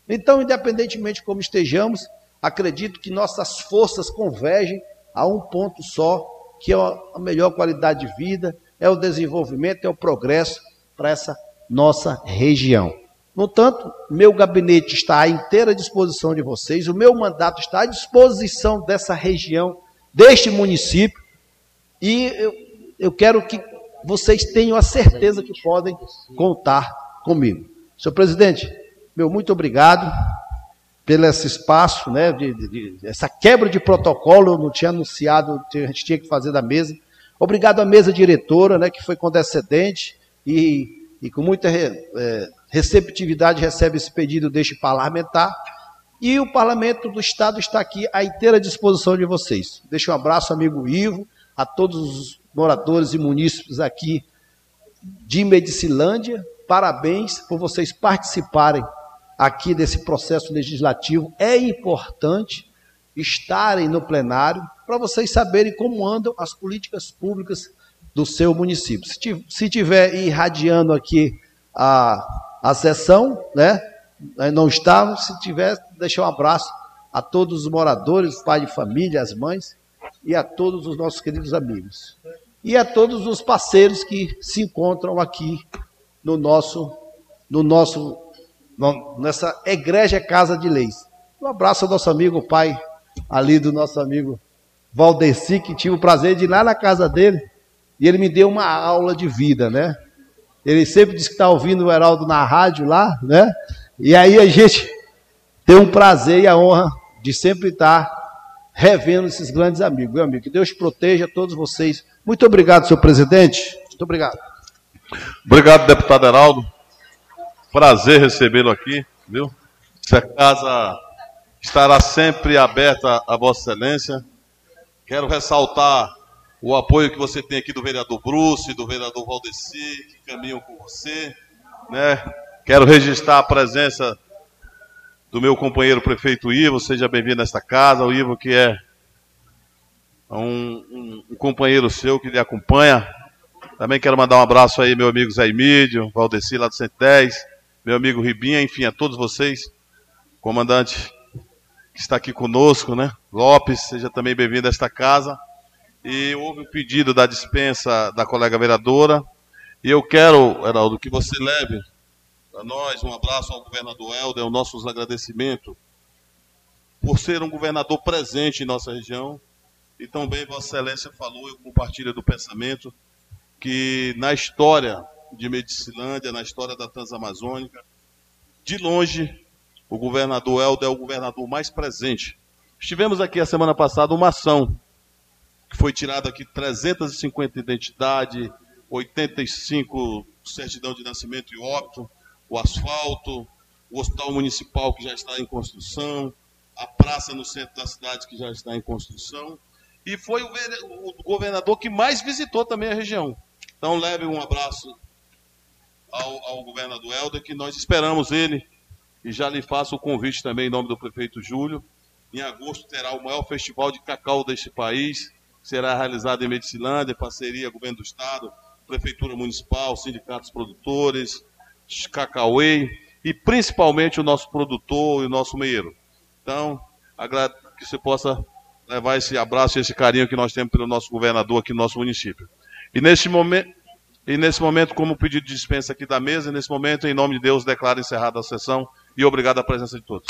Então, independentemente de como estejamos, acredito que nossas forças convergem a um ponto só, que é a melhor qualidade de vida, é o desenvolvimento, é o progresso para essa nossa região. No entanto, meu gabinete está à inteira disposição de vocês, o meu mandato está à disposição dessa região, deste município, e eu, eu quero que vocês tenham a certeza que podem contar comigo. Senhor presidente, meu muito obrigado pelo esse espaço, né, de, de, de, essa quebra de protocolo, eu não tinha anunciado, a gente tinha que fazer da mesa. Obrigado à mesa diretora, né, que foi condescendente e, e com muita é, receptividade recebe esse pedido deste parlamentar. E o parlamento do Estado está aqui à inteira disposição de vocês. Deixa um abraço, amigo Ivo, a todos os moradores e munícipes aqui de Medicilândia. Parabéns por vocês participarem aqui desse processo legislativo. É importante estarem no plenário para vocês saberem como andam as políticas públicas do seu município. Se tiver irradiando aqui a, a sessão, né? Não estamos. Se tiver, deixar um abraço a todos os moradores, pai de família, as mães, e a todos os nossos queridos amigos. E a todos os parceiros que se encontram aqui no nosso, no nosso, nessa egrégia Casa de Leis. Um abraço ao nosso amigo pai, ali do nosso amigo Valdeci, que tive o prazer de ir lá na casa dele, e ele me deu uma aula de vida, né? Ele sempre diz que está ouvindo o Heraldo na rádio lá, né? E aí a gente tem um prazer e a honra de sempre estar revendo esses grandes amigos. Meu amigo, que Deus proteja todos vocês. Muito obrigado, senhor presidente. Muito obrigado. Obrigado, deputado Heraldo. Prazer recebê-lo aqui, viu? Essa casa estará sempre aberta a Vossa Excelência. Quero ressaltar o apoio que você tem aqui do vereador Bruce, do vereador Valdeci, que caminham com você. Né? Quero registrar a presença do meu companheiro prefeito Ivo, seja bem-vindo a esta casa, o Ivo que é um, um, um, companheiro seu que lhe acompanha. Também quero mandar um abraço aí, meu amigo Zé Emílio, Valdeci lá do 110, meu amigo Ribinha, enfim, a todos vocês, comandante que está aqui conosco, né? Lopes, seja também bem-vindo a esta casa. E houve o pedido da dispensa da colega vereadora. E eu quero, Heraldo, que você leve para nós um abraço ao governador Helder, os nossos agradecimentos por ser um governador presente em nossa região. E também Vossa Excelência falou, eu compartilho do pensamento, que na história de Medicilândia, na história da Transamazônica, de longe, o governador Helder é o governador mais presente. Estivemos aqui a semana passada uma ação que foi tirada aqui 350 identidades, 85 certidão de nascimento e óbito, o asfalto, o hospital municipal que já está em construção, a praça no centro da cidade que já está em construção, e foi o, o governador que mais visitou também a região. Então leve um abraço ao, ao governador Helder, que nós esperamos ele, e já lhe faço o convite também em nome do prefeito Júlio. Em agosto terá o maior festival de cacau deste país, será realizado em Medicilândia, parceria Governo do Estado, Prefeitura Municipal, sindicatos produtores, Cacauê e principalmente o nosso produtor e o nosso meieiro. Então, que você possa levar esse abraço e esse carinho que nós temos pelo nosso governador aqui no nosso município. E neste momento, e nesse momento, como pedido de dispensa aqui da mesa, nesse momento, em nome de Deus, declaro encerrada a sessão e obrigado à presença de todos.